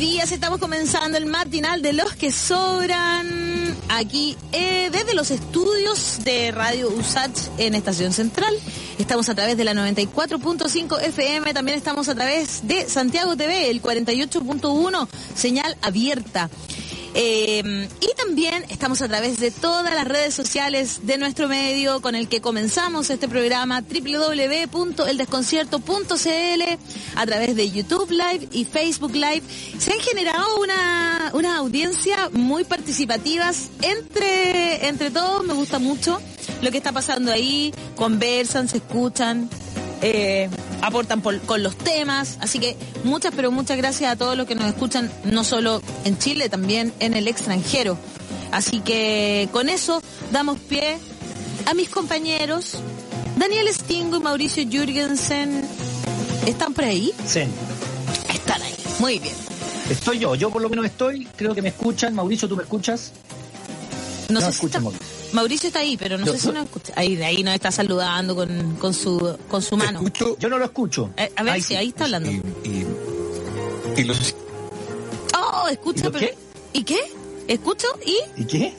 días estamos comenzando el matinal de los que sobran aquí eh, desde los estudios de Radio USACH en Estación Central. Estamos a través de la 94.5 FM, también estamos a través de Santiago TV, el 48.1, señal abierta. Eh, y también estamos a través de todas las redes sociales de nuestro medio con el que comenzamos este programa www.eldesconcierto.cl a través de YouTube Live y Facebook Live. Se han generado una, una audiencia muy participativas entre, entre todos. Me gusta mucho lo que está pasando ahí. Conversan, se escuchan. Eh, aportan con los temas. Así que muchas, pero muchas gracias a todos los que nos escuchan, no solo en Chile, también en el extranjero. Así que con eso damos pie a mis compañeros. Daniel Stingo y Mauricio Jürgensen. ¿Están por ahí? Sí. Están ahí. Muy bien. Estoy yo, yo por lo menos estoy, creo que me escuchan. Mauricio, ¿tú me escuchas? No, sé si Mauricio está ahí, pero no sé si no escucha. Ahí, ahí nos está saludando con, con su con su mano. Yo no lo escucho. Eh, a ver si ahí está hablando. Y, y, los... Oh, escucha, ¿Y qué? ¿Y qué? ¿Escucho? ¿Y? ¿Y qué?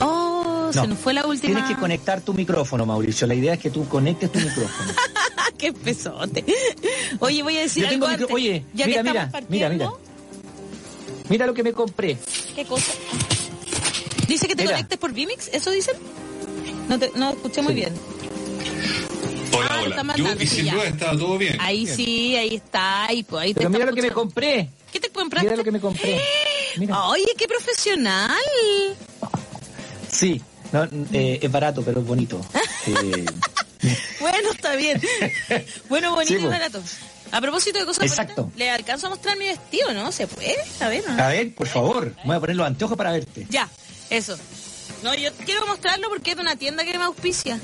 Oh, se nos fue la última. Tienes que conectar tu micrófono, Mauricio. La idea es que tú conectes tu micrófono. qué pesote. Oye, voy a decir algo antes. Oye, ya mira, mira, mira, mira. Mira lo que me compré. ¿Qué cosa? Dice que te conectes por Vimix, ¿eso dicen? No, te, no escuché muy bien. Hola, ah, hola. Yo, y sin duda estaba todo bien. Ahí sí, ahí está. Ahí, pues, ahí Pero mira lo que me compré. ¿Qué te compraste? Mira lo que me compré. Mira. Oye, qué profesional. Sí, no, eh, es barato, pero es bonito. eh... bueno, está bien. Bueno, bonito y pues. barato. A propósito de cosas Exacto. ¿le alcanzo a mostrar mi vestido, no? ¿Se puede? A ver, ¿no? A ver, por favor. Voy a poner los anteojos para verte. Ya. Eso. No, yo quiero mostrarlo porque es de una tienda que me auspicia.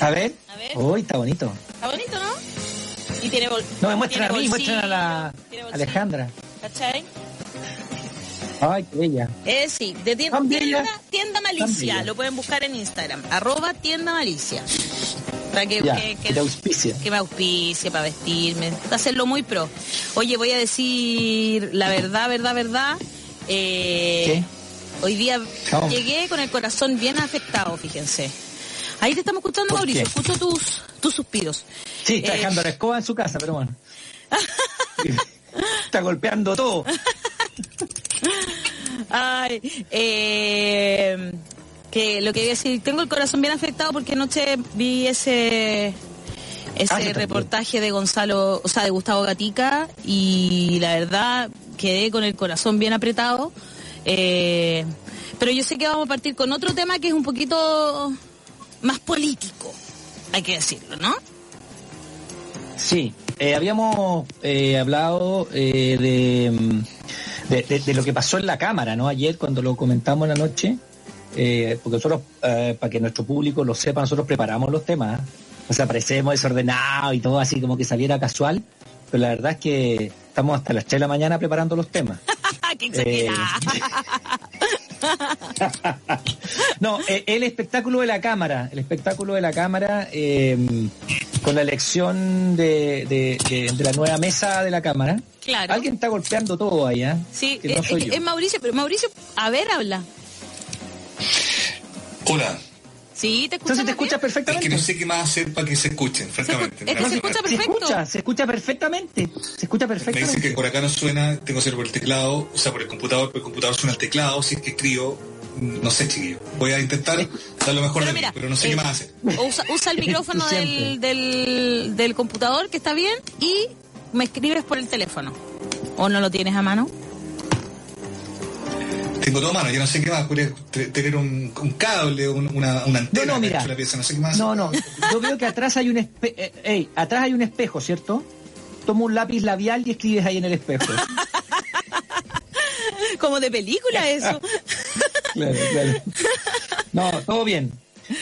A ver. A ver. Uy, está bonito. Está bonito, ¿no? Y tiene bol No, me muestran a mí, muestran a la Alejandra. ¿Cachai? Ay, qué bella. Eh, sí, de tienda, tienda, tienda, Malicia. Lo pueden buscar en Instagram. Arroba tienda Malicia. Para que, que, que, auspicia. Que me auspicia para vestirme. Para hacerlo muy pro. Oye, voy a decir la verdad, verdad, verdad. Eh, ¿Qué? Hoy día llegué con el corazón bien afectado, fíjense. Ahí te estamos escuchando, Mauricio. Escucho tus, tus suspiros. Sí, está eh, dejando la escoba en su casa, pero bueno. está golpeando todo. Ay, eh, que lo que voy a decir, tengo el corazón bien afectado porque anoche vi ese ese ah, reportaje de Gonzalo, o sea, de Gustavo Gatica y la verdad quedé con el corazón bien apretado eh, pero yo sé que vamos a partir con otro tema que es un poquito más político, hay que decirlo, ¿no? Sí, eh, habíamos eh, hablado de, de, lo que pasó en la Cámara, ¿no? Ayer cuando lo comentamos en la noche, porque nosotros, para que nuestro público lo sepa, nosotros preparamos los temas, o sea, parecemos desordenados y todo así como que saliera casual, pero la verdad es que estamos hasta las 3 de la mañana preparando los temas. ¡Qué eh, no, eh, el espectáculo de la cámara, el espectáculo de la cámara eh, con la elección de, la nueva mesa de la cámara. Claro. Alguien está golpeando todo allá. Sí, es Mauricio, pero Mauricio, a ver, habla. Hola. Sí, te Entonces te escuchas perfectamente. Es que no sé qué más hacer para que se escuchen, francamente. Es que se escucha perfecto. Se escucha, se escucha perfectamente. Se escucha perfectamente. Me dicen que por acá no suena, tengo que hacer por el teclado, o sea, por el computador, por el computador suena el teclado, si es que escribo, no sé, chiquillo. Voy a intentar dar lo mejor de mí, pero no sé qué eh, más hacer. Usa, usa el micrófono del, del, del computador, que está bien, y me escribes por el teléfono. ¿O no lo tienes a mano? Tengo todo a mano, yo no sé qué más, podría tener un, cable, una, una, antena. No, no, mira. no, sé qué más. no, no, yo veo que atrás hay un espejo, eh, atrás hay un espejo, ¿cierto? Toma un lápiz labial y escribes ahí en el espejo. Como de película eso. claro, claro. No, todo bien.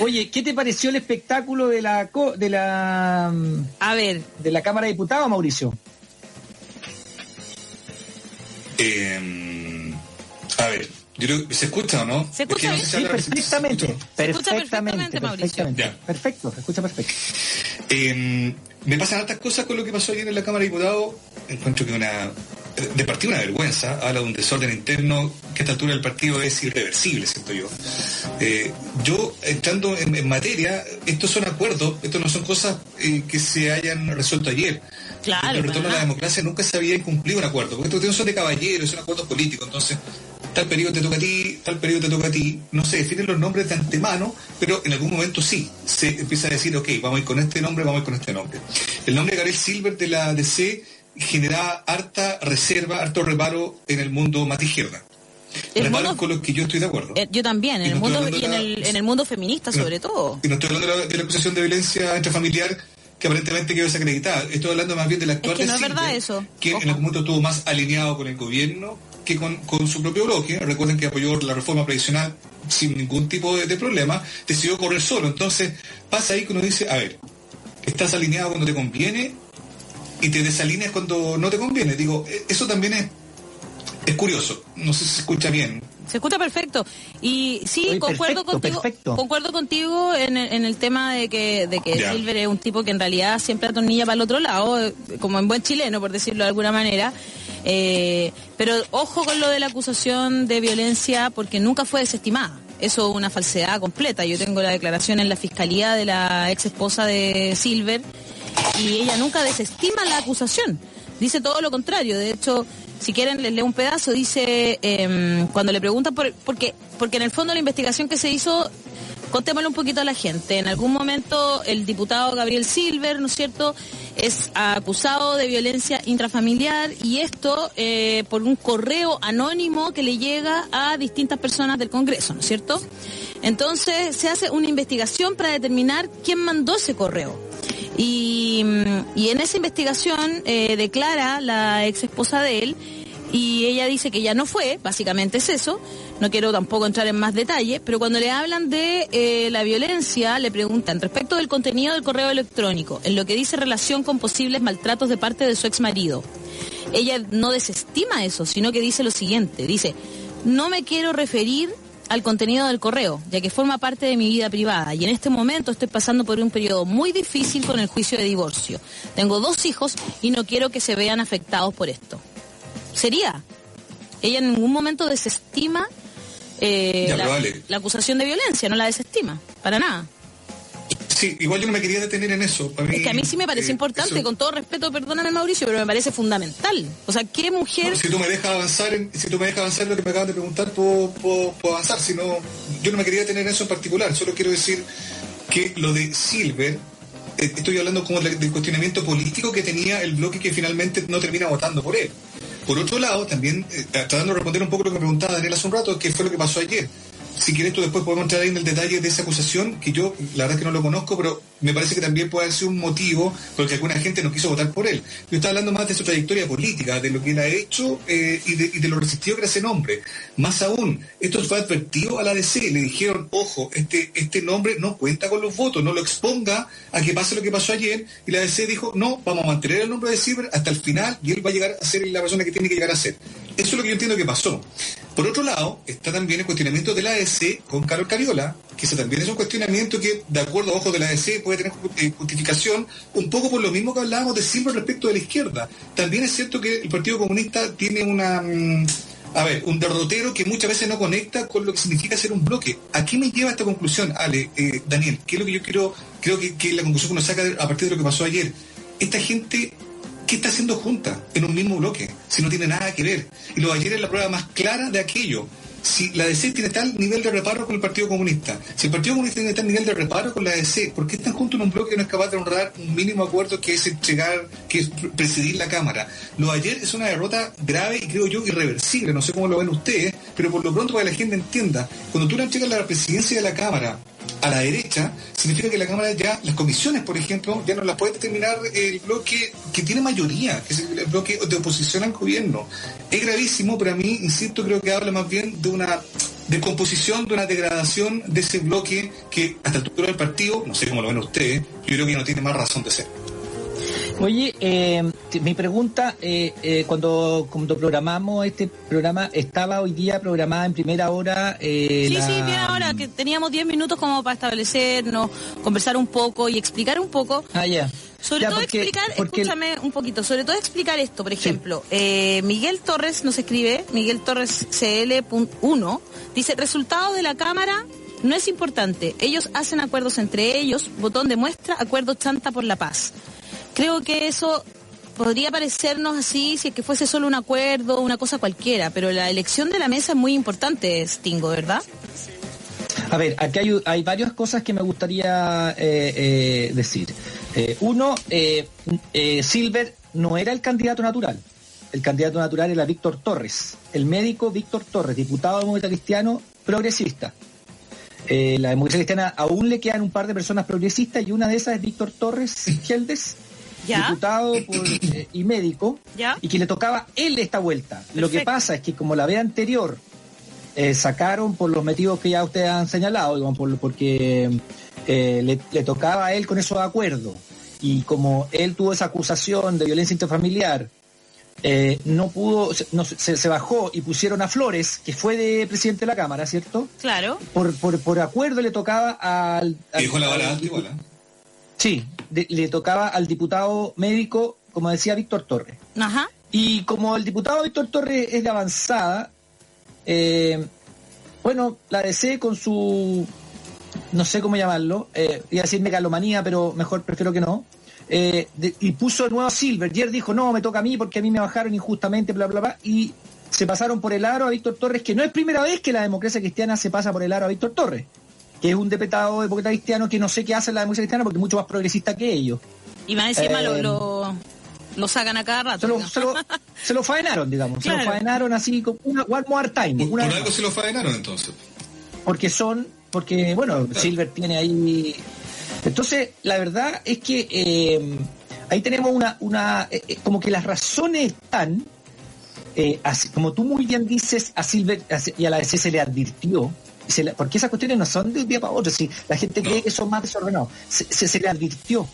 Oye, ¿qué te pareció el espectáculo de la de la a ver de la Cámara de Diputados, Mauricio? Eh, a ver, yo creo que se escucha o no? Se escucha sí, perfectamente. Perfectamente, Mauricio. Perfecto, se escucha perfecto. Eh, me pasan altas cosas con lo que pasó ayer en la Cámara de Diputados. Encuentro que una de partida una vergüenza, habla de un desorden interno que a esta altura del partido es irreversible, siento yo. Eh, yo, entrando en, materia, estos son acuerdos, estos no son cosas eh, que se hayan resuelto ayer. Claro. El retorno a la democracia nunca se había cumplido un acuerdo, porque estos son de caballeros, son acuerdos políticos, entonces tal periodo te toca a ti, tal periodo te toca a ti, no se definen los nombres de antemano, pero en algún momento sí, se empieza a decir, ok, vamos a ir con este nombre, vamos a ir con este nombre. El nombre de Gabriel Silver de la DC generaba harta reserva, harto reparo en el mundo más de izquierda. Reparo con los que yo estoy de acuerdo. Eh, yo también, en, el mundo, y en, el, en el mundo feminista sobre todo. Y no estoy hablando de la, acusación de violencia intrafamiliar que aparentemente quedó desacreditada. Estoy hablando más bien de la actual es que no es verdad eso. Que en algún momento estuvo más alineado con el gobierno que con, con, su propio bloque. Recuerden que apoyó la reforma previsional sin ningún tipo de, de, problema. Decidió correr solo. Entonces pasa ahí que uno dice, a ver, estás alineado cuando te conviene y te desalineas cuando no te conviene. Digo, e, eso también es, es curioso. No sé si se escucha bien. Se escucha perfecto. Y sí, concuerdo contigo concuerdo contigo en el, en el tema de que, de que Silver es un tipo que en realidad siempre atornilla para el otro lado, como en buen chileno, por decirlo de alguna manera. Eh, pero ojo con lo de la acusación de violencia porque nunca fue desestimada. Eso es una falsedad completa. Yo tengo la declaración en la fiscalía de la ex esposa de Silver y ella nunca desestima la acusación. Dice todo lo contrario. De hecho, si quieren les leo un pedazo. Dice, em, cuando le preguntan por, porque, porque en el fondo la investigación que se hizo, contémosle un poquito a la gente. En algún momento el diputado Gabriel Silver, ¿no es cierto?, es acusado de violencia intrafamiliar y esto eh, por un correo anónimo que le llega a distintas personas del Congreso, ¿no es cierto? Entonces se hace una investigación para determinar quién mandó ese correo. Y, en esa investigación eh, declara la ex esposa de él y ella dice que ya no fue, básicamente es eso. No quiero tampoco entrar en más detalles, pero cuando le hablan de eh, la violencia, le preguntan respecto del contenido del correo electrónico, en lo que dice relación con posibles maltratos de parte de su ex marido. Ella no desestima eso, sino que dice lo siguiente, dice, no me quiero referir al contenido del correo, ya que forma parte de mi vida privada y en este momento estoy pasando por un periodo muy difícil con el juicio de divorcio. Tengo dos hijos y no quiero que se vean afectados por esto. Sería. Ella en ningún momento desestima eh, la acusación de violencia, no la desestima, para nada. Sí, igual yo no me quería detener en eso. es que a mí sí me parece eh, importante, con todo respeto, perdóname Mauricio, pero me parece fundamental. O sea, ¿qué mujer...? si tú me dejas avanzar en, si tú me dejas avanzar en lo que me acaban de preguntar, puedo, puedo, avanzar. Si no, yo no me quería detener en eso en particular. Solo quiero decir que lo de Silver, eh, estoy hablando como del cuestionamiento político que tenía el bloque que finalmente no termina votando por él. Por otro lado, también, eh, tratando de responder un poco lo que preguntaba Daniel hace un rato, que fue lo que pasó ayer si quieres tú después podemos entrar ahí en el detalle de esa acusación, que yo la verdad es que no lo conozco, pero me parece que también puede ser un motivo por el que alguna gente no quiso votar por él. Yo estaba hablando más de su trayectoria política, de lo que él ha hecho eh, y, de, lo resistido que era ese nombre. Más aún, esto fue advertido a la DC, le dijeron, ojo, este, este nombre no cuenta con los votos, no lo exponga a que pase lo que pasó ayer, y la DC dijo, no, vamos a mantener el nombre de Ciber hasta el final y él va a llegar a ser la persona que tiene que llegar a ser. Eso es lo que yo entiendo que pasó. Por otro lado, está también el cuestionamiento de la ADC con Carol Cariola, que ese también es un cuestionamiento que, de acuerdo a ojos de la ADC, puede tener eh, justificación un poco por lo mismo que hablábamos de siempre respecto de la izquierda. También es cierto que el Partido Comunista tiene una... Mm, a ver, un derrotero que muchas veces no conecta con lo que significa ser un bloque. ¿A qué me lleva esta conclusión, Ale, eh, Daniel? ¿Qué es lo que yo quiero, creo que, que la conclusión que uno saca a partir de lo que pasó ayer? Esta gente ¿qué está haciendo junta en un mismo bloque? Si no tiene nada que ver. Y lo de ayer es la prueba más clara de aquello. Si la DC tiene tal nivel de reparo con el Partido Comunista, si el Partido Comunista tiene tal nivel de reparo con la DC, ¿por qué están juntos en un bloque que no es capaz de honrar un mínimo acuerdo que es entregar, que es presidir la Cámara? Lo de ayer es una derrota grave y creo yo irreversible, no sé cómo lo ven ustedes, pero por lo pronto para que la gente entienda, cuando tú le entregas la presidencia de la Cámara a la derecha, significa que la Cámara ya, las comisiones, por ejemplo, ya no las puede determinar el bloque que tiene mayoría, que es el bloque de oposición al gobierno. Es gravísimo, pero a mí, insisto, creo que habla más bien de una descomposición, de una degradación de ese bloque que hasta el altura del partido, no sé cómo lo ven ustedes, yo creo que no tiene más razón de ser. Oye, eh, mi pregunta, eh, eh, cuando, cuando programamos este programa, ¿estaba hoy día programada en primera hora? Sí, sí, bien ahora, que teníamos 10 minutos como para establecernos, conversar un poco y explicar un poco. Ah, ya. Sobre todo explicar, escúchame un poquito, sobre todo explicar esto, por ejemplo, eh, Miguel Torres nos escribe, Miguel Torres CL.1, dice, resultado de la Cámara no es importante, ellos hacen acuerdos entre ellos, botón de muestra, acuerdo chanta por la paz. Creo que eso podría parecernos así si es que fuese solo un acuerdo, una cosa cualquiera, pero la elección de la mesa es muy importante, Stingo, ¿verdad? A ver, aquí hay, varias cosas que me gustaría eh, eh, decir. Eh, uno, Silver no era el candidato natural. El candidato natural era Víctor Torres, el médico Víctor Torres, diputado demócrata cristiano progresista. la democracia cristiana aún le quedan un par de personas progresistas y una de esas es Víctor Torres Geldes, diputado y médico, y que le tocaba él esta vuelta. Lo que pasa es que como la vez anterior eh, sacaron por los motivos que ya ustedes han señalado, porque eh, le, tocaba a él con esos acuerdos. Y como él tuvo esa acusación de violencia interfamiliar, eh, no pudo, no, se, bajó y pusieron a Flores, que fue de presidente de la Cámara, ¿cierto? Claro. Por, por, acuerdo le tocaba al... dijo la bala Sí, le tocaba al diputado médico, como decía Víctor Torres. Ajá. Y como el diputado Víctor Torres es de avanzada, eh, bueno, la DC con su, no sé cómo llamarlo, eh, iba a decir megalomanía, pero mejor prefiero que no, eh, y puso el nuevo Silver. Y dijo, no, me toca a mí porque a mí me bajaron injustamente, bla, bla, bla, y se pasaron por el aro a Víctor Torres, que no es primera vez que la democracia cristiana se pasa por el aro a Víctor Torres, que es un deputado demócrata cristiano que no sé qué hace la democracia cristiana porque es mucho más progresista que ellos. Y más encima lo, eh, lo sacan a cada rato. Se lo, faenaron, digamos. Se lo faenaron así como una one more time. Por, algo se lo faenaron entonces. Porque son, porque bueno, Silver tiene ahí. Entonces, la verdad es que eh, ahí tenemos una, una eh, eh, como que las razones están, así, como tú muy bien dices, a Silver y a la DC se le advirtió, porque esas cuestiones no son de un día para otro, si la gente cree que son más desordenados, se, se le advirtió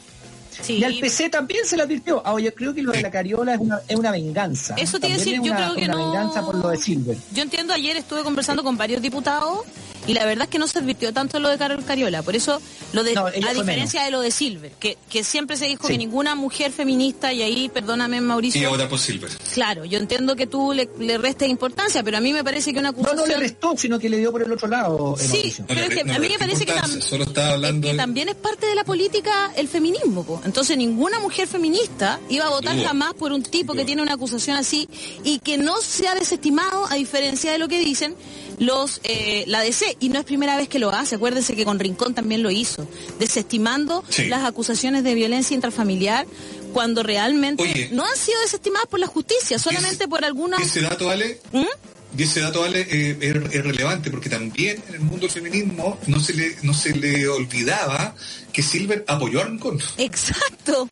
y al PC también se le advirtió. Ahora, yo creo que lo de la cariola es una, es una venganza. Eso te iba a decir, yo creo que una venganza por lo de Silver. Yo entiendo, ayer estuve conversando con varios diputados y la verdad es que no se advirtió tanto lo de Carol Cariola. Por eso, lo de, a diferencia de lo de Silver, que, que siempre se dijo que ninguna mujer feminista, y ahí, perdóname Mauricio. Y ahora por Silver. Claro, yo entiendo que tú le, le restes importancia, pero a mí me parece que una acusación... No, no le restó, sino que le dio por el otro lado. Sí, pero es que a mí me parece que, también es parte de la política el feminismo. Entonces, ninguna mujer feminista iba a votar jamás por un tipo que tiene una acusación así y que no se ha desestimado, a diferencia de lo que dicen los eh, la DC y no es primera vez que lo hace. Acuérdense que con Rincón también lo hizo, desestimando las acusaciones de violencia intrafamiliar cuando realmente no han sido desestimadas por la justicia, solamente por algunos. Ese dato, Ale. ¿Mm? Y ese dato, Ale, eh, es, relevante porque también en el mundo del feminismo no se le, no se le olvidaba que Silver apoyó a Rincón. Exacto,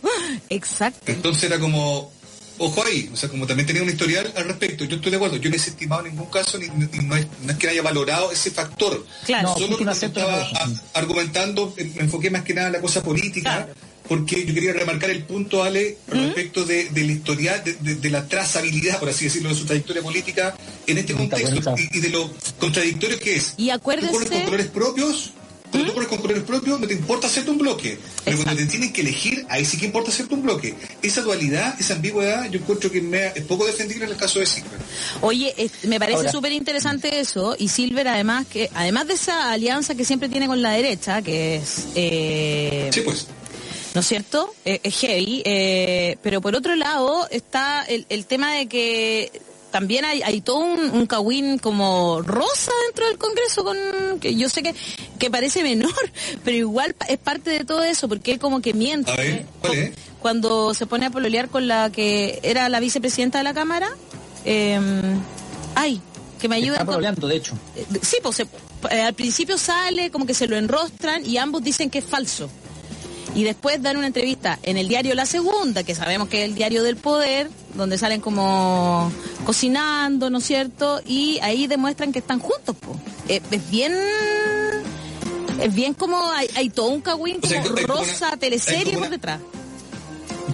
exacto. Entonces era como, ojo ahí, o sea, como también tenía un historial al respecto, yo estoy de acuerdo, yo no he estimado en ningún caso, ni, no, es, que haya valorado ese factor. Claro, Solo que estaba argumentando, me enfoqué más que nada en la cosa política, porque yo quería remarcar el punto, Ale, respecto de, del historial, de, la trazabilidad, por así decirlo, de su trayectoria política en este contexto y, de lo contradictorio que es. Y acuérdese... con colores propios cuando tú pones con colores propios, no te importa hacerte un bloque. Pero cuando te tienes que elegir, ahí sí que importa hacerte un bloque. Esa dualidad, esa ambigüedad, yo encuentro que me, es poco defendible en el caso de Silver. Oye, me parece súper interesante eso. Y Silver, además, que además de esa alianza que siempre tiene con la derecha, que es. Eh, sí, pues. ¿No es cierto? Eh, es heavy, eh, pero por otro lado está el, el tema de que también hay, hay todo un, un como rosa dentro del Congreso con que yo sé que, que parece menor, pero igual es parte de todo eso, porque él como que miente. ¿cuál Cuando se pone a pololear con la que era la vicepresidenta de la Cámara, eh, ay, que me ayuda. Está pololeando, de hecho. Eh, sí, pues eh, al principio sale como que se lo enrostran y ambos dicen que es falso y después dan una entrevista en el diario La Segunda, que sabemos que es el diario del poder, donde salen como cocinando, ¿no es cierto? Y ahí demuestran que están juntos. Es, bien... Es bien como hay, todo un cagüín como rosa, teleserie por detrás.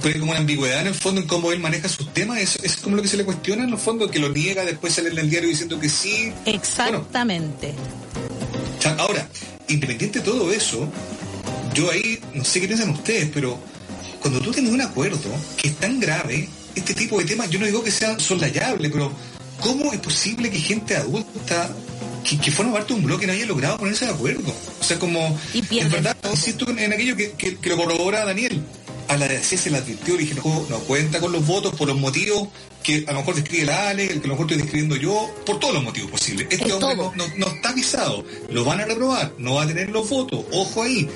Pero hay como una ambigüedad en el fondo en cómo él maneja sus temas. Es, como lo que se le cuestiona en el fondo, que lo niega, después sale en el diario diciendo que sí. Exactamente. ahora, independiente de todo eso, yo ahí, no sé qué piensan ustedes, pero cuando tú tienes un acuerdo que es tan grave, este tipo de temas, yo no digo que sea solayable, pero ¿cómo es posible que gente adulta que, forma parte de un bloque no haya logrado ponerse de acuerdo? O sea, como, en verdad, insisto en aquello que, que, lo corrobora Daniel. A la DC se le advirtió, le dije, no, no cuenta con los votos por los motivos que a lo mejor describe Ale, el que a lo mejor estoy describiendo yo, por todos los motivos posibles. Este hombre no, está avisado, lo van a reprobar, no va a tener los votos, ojo ahí.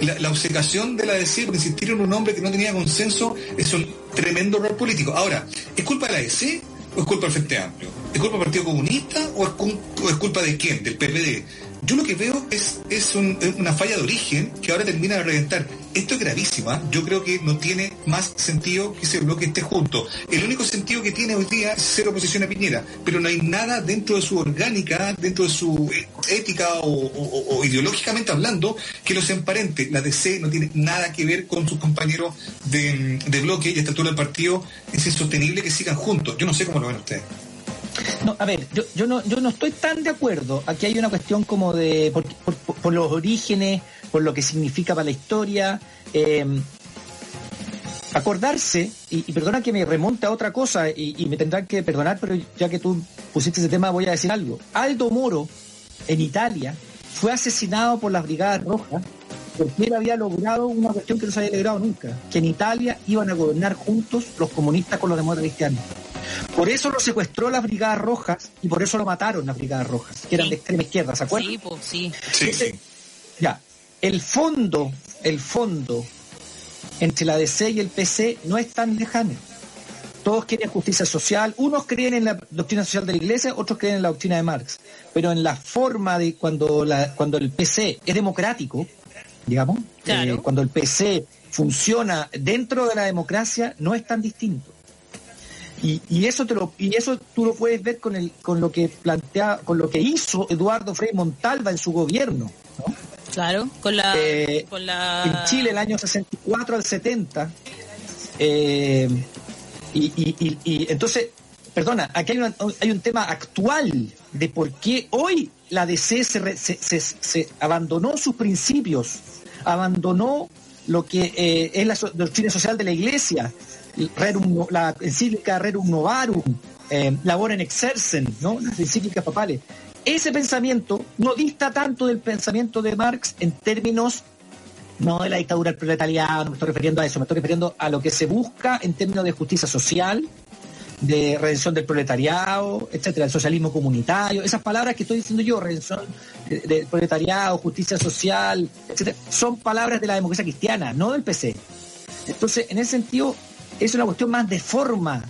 La, obsecación de la DC por insistir en un hombre que no tenía consenso es un tremendo error político. Ahora, ¿es culpa de la DC o es culpa del Frente Amplio? ¿Es culpa del Partido Comunista o es, culpa de quién? ¿Del PPD? Yo lo que veo es, es una falla de origen que ahora termina de reventar. Esto es gravísima. Yo creo que no tiene más sentido que ese bloque esté junto. El único sentido que tiene hoy día es ser oposición a Piñera, pero no hay nada dentro de su orgánica, dentro de su eh, ética o, ideológicamente hablando, que los emparente. La DC no tiene nada que ver con sus compañeros de, de bloque y a esta altura del partido es insostenible que sigan juntos. Yo no sé cómo lo ven ustedes. No, a ver, yo, no, yo no estoy tan de acuerdo. Aquí hay una cuestión como de, por, los orígenes, por lo que significa para la historia. Em, acordarse, y, perdona que me remonte a otra cosa, y, me tendrán que perdonar, pero ya que tú pusiste ese tema, voy a decir algo. Aldo Moro, en Italia, fue asesinado por las Brigadas Rojas porque él había logrado una cuestión que no se había logrado nunca, que en Italia iban a gobernar juntos los comunistas con los demócratas cristianos. Por eso lo secuestró las Brigadas Rojas y por eso lo mataron las Brigadas Rojas, que eran de extrema izquierda, ¿se acuerdan? Sí, pues, sí. ya, el fondo, el fondo entre la DC y el PC no es tan lejano. Todos quieren justicia social, unos creen en la doctrina social de la Iglesia, otros creen en la doctrina de Marx, pero en la forma de cuando, la, cuando el PC es democrático, digamos, eh, cuando el PC funciona dentro de la democracia, no es tan distinto. Y, eso te lo, y eso tú lo puedes ver con el, con lo que plantea, con lo que hizo Eduardo Frei Montalva en su gobierno, Claro, con la, eh, con la... En Chile, el año 64 al 70. Eh, y, y, y, entonces, perdona, aquí hay, hay, un tema actual de por qué hoy la DC se, se, se, abandonó sus principios, abandonó lo que eh, es la doctrina social de la Iglesia, la encíclica Rerum Novarum, eh, Labor en Exercen, ¿no? las encíclicas papales. Ese pensamiento no dista tanto del pensamiento de Marx en términos no de la dictadura del proletariado, no me estoy refiriendo a eso, me estoy refiriendo a lo que se busca en términos de justicia social, de redención del proletariado, etcétera, el socialismo comunitario, esas palabras que estoy diciendo yo, redención del proletariado, justicia social, etcétera, son palabras de la democracia cristiana, no del PC. Entonces, en ese sentido, es una cuestión más de forma,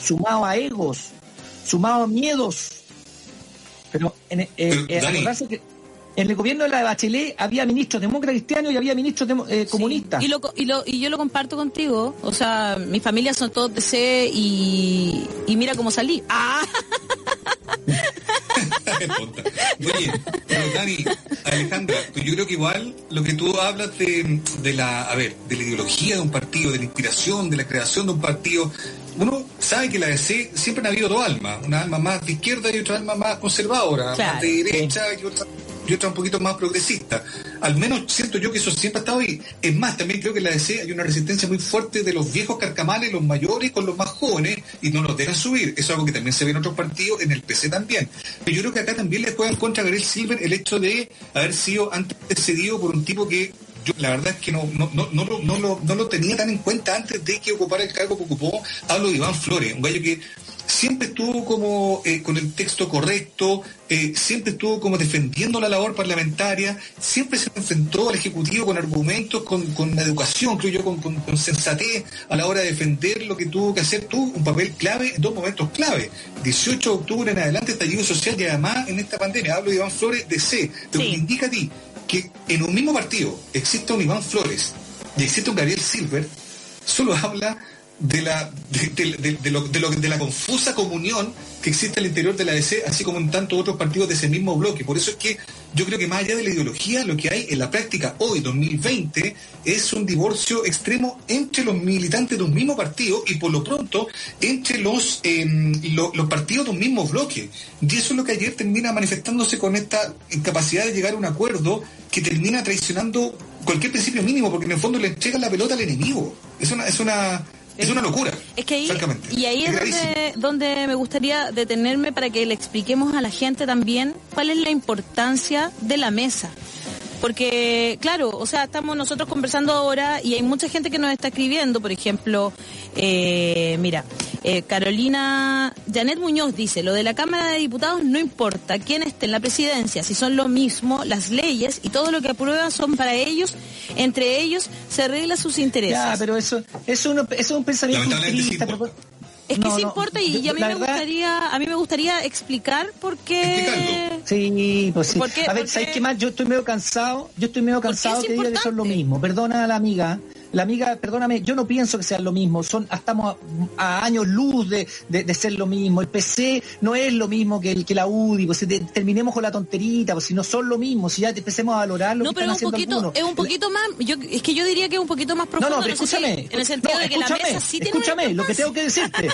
sumado a egos, sumado a miedos. Pero en, eh, eh, que en el gobierno de la de Bachelet había ministros demócratas cristianos y había ministros eh, comunistas. Y, lo, y, lo, y yo lo comparto contigo. O sea, mi familia son todos de C y, y mira cómo salí. ¡Ah! Pero Dani, Alejandra, pues yo creo que igual lo que tú hablas de, de la, a ver, de la ideología de un partido, de la inspiración, de la creación de un partido, uno sabe que la DC siempre ha habido dos almas, una alma más de izquierda y otra alma más conservadora, más de derecha y otra y otra un poquito más progresista. Al menos siento yo que eso siempre ha estado ahí. Es más, también creo que en la DC hay una resistencia muy fuerte de los viejos carcamales, los mayores con los más jóvenes, y no los dejan subir. Eso es algo que también se ve en otros partidos, en el PC también. Pero yo creo que acá también le juega en contra Gabriel Silver el hecho de haber sido antes cedido por un tipo que yo la verdad es que no, no, no, no, lo, no, lo, no lo tenía tan en cuenta antes de que ocupara el cargo que ocupó. Hablo de Iván Flores, un gallo que siempre estuvo como eh, con el texto correcto, eh, siempre estuvo como defendiendo la labor parlamentaria, siempre se enfrentó al Ejecutivo con argumentos, con, con educación, creo yo, con, con, sensatez a la hora de defender lo que tuvo que hacer, tuvo un papel clave en dos momentos clave. 18 de octubre en adelante, estallido social y además en esta pandemia, hablo de Iván Flores de C, lo que indica a ti que en un mismo partido existe un Iván Flores y existe un Gabriel Silver, solo habla de la, de, lo, de, la confusa comunión que existe al interior de la ADC, así como en tantos otros partidos de ese mismo bloque. Por eso es que yo creo que más allá de la ideología, lo que hay en la práctica hoy, 2020, es un divorcio extremo entre los militantes de un mismo partido y por lo pronto entre los, em, los partidos de un mismo bloque. Y eso es lo que ayer termina manifestándose con esta incapacidad de llegar a un acuerdo que termina traicionando cualquier principio mínimo, porque en el fondo le entregan la pelota al enemigo. Es una, es una, es una locura. Es que ahí, y ahí es, donde, donde, me gustaría detenerme para que le expliquemos a la gente también cuál es la importancia de la mesa. Porque, claro, o sea, estamos nosotros conversando ahora y hay mucha gente que nos está escribiendo, por ejemplo, eh, mira, eh, Carolina Janet Muñoz dice, lo de la Cámara de Diputados no importa quién esté en la presidencia, si son lo mismo, las leyes y todo lo que aprueban son para ellos, entre ellos se arregla sus intereses. Ya, pero eso, eso, uno, eso es un pensamiento es que sí importa y, a mí me gustaría a mí me gustaría explicar por qué sí pues sí. A ver sabes qué más yo estoy medio cansado yo estoy medio cansado que diga que son lo mismo. Perdona a la amiga la amiga, perdóname, yo no pienso que sean lo mismo, son estamos a, años luz de, de, ser lo mismo. El PC no es lo mismo que, el, que la UDI, pues terminemos con la tonterita, pues si no son lo mismo, si ya empecemos a valorar lo no, que pero están un poquito, es un poquito más, yo, es que yo diría que es un poquito más profundo. No, no, pero escúchame. en el sentido de que la mesa sí tiene Escúchame, lo que tengo que decirte.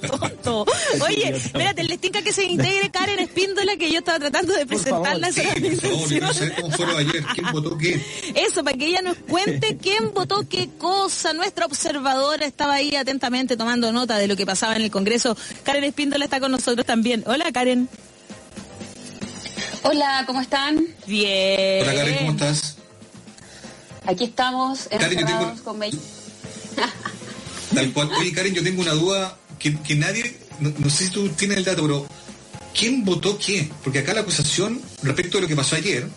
Tonto. Oye, espérate, les tinca que se integre Karen Espíndola, que yo estaba tratando de presentarla. Sí, por favor, yo no sé cómo fueron ayer, quién votó qué. Eso, para que ella nos cuente ¿Quién votó qué cosa? Nuestra observadora estaba ahí atentamente tomando nota de lo que pasaba en el Congreso. Karen Espíndola está con nosotros también. Hola, Karen. Hola, ¿cómo están? Bien. Hola, Karen, ¿cómo estás? Aquí estamos, Karen, yo tengo... con Tal cual. Oye, Karen, yo tengo una duda que, que nadie, no, sé si tú tienes el dato, pero ¿quién votó qué? Porque acá la acusación respecto a lo que pasó ayer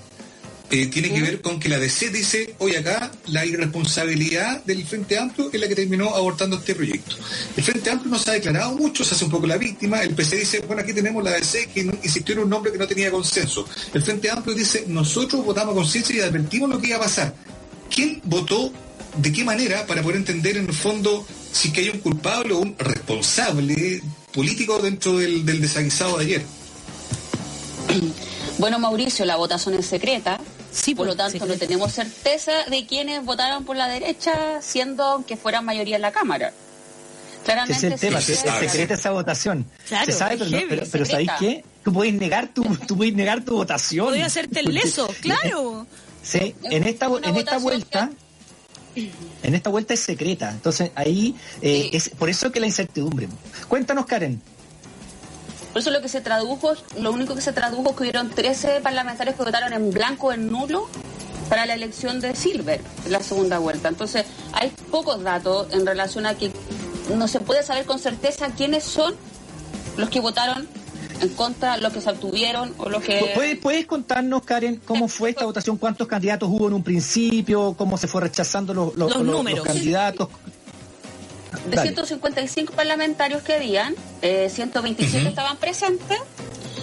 eh, tiene que ver con que la DC dice, hoy acá la irresponsabilidad del Frente Amplio es la que terminó abortando este proyecto. El Frente Amplio no se ha declarado mucho, se hace un poco la víctima, el PC dice, bueno, aquí tenemos la DC que insistió en un nombre que no tenía consenso. El Frente Amplio dice, nosotros votamos con conciencia y advertimos lo que iba a pasar. ¿Quién votó de qué manera para poder entender en el fondo si que hay un culpable o un responsable político dentro del, del desaguisado de ayer? Bueno, Mauricio, la votación es secreta, Sí, por lo pues, tanto, no tenemos certeza de quiénes votaron por la derecha, siendo que fueran mayoría en la Cámara. Claramente es el tema, se, secreta esa votación. se sabe, pero, pero, ¿sabéis qué? Tú puedes negar tu, tú puedes negar tu votación. Puedes hacerte el leso, claro. Sí, en esta, en esta vuelta... En esta vuelta es secreta, entonces ahí eh, es por eso que la incertidumbre. Cuéntanos, Karen. Por eso lo que se tradujo, lo único que se tradujo es que hubieron 13 parlamentarios que votaron en blanco o en nulo para la elección de Silver en la segunda vuelta. Entonces, hay pocos datos en relación a que no se puede saber con certeza quiénes son los que votaron en contra, los que se obtuvieron o los que... ¿Puedes, ¿Puedes contarnos, Karen, cómo fue esta votación? ¿Cuántos candidatos hubo en un principio? ¿Cómo se fue rechazando los, los, los candidatos? De 155 parlamentarios que habían, 127 eh, estaban presentes.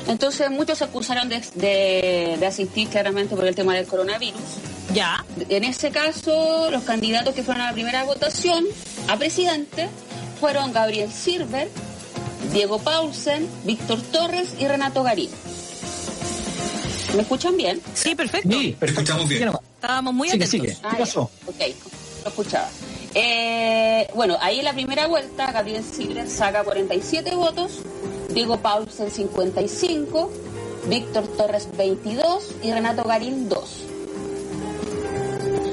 Entonces muchos se acusaron de, asistir claramente por el tema del coronavirus. Ya. En ese caso, los candidatos que fueron a la primera votación a presidente fueron Gabriel Silver, Diego Paulsen, Víctor Torres y Renato Garín. ¿Me escuchan bien? Sí, perfecto. Sí, escuchamos bien. Estábamos muy atentos. ¿Qué ah, pasó? ok, lo escuchaba. Eh, bueno, ahí en la primera vuelta, Gabriel Silver saca 47 votos, Diego Paulsen 55, Víctor Torres 22 y Renato Garín 2.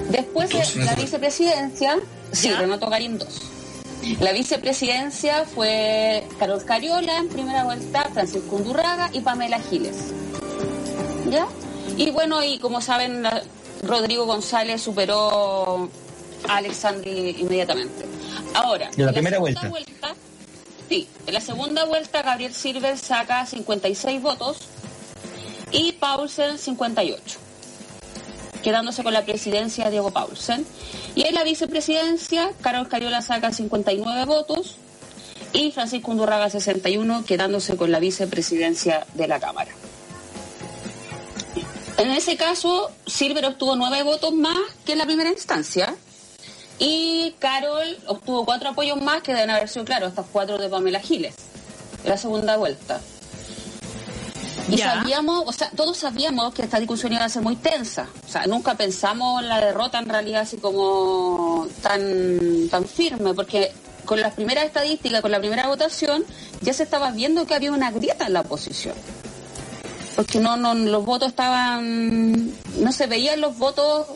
Después de la vicepresidencia, sí, Renato Garín 2. La vicepresidencia fue Carlos Cariola en primera vuelta, Francisco Undurraga y Pamela Giles. ¿Ya? Y bueno, y como saben, Rodrigo González superó a Alexandri inmediatamente. Ahora, en la, primera vuelta? Sí, en la segunda vuelta Gabriel Silver saca 56 votos y Paulsen 58, quedándose con la presidencia Diego Paulsen. Y en la vicepresidencia, Carlos Cariola saca 59 votos y Francisco Undurraga 61, quedándose con la vicepresidencia de la Cámara. En ese caso, Silver obtuvo nueve votos más que en la primera instancia Y Carol obtuvo cuatro apoyos más que deben haber sido, claro, estos cuatro de Pamela Giles, en la segunda vuelta. Y Ya. sabíamos, o sea, todos sabíamos que esta discusión iba a ser muy tensa. O sea, nunca pensamos en la derrota en realidad así como tan, tan firme, porque con las primeras estadísticas, con la primera votación, ya se estaba viendo que había una grieta en la oposición. Porque no, no, los votos estaban, no se veían los votos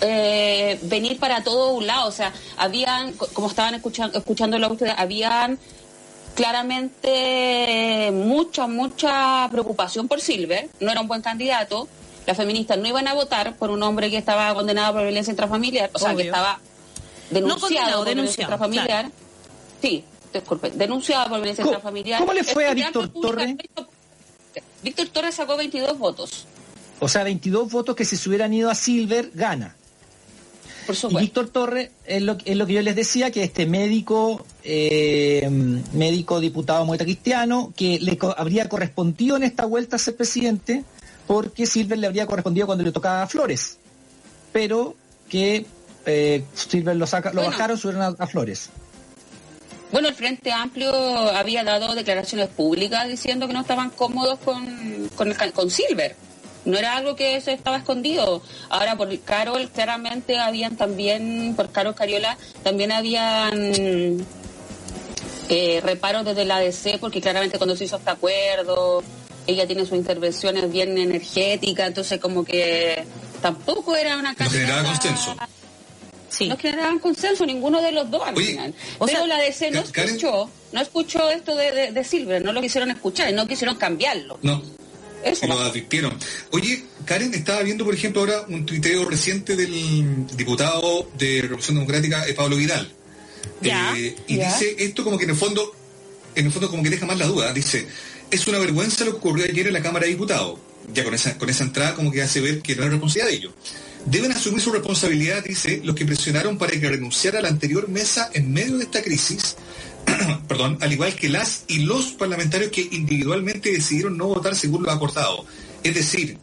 eh, venir para todo un lado. O sea, habían, co- como estaban escuchando, escuchándolo a ustedes, habían claramente mucha, mucha preocupación por Silver. No era un buen candidato. Las feministas no iban a votar por un hombre que estaba condenado por violencia intrafamiliar, o sea, que estaba No denunciado condenado, por violencia intrafamiliar. Sí, disculpe, denunciado por violencia ¿Cómo- intrafamiliar. cómo le fue a Víctor Torres? Víctor Torres sacó 22 votos, O sea, 22 votos que si se hubieran ido a Silver, gana. por Y. Víctor Torres, es lo, es lo que yo les decía, que este médico, eh, médico diputado muerto cristiano, que le co- habría correspondido en esta vuelta a ser presidente, porque Silver le habría correspondido cuando le tocaba a Flores. Pero que eh, Silver lo, saca, lo Bueno. bajaron, subieron a, a Flores. Bueno, el Frente Amplio había dado declaraciones públicas diciendo que no estaban cómodos con, con Silver. No era algo que se estaba escondido. Ahora, por Carol, claramente habían también, por Carol Cariola, también habían eh, reparos desde la ADC, porque claramente cuando se hizo este acuerdo, ella tiene sus intervenciones bien energéticas, entonces como que tampoco era una No generaba candidata- consenso. Sí. no generaban consenso ninguno de los dos al Oye, final. o Pero sea, la DC no Karen- escuchó, no escuchó esto de, de, de Silver, no lo quisieron escuchar y no quisieron cambiarlo. No, Eso. lo advirtieron. Oye, Karen, estaba viendo, por ejemplo, ahora un tuiteo reciente del diputado de Revolución Democrática, eh, Pablo Vidal. Eh, y dice esto como que en el fondo, en el fondo como que deja más la duda. Dice, es una vergüenza lo que ocurrió ayer en la Cámara de Diputados. Ya con esa, con esa entrada como que hace ver que no es responsabilidad de ellos. Deben asumir su responsabilidad, dice, los que presionaron para que renunciara a la anterior mesa en medio de esta crisis, perdón, al igual que las y los parlamentarios que individualmente decidieron no votar según lo acordado. Es decir,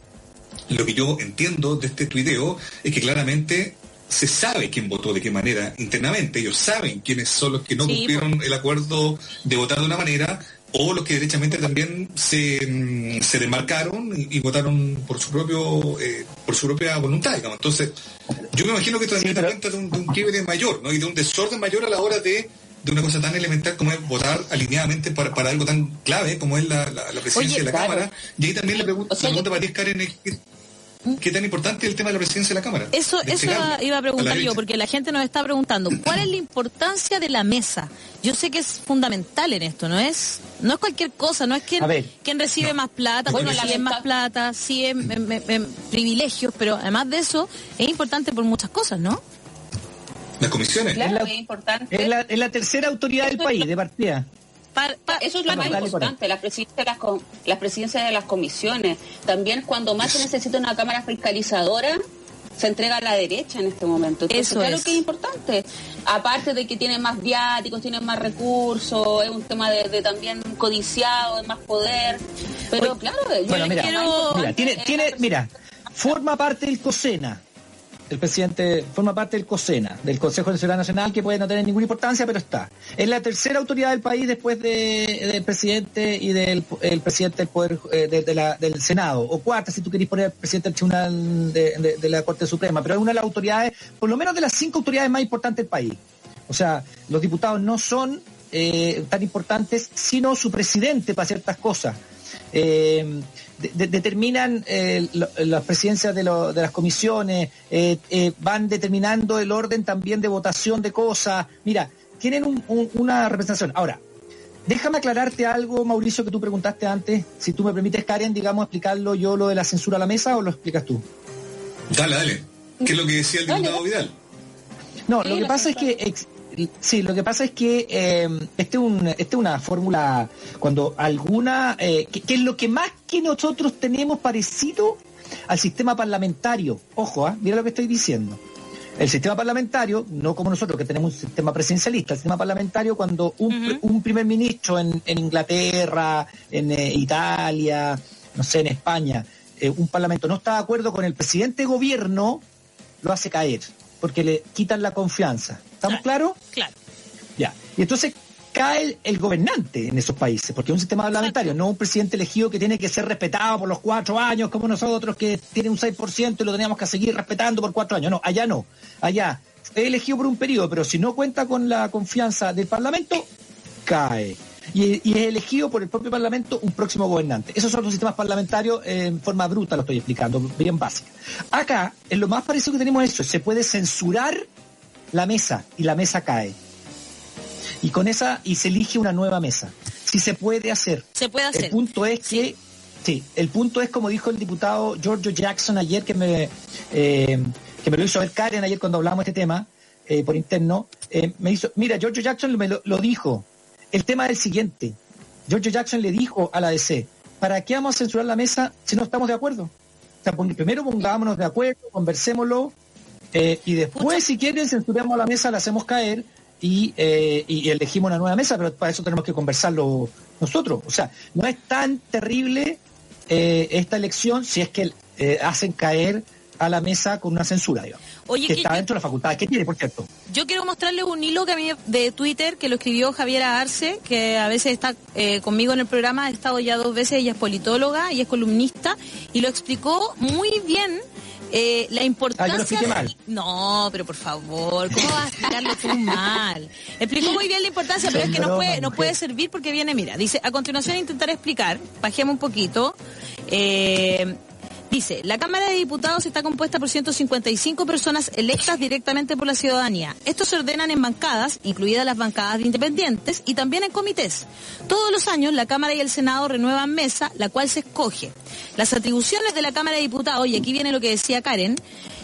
lo que yo entiendo de este tuiteo es que claramente se sabe quién votó de qué manera internamente. Ellos saben quiénes son los que no Sí, cumplieron el acuerdo de votar de una manera o los que derechamente también se, mm, se demarcaron y, y votaron por su propio eh, por su propia voluntad, digamos. Entonces, yo me imagino que esto también Sí, pero- cuenta de un, de un quiebre mayor, ¿no? Y de un desorden mayor a la hora de, de una cosa tan elemental como es votar alineadamente para, para algo tan clave como es la, la- la presidencia Oye, de la claro. Cámara. Y ahí también la, pregunta O sea, la pregunta yo- para ti, Karen, es ¿qué, qué tan importante es el tema de la presidencia de la Cámara? Eso, eso iba, iba a preguntar yo, porque la gente nos está preguntando, ¿cuál es la importancia de la mesa? Yo sé que es fundamental en esto, no es no es cualquier cosa, no es quien, A ver, quien recibe más plata, Bueno, quien recibe más plata, sí en, en- en- en privilegios, pero además de eso es importante por muchas cosas, ¿no? Las comisiones. Claro, Es la- es importante. Es la, es la tercera autoridad del país, de partida. Pa- pa- Eso es lo más importante, la presidencia, de las, com- las presidencias de las comisiones. También cuando más se necesita una cámara fiscalizadora, se entrega a la derecha en este momento. Entonces, Eso claro es. que es importante. Aparte de que tienen más viáticos, tienen más recursos, es un tema de, de también codiciado, de más poder. Pero Oye, claro, yo Bueno, mira, quiero- mira, tiene, mira, forma parte del COSENA. El presidente forma parte del COSENA, del Consejo de Seguridad Nacional, que puede no tener ninguna importancia, pero está. Es la tercera autoridad del país después de- del presidente y del el presidente del poder eh, del Senado, o cuarta si tú querés poner al presidente del Tribunal de la Corte Suprema, pero es una de las autoridades, por lo menos de las cinco autoridades más importantes del país. O sea, los diputados no son eh, tan importantes, sino su presidente para ciertas cosas. Eh, de- de- determinan eh, lo- las presidencias de, lo- de las comisiones, eh, eh, van determinando el orden también de votación de cosas. Mira, tienen un- un- una representación. Ahora, déjame aclararte algo, Mauricio, que tú preguntaste antes. Si tú me permites, Karen, digamos, explicarlo yo lo de la censura a la mesa o lo explicas tú. Dale, dale. ¿Qué es lo que decía el Dale. diputado Vidal? No, lo que pasa es que ex- sí, lo que pasa es que eh, este un este es una fórmula cuando alguna eh, que, que es lo que más que nosotros tenemos parecido al sistema parlamentario. Ojo, ah, mira lo que estoy diciendo. El sistema parlamentario, no como nosotros que tenemos un sistema presidencialista, el sistema parlamentario cuando un, primer ministro en, en Inglaterra, en eh, Italia, no sé, en España, eh, un parlamento no está de acuerdo con el presidente de gobierno, lo hace caer. Porque le quitan la confianza. ¿Estamos claros? Claro. Ya. Y entonces cae el, gobernante en esos países, porque es un sistema parlamentario, no un presidente elegido que tiene que ser respetado por los cuatro años, como nosotros, que tiene un 6% y lo teníamos que seguir respetando por cuatro años. No, allá no. Allá es elegido por un periodo, pero si no cuenta con la confianza del Parlamento, cae. Y, es elegido por el propio Parlamento un próximo gobernante. Esos son los sistemas parlamentarios en forma bruta, lo estoy explicando, bien básica. Acá, en lo más parecido que tenemos eso, se puede censurar la mesa y la mesa cae y con esa y se elige una nueva mesa. Si se puede hacer. Se puede hacer. El punto es que sí, el punto es como dijo el diputado Giorgio Jackson ayer que me eh, que me lo hizo ver Karen ayer cuando hablamos de este tema eh, por interno, eh, me hizo, mira, Giorgio Jackson me lo, dijo. El tema es el siguiente. Giorgio Jackson le dijo a la DC, ¿para qué vamos a censurar la mesa si no estamos de acuerdo? O sea, primero pongámonos de acuerdo, conversémoslo, y después, si quieren, censuramos la mesa, la hacemos caer, eh, y, elegimos una nueva mesa, pero para eso tenemos que conversarlo nosotros. O sea, no es tan terrible eh, esta elección si es que eh, hacen caer a la mesa con una censura, digamos. que, está dentro de la facultad. ¿Qué tiene, por cierto? Yo quiero mostrarles un hilo que a mí de Twitter que lo escribió Javier Arce, que a veces está conmigo en el programa, ha estado ya dos veces, ella es politóloga y es columnista, y lo explicó muy bien eh, la importancia. Ah, mal. No, pero por favor, ¿cómo vas a explicarlo tú mal? Explicó muy bien la importancia, pero es que no puede, no puede servir porque viene, mira, dice, a continuación intentar explicar, bajemos un poquito, eh, Dice, la Cámara de Diputados está compuesta por 155 personas electas directamente por la ciudadanía. Estos se ordenan en bancadas, incluidas las bancadas de independientes, y también en comités. Todos los años la Cámara y el Senado renuevan mesa, la cual se escoge. Las atribuciones de la Cámara de Diputados, y aquí viene lo que decía Karen,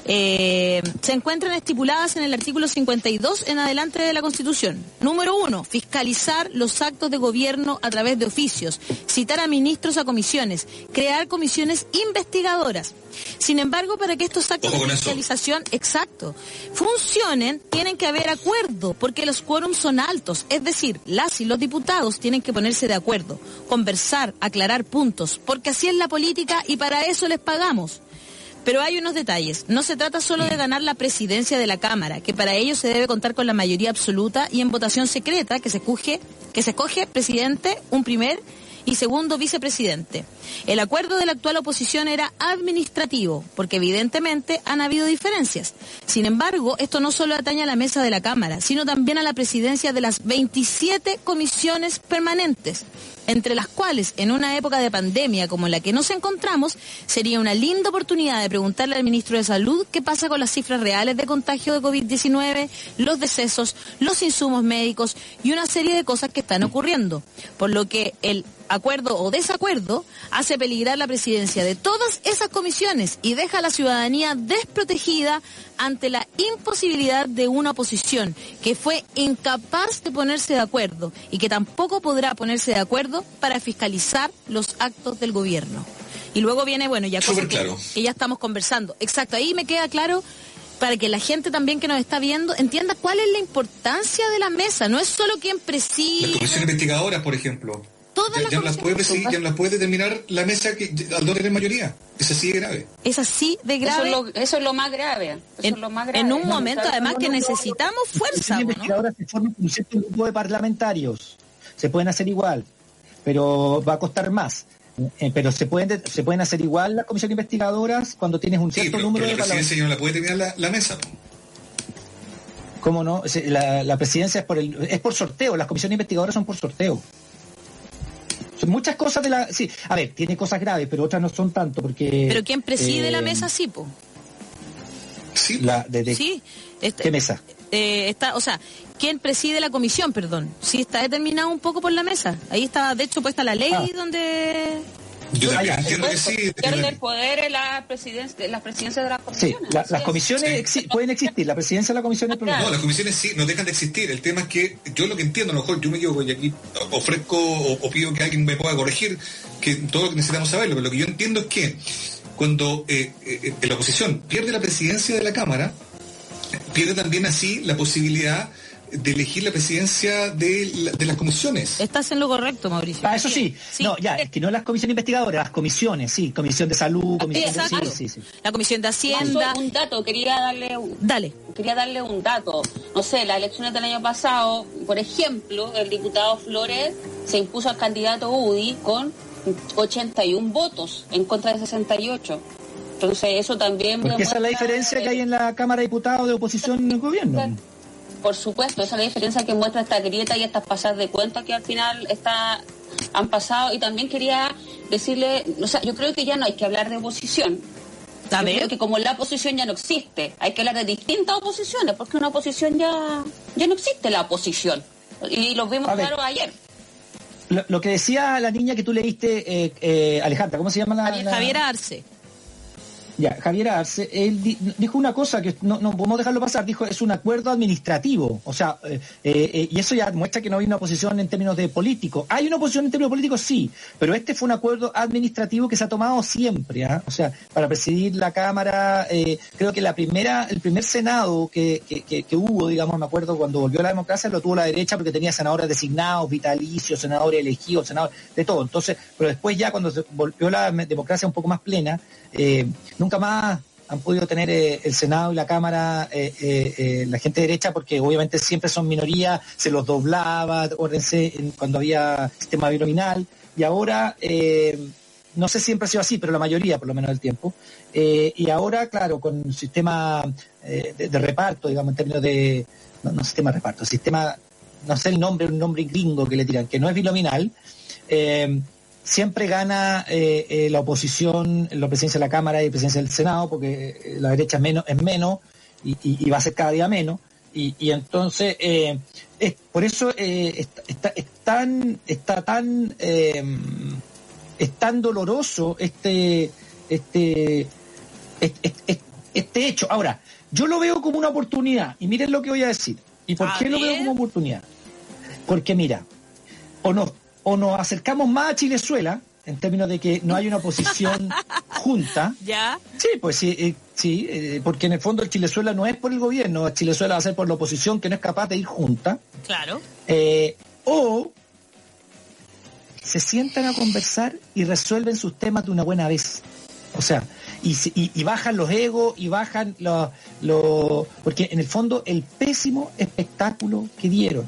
eh, se encuentran estipuladas en el artículo 52 en adelante de la Constitución. Número uno, fiscalizar los actos de gobierno a través de oficios, citar a ministros a comisiones, crear comisiones investigadoras. Sin embargo, para que estos actos de fiscalización, exacto, funcionen, tienen que haber acuerdo, porque los quórums son altos. Es decir, las y los diputados tienen que ponerse de acuerdo, conversar, aclarar puntos, porque así es la política y para eso les pagamos. Pero hay unos detalles. No se trata solo de ganar la presidencia de la Cámara, que para ello se debe contar con la mayoría absoluta y en votación secreta que se escoge, que se escoge presidente, un primer y segundo vicepresidente. El acuerdo de la actual oposición era administrativo, porque evidentemente han habido diferencias. Sin embargo, esto no solo atañe a la mesa de la Cámara, sino también a la presidencia de las 27 comisiones permanentes entre las cuales en una época de pandemia como la que nos encontramos, sería una linda oportunidad de preguntarle al ministro de Salud qué pasa con las cifras reales de contagio de COVID-19, los decesos, los insumos médicos y una serie de cosas que están ocurriendo. Por lo que el acuerdo o desacuerdo hace peligrar la presidencia de todas esas comisiones y deja a la ciudadanía desprotegida ante la imposibilidad de una oposición que fue incapaz de ponerse de acuerdo y que tampoco podrá ponerse de acuerdo para fiscalizar los actos del gobierno. Y luego viene, bueno, ya cosas que, ya estamos conversando. Exacto, ahí me queda claro para que la gente también que nos está viendo entienda cuál es la importancia de la mesa. No es solo quien preside. Las comisiones investigadoras, por ejemplo ya, las puede ya las puede determinar la mesa que al no tener mayoría. Es así de grave. Es así de grave. Eso es lo, más grave. en, un momento además que necesitamos fuerza. Las investigadoras se forman un cierto grupo de parlamentarios. Se pueden hacer igual, pero va a costar más. Eh, pero se pueden se pueden hacer igual las comisiones investigadoras cuando tienes un cierto número de parlamentarios. La no la puede terminar la, mesa. ¿Cómo no? La, la, presidencia es por el, es por sorteo, las comisiones investigadoras son por sorteo. Muchas cosas de la... Sí, a ver, tiene cosas graves, pero otras no son tanto porque... Pero ¿quién preside la eh, mesa, sí, po? Sí, la, de, sí este, ¿Qué mesa? Eh, está, o sea, ¿quién preside la comisión, perdón? Sí, está determinado un poco por la mesa. Ahí está, de hecho, puesta la ley ah. donde yo también entiendo que sí. el poder en la presidencia, las presidencias de las comisiones. Sí, las comisiones pueden existir, la presidencia de la comisión es No, las comisiones sí, no dejan de existir. El tema es que yo lo que entiendo, a lo mejor yo me equivoco y aquí ofrezco o, pido que alguien me pueda corregir, que todo lo que necesitamos saberlo, pero lo que yo entiendo es que cuando eh, eh, la oposición pierde la presidencia de la Cámara, pierde también así la posibilidad de elegir la presidencia de, de, las comisiones. Estás en lo correcto, Mauricio. Ah, eso sí. No, ya, es que no las comisiones investigadoras, las comisiones, sí. Comisión de salud, comisión de... Sí, sí, La comisión de Hacienda. un dato, quería darle un... Dale. Quería darle un dato. No sé, las elecciones del año pasado, por ejemplo, el diputado Flores se impuso al candidato UDI con 81 votos en contra de 68. Entonces eso también... Porque esa es la diferencia que hay en la Cámara de Diputados de oposición en el gobierno. Por supuesto, esa es la diferencia que muestra esta grieta y estas pasadas de cuenta que al final está, han pasado. Y también quería decirle, o sea, yo creo que ya no hay que hablar de oposición. Yo creo que como la oposición ya no existe, hay que hablar de distintas oposiciones, porque una oposición ya, ya no existe la oposición. Y lo vimos claro ayer. Lo, que decía la niña que tú leíste, eh, eh, Alejandra, ¿cómo se llama la, la... Javier Arce. Ya, Javier Arce, él dijo una cosa que no, no, podemos dejarlo pasar, dijo es un acuerdo administrativo, o sea, eh, eh, y eso ya muestra que no hay una oposición en términos de político. Hay una oposición en términos políticos, sí, pero este fue un acuerdo administrativo que se ha tomado siempre, ¿ah? o sea, para presidir la Cámara, eh, creo que la primera, el primer Senado que, que, hubo, digamos, me acuerdo cuando volvió la democracia, lo tuvo la derecha porque tenía senadores designados, vitalicios, senadores elegidos, senadores, de todo. Entonces, pero después ya cuando se volvió la democracia un poco más plena, eh, nunca más han podido tener eh, el Senado y la Cámara eh, la gente derecha porque obviamente siempre son minorías, se los doblaba, cuando había sistema binominal y ahora no sé si siempre ha sido así, pero la mayoría por lo menos del tiempo. y ahora, claro, con un sistema de, reparto, digamos, en términos de, no, sistema de reparto, sistema, no sé el nombre, un nombre gringo que le tiran, que no es binominal, siempre gana eh, eh, la oposición la presidencia de la Cámara y la presidencia del Senado, porque eh, la derecha es menos, es menos y, va a ser cada día menos. Y, entonces, es, por eso está, es tan, está tan, es tan doloroso este, este, este, este, hecho. Ahora, yo lo veo como una oportunidad, y miren lo que voy a decir. ¿Y por qué lo veo como oportunidad? Porque mira, o no, o nos acercamos más a Chilezuela, en términos de que no hay una oposición junta. ¿Ya? Sí, pues sí, eh, sí eh, porque en el fondo el Chilezuela no es por el gobierno, el Chilezuela va a ser por la oposición que no es capaz de ir junta. Claro. Eh, o se sientan a conversar y resuelven sus temas de una buena vez. O sea, y, y, bajan los egos y bajan los... Lo, porque en el fondo el pésimo espectáculo que dieron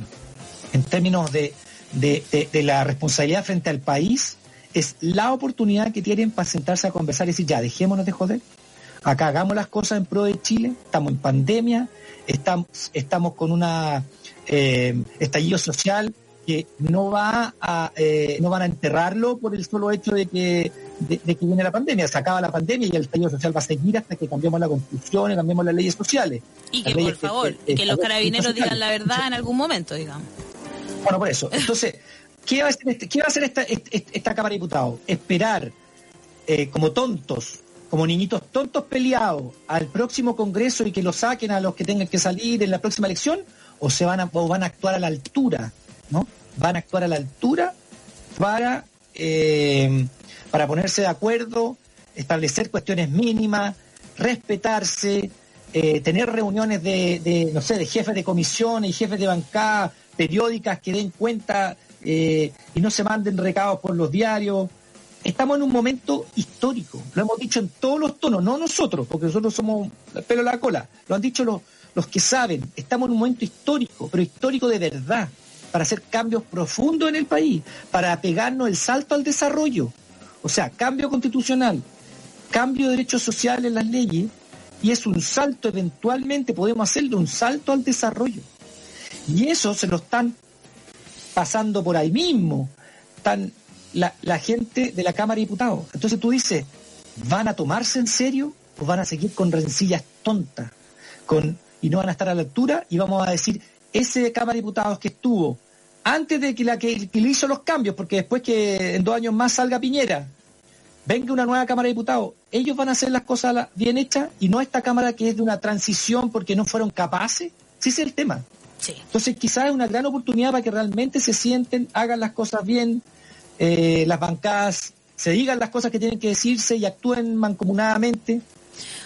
en términos de de, la responsabilidad frente al país es la oportunidad que tienen para sentarse a conversar y decir, ya, dejémonos de joder, acá hagamos las cosas en pro de Chile, estamos en pandemia, estamos, estamos con una eh, estallido social que no va a eh, no van a enterrarlo por el solo hecho de que de, que viene la pandemia. Se acaba la pandemia y el estallido social va a seguir hasta que cambiemos la constitución y cambiemos las leyes sociales. Y que por favor que, los carabineros digan la verdad en algún momento digamos bueno, por eso. Entonces, ¿qué va a hacer, este, esta, Cámara de Diputados? Esperar eh, como tontos, como niñitos tontos peleados al próximo Congreso y que lo saquen a los que tengan que salir en la próxima elección, o se van a, o van a actuar a la altura, ¿no? Van a actuar a la altura para, eh, para ponerse de acuerdo, establecer cuestiones mínimas, respetarse, eh, tener reuniones de, no sé, de jefes de comisiones y jefes de bancada periódicas que den cuenta eh, y no se manden recados por los diarios. Estamos en un momento histórico, lo hemos dicho en todos los tonos, no nosotros, porque nosotros somos el pelo a la cola, lo han dicho los, los que saben, estamos en un momento histórico, pero histórico de verdad, para hacer cambios profundos en el país, para pegarnos el salto al desarrollo, o sea, cambio constitucional, cambio de derechos sociales en las leyes, y es un salto, eventualmente podemos hacerlo, un salto al desarrollo. Y eso se lo están pasando por ahí mismo. Están la, gente de la Cámara de Diputados. Entonces tú dices, ¿van a tomarse en serio o van a seguir con rencillas tontas? Con, y no van a estar a la altura y vamos a decir, ese Cámara de Diputados que estuvo antes de que la que, le hizo los cambios, porque después que en dos años más salga Piñera, venga una nueva Cámara de Diputados, ellos van a hacer las cosas bien hechas y no esta Cámara que es de una transición porque no fueron capaces. Sí, es el tema. Entonces quizás es una gran oportunidad para que realmente se sienten, hagan las cosas bien, eh, las bancadas se digan las cosas que tienen que decirse y actúen mancomunadamente.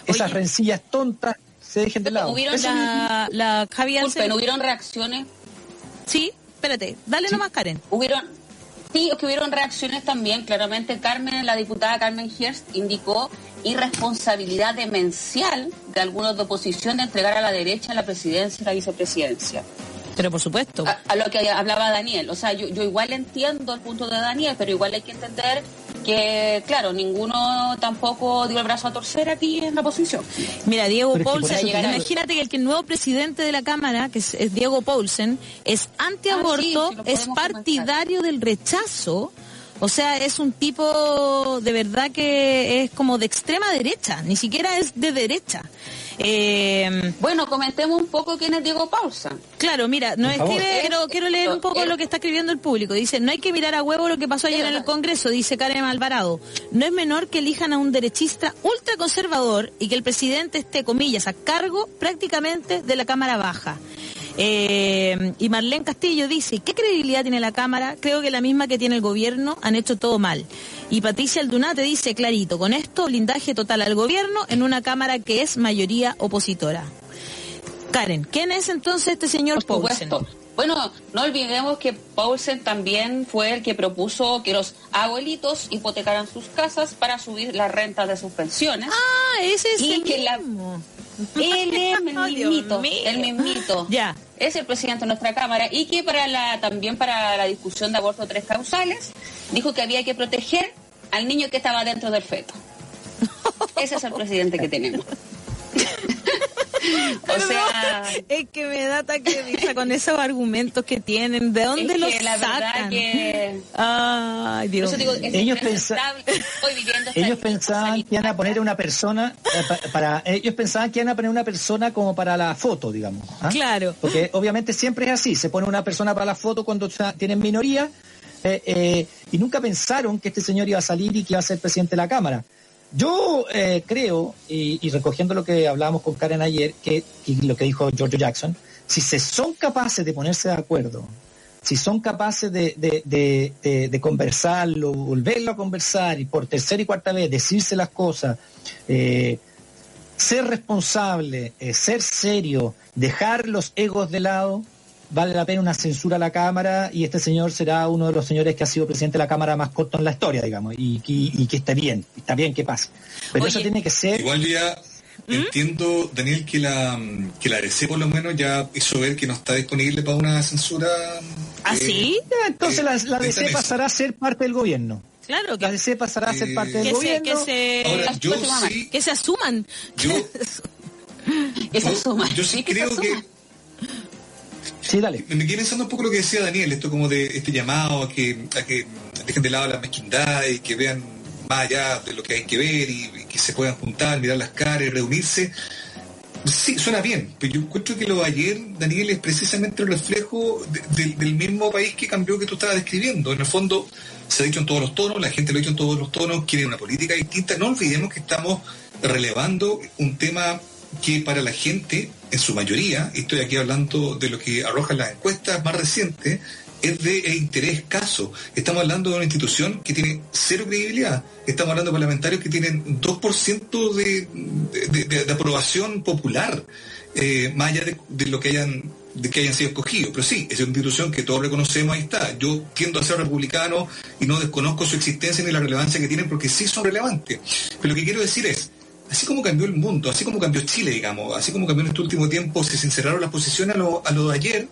Esas rencillas tontas se dejen de lado. ¿Hubieron, La, la Javi disculpen, ¿hubieron reacciones? Sí, espérate, dale nomás, Karen. Hubieron, sí, es que hubieron reacciones también. Claramente, Carmen, la diputada Carmen Hirst, indicó irresponsabilidad demencial de algunos de oposición de entregar a la derecha la presidencia y la vicepresidencia. Pero por supuesto. A, a lo que hablaba Daniel. O sea, yo, yo igual entiendo el punto de Daniel, pero igual hay que entender que, claro, ninguno tampoco dio el brazo a torcer aquí en la oposición. Mira, Diego es que Paulsen, imagínate que el, que el nuevo presidente de la Cámara, que es, es Diego Paulsen, es antiaborto, Ah, sí, sí, lo es partidario del rechazo. O sea, es un tipo de verdad que es como de extrema derecha, ni siquiera es de derecha. Eh, Bueno, comentemos un poco quién es Diego Paulsen. Claro, mira, favor. escribe, quiero, quiero leer un poco Eh, lo que está escribiendo el público. Dice, no hay que mirar a huevo lo que pasó ayer en el Congreso, dice Karen Alvarado. No es menor que elijan a un derechista ultraconservador y que el presidente esté, comillas, a cargo prácticamente de la Cámara Baja. Eh, y Marlene Castillo dice, ¿qué credibilidad tiene la Cámara? Creo que la misma que tiene el gobierno, han hecho todo mal. Y Patricia Aldunate dice, clarito, con esto blindaje total al gobierno en una Cámara que es mayoría opositora. Karen, ¿quién es entonces este señor Por Paulsen? Bueno, no olvidemos que Paulsen también fue el que propuso que los abuelitos hipotecaran sus casas para subir las rentas de sus pensiones. Ah, ese es Y el que la- mismo. Él es el mismito, mío. el mismito. Ya. Es el presidente de nuestra Cámara y que para la también para la discusión de aborto tres causales dijo que había que proteger al niño que estaba dentro del feto. Ese es el presidente que tenemos. o sea, es que me da ataque de risa con esos argumentos que tienen. ¿De dónde es los que la sacan? que Ay, Dios. digo, es Ellos esta- Ellos pensaban que iban a poner una persona eh, pa- para ellos pensaban que iban a poner una persona como para la foto, digamos. ¿ah? Claro. Porque obviamente siempre es así, se pone una persona para la foto cuando tienen minoría eh, eh, y nunca pensaron que este señor iba a salir y que iba a ser presidente de la Cámara. Yo eh, creo, y, recogiendo lo que hablábamos con Karen ayer, que, y lo que dijo George Jackson, si se son capaces de ponerse de acuerdo, si son capaces de- de conversarlo, volverlo a conversar y por tercera y cuarta vez decirse las cosas, eh, ser responsable, eh, ser serio, dejar los egos de lado, vale la pena una censura a la Cámara y este señor será uno de los señores que ha sido presidente de la Cámara más corto en la historia, digamos, y, y- y que está bien, está bien que pase. Pero Oye. eso tiene que ser... Igual ya ¿Mm? entiendo, Daniel, que la, que la DC por lo menos ya hizo ver que no está disponible para una censura. ¿Ah, eh, sí? Entonces eh, la, la de DC esa pasará a ser parte del gobierno. Claro, La que, DC pasará a ser Eh, parte del que, se, gobierno. que, se, Ahora, yo sí, que se asuman. yo, que se yo- asuma. yo sí Sí, que se creo que asuma. Sí, dale. me quedé pensando un poco lo que decía Daniel, esto como de este llamado a que, dejen de lado la mezquindad y que vean más allá de lo que hay que ver y, que se puedan juntar, mirar las caras reunirse. Sí, suena bien, pero yo encuentro que lo de ayer, Daniel, es precisamente el reflejo de- de- del mismo país que cambió que tú estabas describiendo. En el fondo, se ha dicho en todos los tonos, la gente lo ha dicho en todos los tonos, quiere una política distinta. No olvidemos que estamos relevando un tema que para la gente, en su mayoría, y estoy aquí hablando de lo que arrojan las encuestas más recientes, es de eh, interés escaso. Estamos hablando de una institución que tiene cero credibilidad. Estamos hablando de parlamentarios que tienen 2% de, de, aprobación popular, eh, más allá de, de lo que hayan de que hayan sido escogidos. Pero sí, es una institución que todos reconocemos, ahí está. Yo tiendo a ser republicano y no desconozco su existencia ni la relevancia que tienen porque sí son relevantes. Pero lo que quiero decir es, así como cambió el mundo, así como cambió Chile, digamos, así como cambió en este último tiempo, se sinceraron las posiciones a lo, a lo de ayer,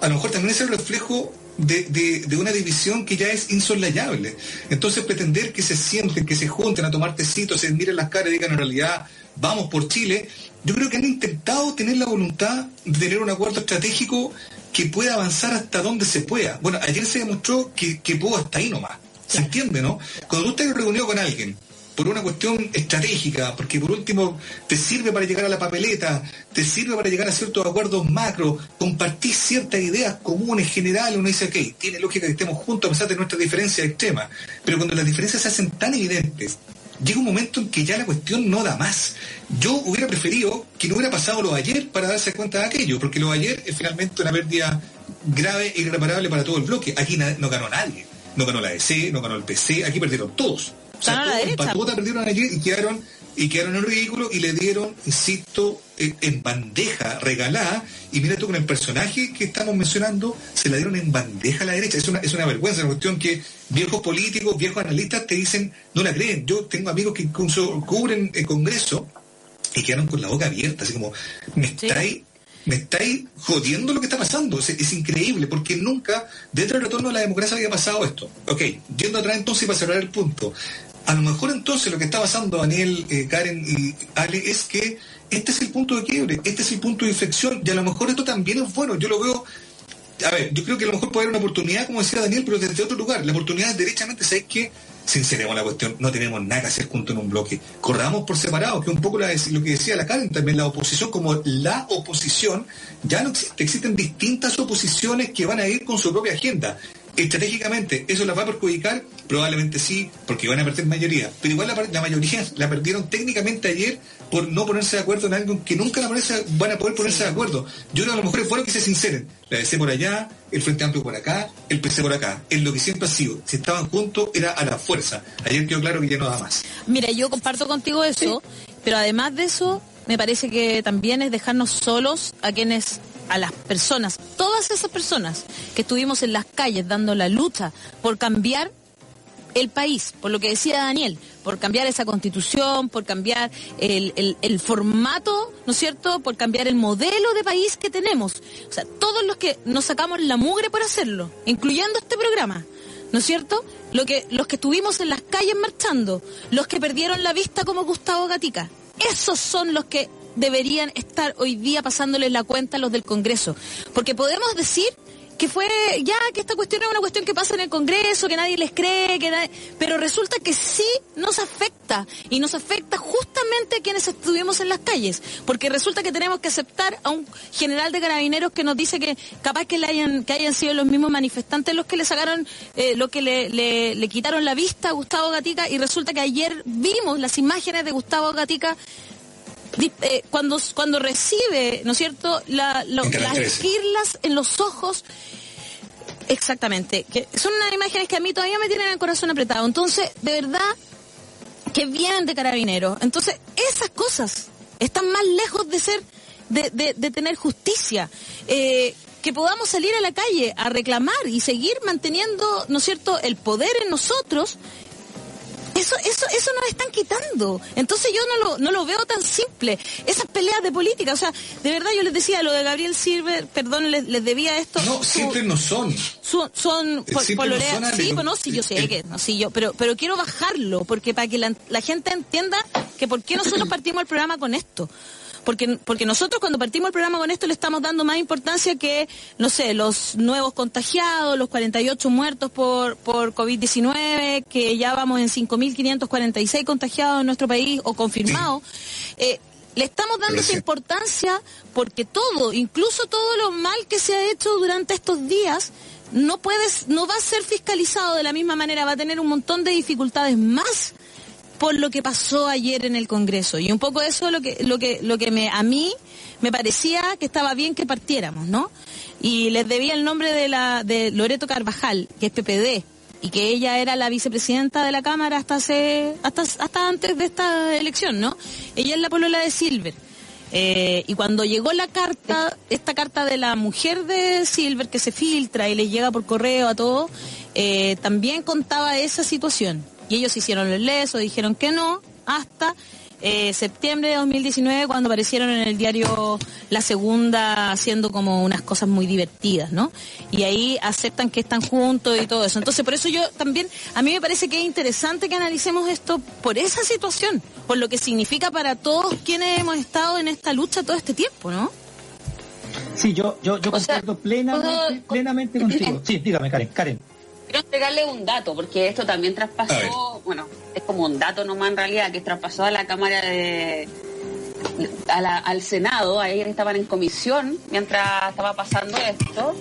a lo mejor también es el reflejo de, de- de una división que ya es insoslayable. Entonces pretender que se sienten, que se junten a tomar tecitos, se miren las caras y digan en realidad vamos por Chile, yo creo que han intentado tener la voluntad de tener un acuerdo estratégico que pueda avanzar hasta donde se pueda. Bueno, ayer se demostró que, que pudo hasta ahí nomás. ¿Se entiende, no? Cuando tú estás reunido con alguien por una cuestión estratégica, porque por último te sirve para llegar a la papeleta, te sirve para llegar a ciertos acuerdos macro, compartir ciertas ideas comunes, generales, uno dice, ok, tiene lógica que estemos juntos a pesar de nuestras diferencias extremas, pero cuando las diferencias se hacen tan evidentes, llega un momento en que ya la cuestión no da más. Yo hubiera preferido que no hubiera pasado lo de ayer para darse cuenta de aquello, porque lo de ayer es finalmente una pérdida grave e irreparable para todo el bloque. Aquí no ganó nadie. No ganó la EC, no ganó el PC, aquí perdieron todos. O sea, la derecha. patota perdieron ayer y quedaron y quedaron en ridículo y le dieron, insisto, en bandeja regalada. Y mira tú con el personaje que estamos mencionando, se la dieron en bandeja a la derecha. Es una, es una vergüenza, una cuestión que viejos políticos, viejos analistas te dicen, no la creen. Yo tengo amigos que incluso cubren el Congreso y quedaron con la boca abierta, así como, me estáis me estáis jodiendo lo que está pasando. Es, es, increíble, porque nunca, dentro del retorno a la democracia había pasado esto. Ok, yendo atrás entonces para cerrar el punto. A lo mejor entonces lo que está pasando Daniel, eh, Karen y Ale es que este es el punto de quiebre, este es el punto de inflexión, y a lo mejor esto también es bueno. Yo lo veo a ver, yo creo que a lo mejor puede haber una oportunidad, como decía Daniel, pero desde otro lugar. La oportunidad es derechamente, ¿sabes que Sinceremos la cuestión, no tenemos nada que hacer junto en un bloque. Corramos por separado, que un poco lo que decía la Karen también, la oposición como la oposición ya no existe. Existen distintas oposiciones que van a ir con su propia agenda estratégicamente, ¿eso la va a perjudicar? Probablemente sí, porque van a perder mayoría. Pero igual la, mayoría la perdieron técnicamente ayer por no ponerse de acuerdo en algo que nunca van a poder ponerse de acuerdo. Yo creo que a lo mejor es bueno que se sinceren. La DC por allá, el Frente Amplio por acá, el PC por acá. Es lo que siempre ha sido. Si estaban juntos, era a la fuerza. Ayer quedó claro que ya no da más. Mira, yo comparto contigo eso, pero además de eso, me parece que también es dejarnos solos a quienes a las personas, todas esas personas que estuvimos en las calles dando la lucha por cambiar el país, por lo que decía Daniel, por cambiar esa constitución, por cambiar el, el, formato, ¿no es cierto?, por cambiar el modelo de país que tenemos. O sea, todos los que nos sacamos la mugre por hacerlo, incluyendo este programa, ¿no es cierto? Lo que, los que estuvimos en las calles marchando, los que perdieron la vista como Gustavo Gatica, esos son los que deberían estar hoy día pasándoles la cuenta a los del Congreso. Porque podemos decir que fue ya que esta cuestión es una cuestión que pasa en el Congreso, que nadie les cree, que pero resulta que sí nos afecta y nos afecta justamente a quienes estuvimos en las calles, porque resulta que tenemos que aceptar a un general de carabineros que nos dice que capaz que le hayan que hayan sido los mismos manifestantes los que le sacaron, eh, lo que le, le, le quitaron la vista a Gustavo Gatica y resulta que ayer vimos las imágenes de Gustavo Gatica eh, cuando, cuando recibe, ¿no es cierto?, las esquirlas en los ojos. Exactamente. Que son unas imágenes que a mí todavía me tienen el corazón apretado. Entonces, de verdad, que vienen de carabineros. Entonces, esas cosas están más lejos de ser, de, de, tener justicia. Eh, que podamos salir a la calle a reclamar y seguir manteniendo, ¿no es cierto?, el poder en nosotros eso, eso, eso nos están quitando. Entonces yo no lo, no lo veo tan simple. Esas peleas de política, o sea, de verdad yo les decía lo de Gabriel Silver, perdón, les, les debía esto. No, siempre no son. Son, son pololeas, sí, bueno, sí, yo sé que, no, sí, yo, pero, pero quiero bajarlo, porque para que la, la gente entienda que por qué nosotros partimos el programa con esto porque, porque nosotros cuando partimos el programa con esto le estamos dando más importancia que, no sé, los nuevos contagiados, los 48 muertos por, por COVID-19, que ya vamos en 5.546 contagiados en nuestro país o confirmados. Eh, le estamos dando esa importancia porque todo, incluso todo lo mal que se ha hecho durante estos días, no puedes, no va a ser fiscalizado de la misma manera, va a tener un montón de dificultades más por lo que pasó ayer en el Congreso. Y un poco eso lo que, lo que, lo que a mí me parecía que estaba bien que partiéramos, ¿no? Y les debía el nombre de la, de Loreto Carvajal, que es PPD, y que ella era la vicepresidenta de la Cámara hasta hace, hasta, hasta antes de esta elección, ¿no? Ella es la polola de Silver. Eh, y cuando llegó la carta, esta carta de la mujer de Silver que se filtra y le llega por correo a todo, eh, también contaba esa situación y ellos hicieron el leso, dijeron que no, hasta eh, septiembre de 2019 cuando aparecieron en el diario La Segunda haciendo como unas cosas muy divertidas, ¿no? Y ahí aceptan que están juntos y todo eso. Entonces, por eso yo también, a mí me parece que es interesante que analicemos esto por esa situación, por lo que significa para todos quienes hemos estado en esta lucha todo este tiempo, ¿no? Sí, yo, yo, yo comparto plenamente, plenamente contigo. Sí, dígame, Karen, Karen. Quiero entregarle un dato, porque esto también traspasó, bueno, es como un dato nomás en realidad, que traspasó a la Cámara de... al Senado, ayer estaban en comisión mientras estaba pasando esto,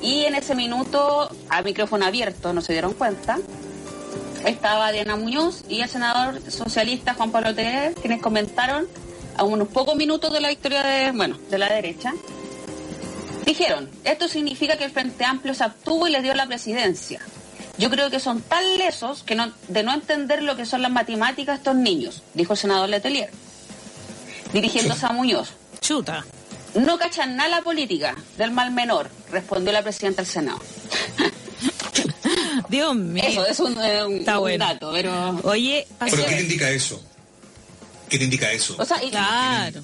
y en ese minuto, a micrófono abierto, no se dieron cuenta, estaba Diana Muñoz y el senador socialista Juan Pablo Térez, quienes comentaron a unos pocos minutos de la victoria de, bueno, de la derecha, Dijeron, esto significa que el Frente Amplio se obtuvo y les dio la presidencia. Yo creo que son tan lesos que no, de no entender lo que son las matemáticas estos niños, dijo el senador Letelier, dirigiéndose a Muñoz. Chuta. No cachan nada la política del mal menor, respondió la presidenta del Senado. Dios mío. Eso es un, eh, un- Está un bueno. dato, pero... Oye, ¿Pero qué te indica eso? ¿Qué te indica eso? O sea, y- Claro.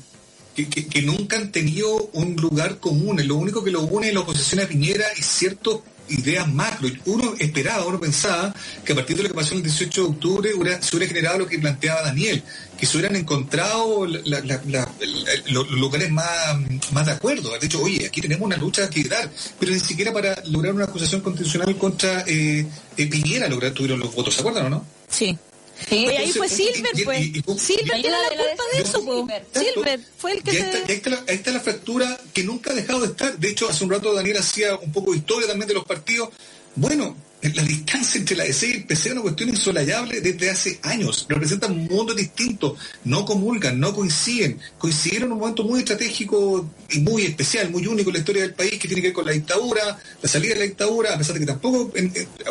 Que, nunca han tenido un lugar común. Lo único que lo une es la oposición a Piñera y ciertas ideas macro. Uno esperaba, uno pensaba que a partir de lo que pasó el 18 de octubre hubiera- se hubiera generado lo que planteaba Daniel, que se hubieran encontrado los lugares más, más de acuerdo. Han dicho, oye, aquí tenemos una lucha que dar, pero ni siquiera para lograr una acusación constitucional contra eh, eh, Piñera tuvieron los votos, ¿se acuerdan o no? Sí. Sí, Oye, ahí fue Silver, y- pues. y- y- Silver y tiene la la culpa de de eso. Silver. Silver fue el que se... ahí está la, ahí está la fractura que nunca ha dejado de estar. De hecho, hace un rato Daniel hacía un poco de historia también de los partidos. Bueno, la distancia entre la DC y el PC es una cuestión insolayable desde hace años. Representan mundos distintos, no comulgan, no coinciden. Coincidieron en un momento muy estratégico y muy especial, muy único en la historia del país, que tiene que ver con la dictadura, la salida de la dictadura, a pesar de que tampoco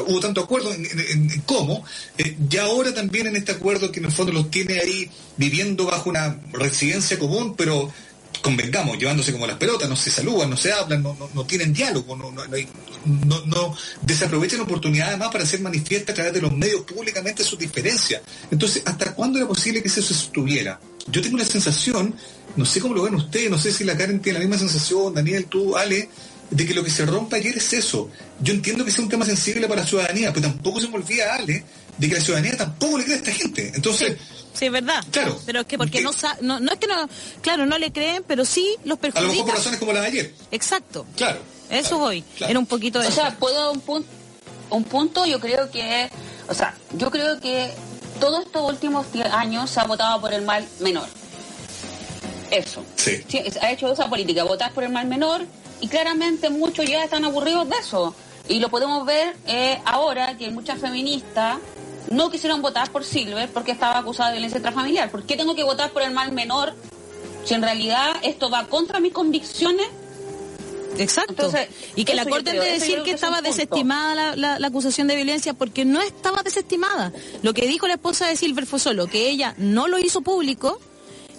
hubo tanto acuerdo en- en cómo. Eh, y ahora también en este acuerdo que en el fondo los tiene ahí viviendo bajo una residencia común, pero convengamos, llevándose como las pelotas, no se saludan, no se hablan, no, no, no tienen diálogo, no, no, no, no- desaprovechan oportunidades además para hacer manifiesta a través de los medios públicamente sus diferencias. Entonces, ¿hasta cuándo era posible que eso se? Yo tengo la sensación, no sé cómo lo ven ustedes, no sé si la Karen tiene la misma sensación, Daniel, tú, Ale, de que lo que se rompe ayer es eso. Yo entiendo que sea un tema sensible para la ciudadanía, pero tampoco se me olvida, Ale, de que la ciudadanía tampoco le cree a esta gente. Entonces, Sí, es verdad. Claro. Pero es que porque Que- no, sa- no no es que no, claro, no le creen, pero sí los a lo mejor por razones como la de ayer. Exacto. Claro. Eso claro, voy. claro. Era un poquito de O sea, puedo un punto, un punto yo creo que, o sea, yo creo que todos estos últimos años se ha votado por el mal menor. Eso. Sí. ha hecho esa política, votar por el mal menor y claramente muchos ya están aburridos de eso. Y lo podemos ver eh, ahora que muchas feministas no quisieron votar por Silver porque estaba acusada de violencia intrafamiliar. ¿Por qué tengo que votar por el mal menor si en realidad esto va contra mis convicciones? Exacto. Entonces, y que la Corte creo, de decir que estaba desestimada la, la- la acusación de violencia porque no estaba desestimada. Lo que dijo la esposa de Silver fue solo que ella no lo hizo público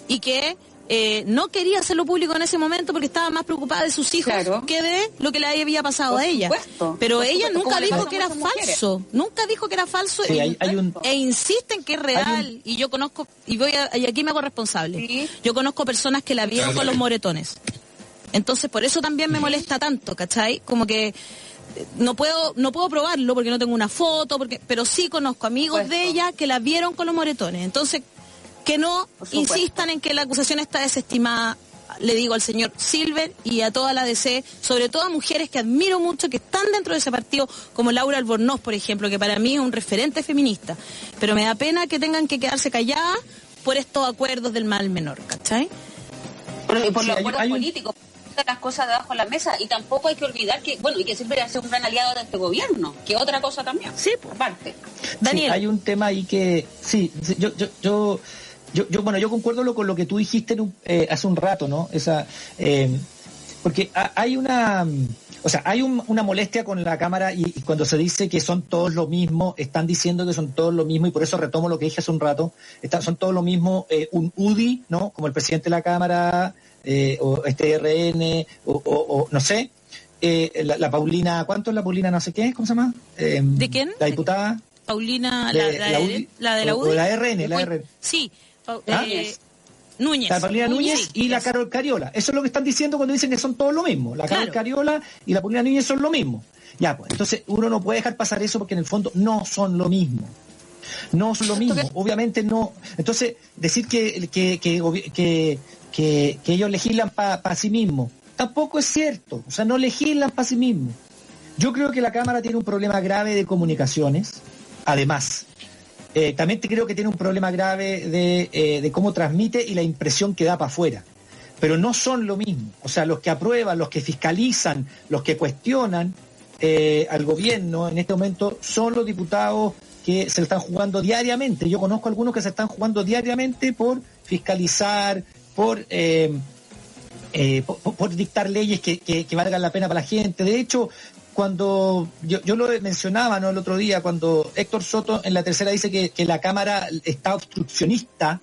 y que eh, no quería hacerlo público en ese momento porque estaba más preocupada de sus hijos Claro. que de lo que le había pasado Por a ella. supuesto, Pero ella supuesto, nunca dijo que era falso. Nunca dijo que era falso Sí, y, hay- hay un- e insiste en que es real. Y yo conozco, y voy a, y aquí me hago responsable. Sí. Yo conozco personas que la vieron Claro, con los moretones. Entonces, por eso también me molesta tanto, ¿cachai? Como que eh, no puedo no puedo probarlo porque no tengo una foto, porque pero sí conozco amigos de ella que la vieron con los moretones. Entonces, que no Por insistan en que la acusación está desestimada, le digo al señor Silver y a toda la DC, sobre todo a mujeres que admiro mucho, que están dentro de ese partido, como Laura Albornoz, por ejemplo, que para mí es un referente feminista. Pero me da pena que tengan que quedarse calladas por estos acuerdos del mal menor, ¿cachai? Por, por Sí, los acuerdos hay políticos, las cosas debajo de la mesa. Y tampoco hay que olvidar que, bueno, y que Silver hace un gran aliado de este gobierno, que otra cosa también. Sí, pues. aparte. Daniel. Sí, hay un tema ahí que, sí, sí, yo, yo, yo, yo, yo, bueno, yo concuerdo lo- con lo que tú dijiste en un- eh, hace un rato, ¿no? Esa, eh, porque ha- hay una, mm, o sea, hay un- una molestia con la Cámara y, y cuando se dice que son todos lo mismo, están diciendo que son todos lo mismo y por eso retomo lo que dije hace un rato, están, son todos lo mismo, eh, un UDI, ¿no? Como el presidente de la Cámara, o este RN, o, o- o no sé, la, la Paulina, ¿cuánto es la Paulina no sé qué? ¿Cómo se llama? Eh, ¿De quién? La diputada. Paulina, De la, la, la de- UDI, la de la o- UDI. o la RN, la RN. Sí, ¿Ah? eh, Núñez. La Paulina Núñez y la Carol Cariola. Eso es lo que están diciendo cuando dicen que son todos lo mismo. La Carol Claro. Cariola y la Paulina Núñez son lo mismo. Ya, pues, entonces uno no puede dejar pasar eso porque en el fondo no son lo mismo. No son lo mismo, obviamente no. Entonces, decir que, que, que, gobi- que, que- que ellos legislan para sí mismos, tampoco es cierto. O sea, no legislan para sí mismos. Yo creo que la Cámara tiene un problema grave de comunicaciones, además. Eh, también creo que tiene un problema grave de, eh, de cómo transmite y la impresión que da para afuera. Pero no son lo mismo. O sea, los que aprueban, los que fiscalizan, los que cuestionan eh, al gobierno en este momento son los diputados que se están jugando diariamente. Yo conozco algunos que se están jugando diariamente por fiscalizar, por... dictar leyes que- que valgan la pena para la gente. De hecho, cuando yo, yo lo mencionaba ¿no? el otro día, cuando Héctor Soto en la tercera dice que, que la Cámara está obstruccionista,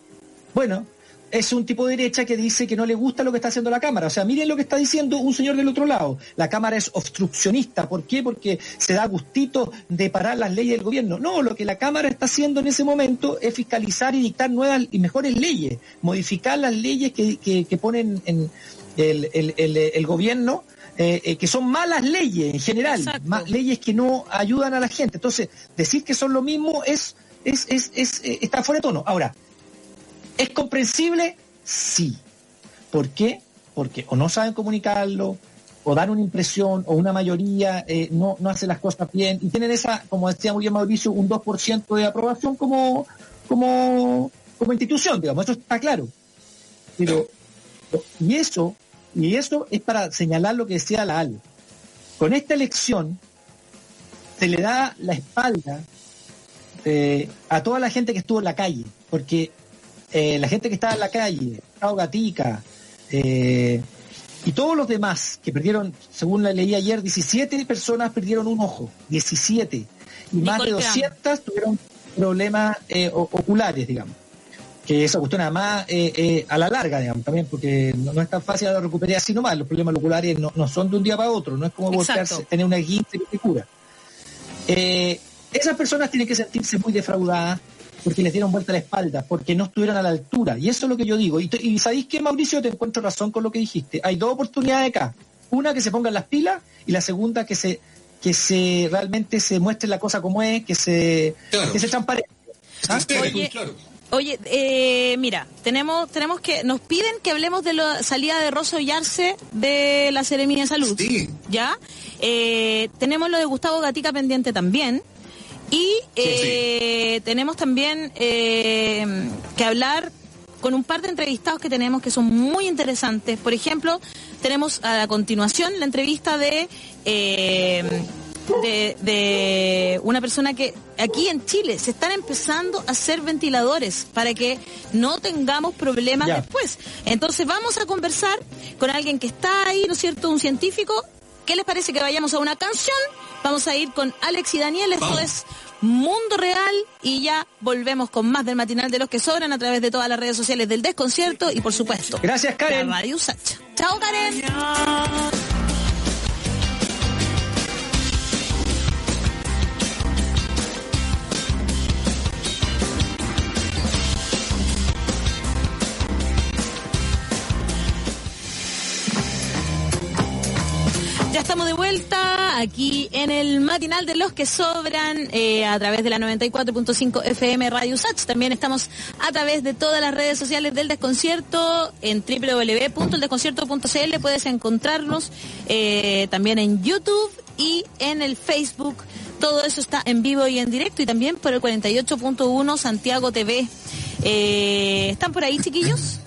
bueno, es un tipo de derecha que dice que no le gusta lo que está haciendo la Cámara. O sea, miren lo que está diciendo un señor del otro lado. La Cámara es obstruccionista. ¿Por qué? Porque se da gustito de parar las leyes del gobierno. No, lo que la Cámara está haciendo en ese momento es fiscalizar y dictar nuevas y mejores leyes, modificar las leyes que, que, ponen en el, el, el, gobierno. Eh, eh, que son malas leyes en general, más leyes que no ayudan a la gente. Entonces, decir que son lo mismo es, es, es, es eh, está fuera de tono. Ahora, ¿Es comprensible? Sí. ¿Por qué? Porque o no saben comunicarlo, o dan una impresión, o una mayoría eh, no, no hace las cosas bien, y tienen esa, como decía muy bien Mauricio, un 2% de aprobación como, como, como institución, digamos, eso está claro. Pero, y eso, y eso es para señalar lo que decía la Ale. Con esta elección se le da la espalda eh, a toda la gente que estuvo en la calle, porque eh, la gente que estaba en la calle, Gustavo Gatica, eh, y todos los demás que perdieron, según la leí ayer, 17 personas perdieron un ojo, 17, y más de 200 tuvieron problemas oculares, digamos. Que esa cuestión además a la larga, digamos, también, porque no, es tan fácil de recuperar así nomás. Los problemas oculares no, son de un día para otro, no es como voltearse, tener una guince que te cura. esas personas tienen que sentirse muy defraudadas, porque les dieron vuelta la espalda, porque no estuvieron a la altura. Y eso es lo que yo digo. Y, y sabéis que, Mauricio, te encuentro razón con lo que dijiste. Hay dos oportunidades acá. Una que se pongan las pilas y la segunda que se que se realmente se muestre la cosa como es, que se, que se transparente. ¿Ah? Oye, eh, mira, tenemos tenemos que nos piden que hablemos de la salida de Rosso Yarse de la Seremia de Salud. Sí. ¿Ya? Eh, tenemos lo de Gustavo Gatica pendiente también. Y eh, tenemos también que hablar con un par de entrevistados que tenemos que son muy interesantes. Por ejemplo, tenemos a continuación la entrevista de, eh, de, una persona que aquí en Chile se están empezando a hacer ventiladores para que no tengamos problemas después. Entonces vamos a conversar con alguien que está ahí, ¿no es cierto? Un científico. ¿Qué les parece que vayamos a una canción? Vamos a ir con Alex y Daniel. Esto es Mundo Real y ya volvemos con más del matinal de los que sobran a través de todas las redes sociales del desconcierto y por supuesto. Gracias Karen. Radio Sacha. Chao Karen. Vuelta aquí en el matinal de los que sobran eh, a través de la 94.5 FM Radio Sach. También estamos a través de todas las redes sociales del desconcierto en www.eldesconcierto.cl. Puedes encontrarnos eh, también en YouTube y en el Facebook. Todo eso está en vivo y en directo y también por el 48.1 Santiago TV. Eh, ¿Están por ahí, chiquillos?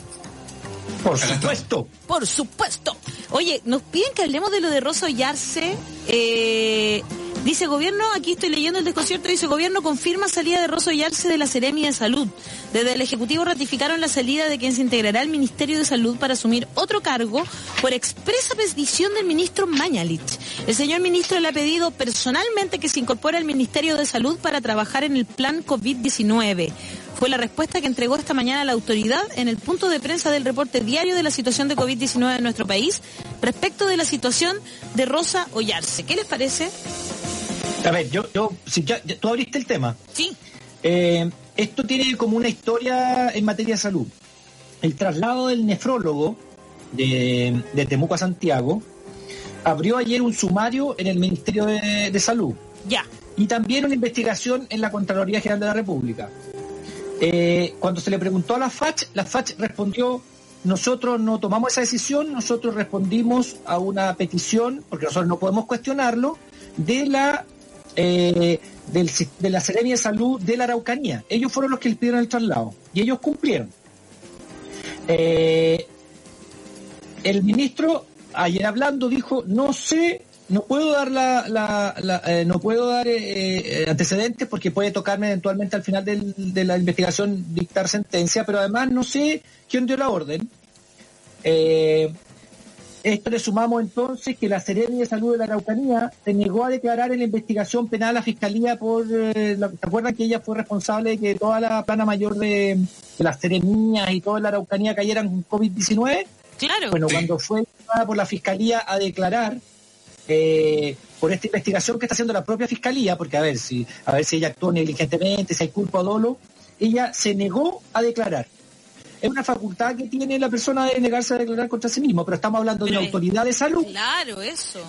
Por supuesto. Por supuesto. Oye, nos piden que hablemos de lo de Rosa Ollarse. Eh, dice gobierno, aquí estoy leyendo el desconcierto, dice gobierno confirma salida de Rosa Ollarse de la Seremia de Salud. Desde el Ejecutivo ratificaron la salida de quien se integrará al Ministerio de Salud para asumir otro cargo por expresa petición del ministro Mañalich. El señor ministro le ha pedido personalmente que se incorpore al Ministerio de Salud para trabajar en el plan COVID-19 fue la respuesta que entregó esta mañana la autoridad en el punto de prensa del reporte diario de la situación de COVID-19 en nuestro país respecto de la situación de Rosa Ollarse. ¿Qué les parece? A ver, yo, yo, si ya, tú abriste el tema. Sí. Eh, esto tiene como una historia en materia de salud. El traslado del nefrólogo de, de Temuco a Santiago abrió ayer un sumario en el Ministerio de, de Salud. Ya. Y también una investigación en la Contraloría General de la República. Eh, cuando se le preguntó a la FACH, la FACH respondió, nosotros no tomamos esa decisión, nosotros respondimos a una petición, porque nosotros no podemos cuestionarlo, de la eh, de la Serenia de Salud de la Araucanía. Ellos fueron los que le pidieron el traslado y ellos cumplieron. Eh, el ministro ayer hablando dijo, no sé no puedo dar la, eh, no puedo dar antecedentes porque puede tocarme eventualmente al final de la investigación dictar sentencia, pero además no sé quién dio la orden. Esto le sumamos entonces que la Seremi de Salud de la Araucanía se negó a declarar en la investigación penal a la Fiscalía por... Eh, ¿Se acuerdan que ella fue responsable de que toda la plana mayor de, las Seremías y toda la Araucanía cayeran con COVID-19? Claro. Bueno, cuando fue por la Fiscalía a declarar eh, por esta investigación que está haciendo la propia Fiscalía, porque a ver si, a ver si ella actuó negligentemente, si hay culpa o dolo, ella se negó a declarar es una facultad que tiene la persona de negarse a declarar contra sí mismo, pero estamos hablando de una autoridad de salud. Claro, eso.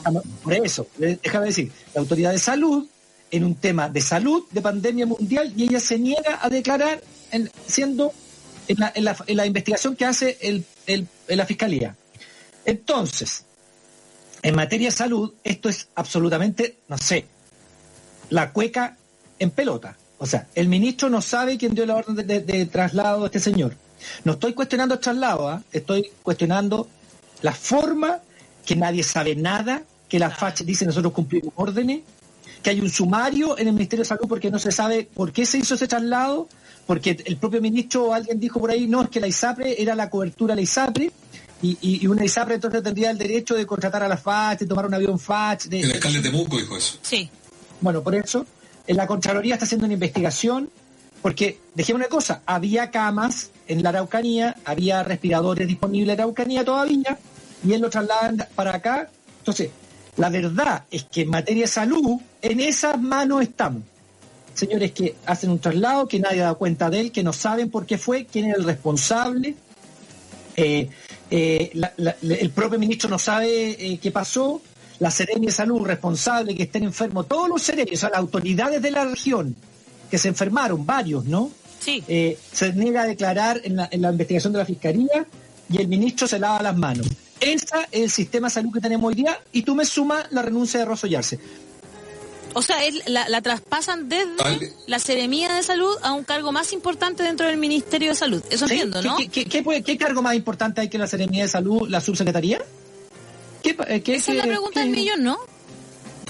Por eso, déjame decir, la autoridad de salud en un tema de salud, de pandemia mundial, y ella se niega a declarar en, siendo en la, investigación que hace el, la fiscalía. Entonces, en materia de salud, esto es absolutamente, no sé, la cueca en pelota. O sea, el ministro no sabe quién dio la orden de traslado a este señor. No estoy cuestionando el traslado, ¿ah? estoy cuestionando la forma que nadie sabe nada, que la FACH dice nosotros cumplimos órdenes, que hay un sumario en el Ministerio de Salud porque no se sabe por qué se hizo ese traslado, porque el propio ministro o alguien dijo por ahí, no, es que la ISAPRE era la cobertura de la ISAPRE, y, y, una ISAPRE entonces tendría el derecho de contratar a la FACH, de tomar un avión FACH. De, el alcalde de Temuco dijo eso. Sí. Bueno, por eso, en la Contraloría está haciendo una investigación porque, dejemos una cosa, había camas en la Araucanía, había respiradores disponibles en Araucanía todavía, y él lo trasladan para acá. Entonces, la verdad es que en materia de salud, en esas manos estamos. Señores que hacen un traslado, que nadie da cuenta de él, que no saben por qué fue, quién es el responsable. Eh, eh, el propio ministro no sabe eh, qué pasó. La Serenia de Salud responsable que estén enfermos, todos los serenios, o sea, las autoridades de la región, que se enfermaron, varios, ¿no? Sí. Eh, se niega a declarar en la, investigación de la Fiscalía y el ministro se lava las manos. Ese es el sistema de salud que tenemos hoy día y tú me sumas la renuncia de Rosso Yarse. O sea, la, traspasan desde la Seremía de Salud a un cargo más importante dentro del Ministerio de Salud. Eso entiendo, ¿no? ¿Qué, cargo más importante hay que la Seremía de Salud, la subsecretaría? ¿Qué, eh, Esa es la pregunta del millón, ¿no?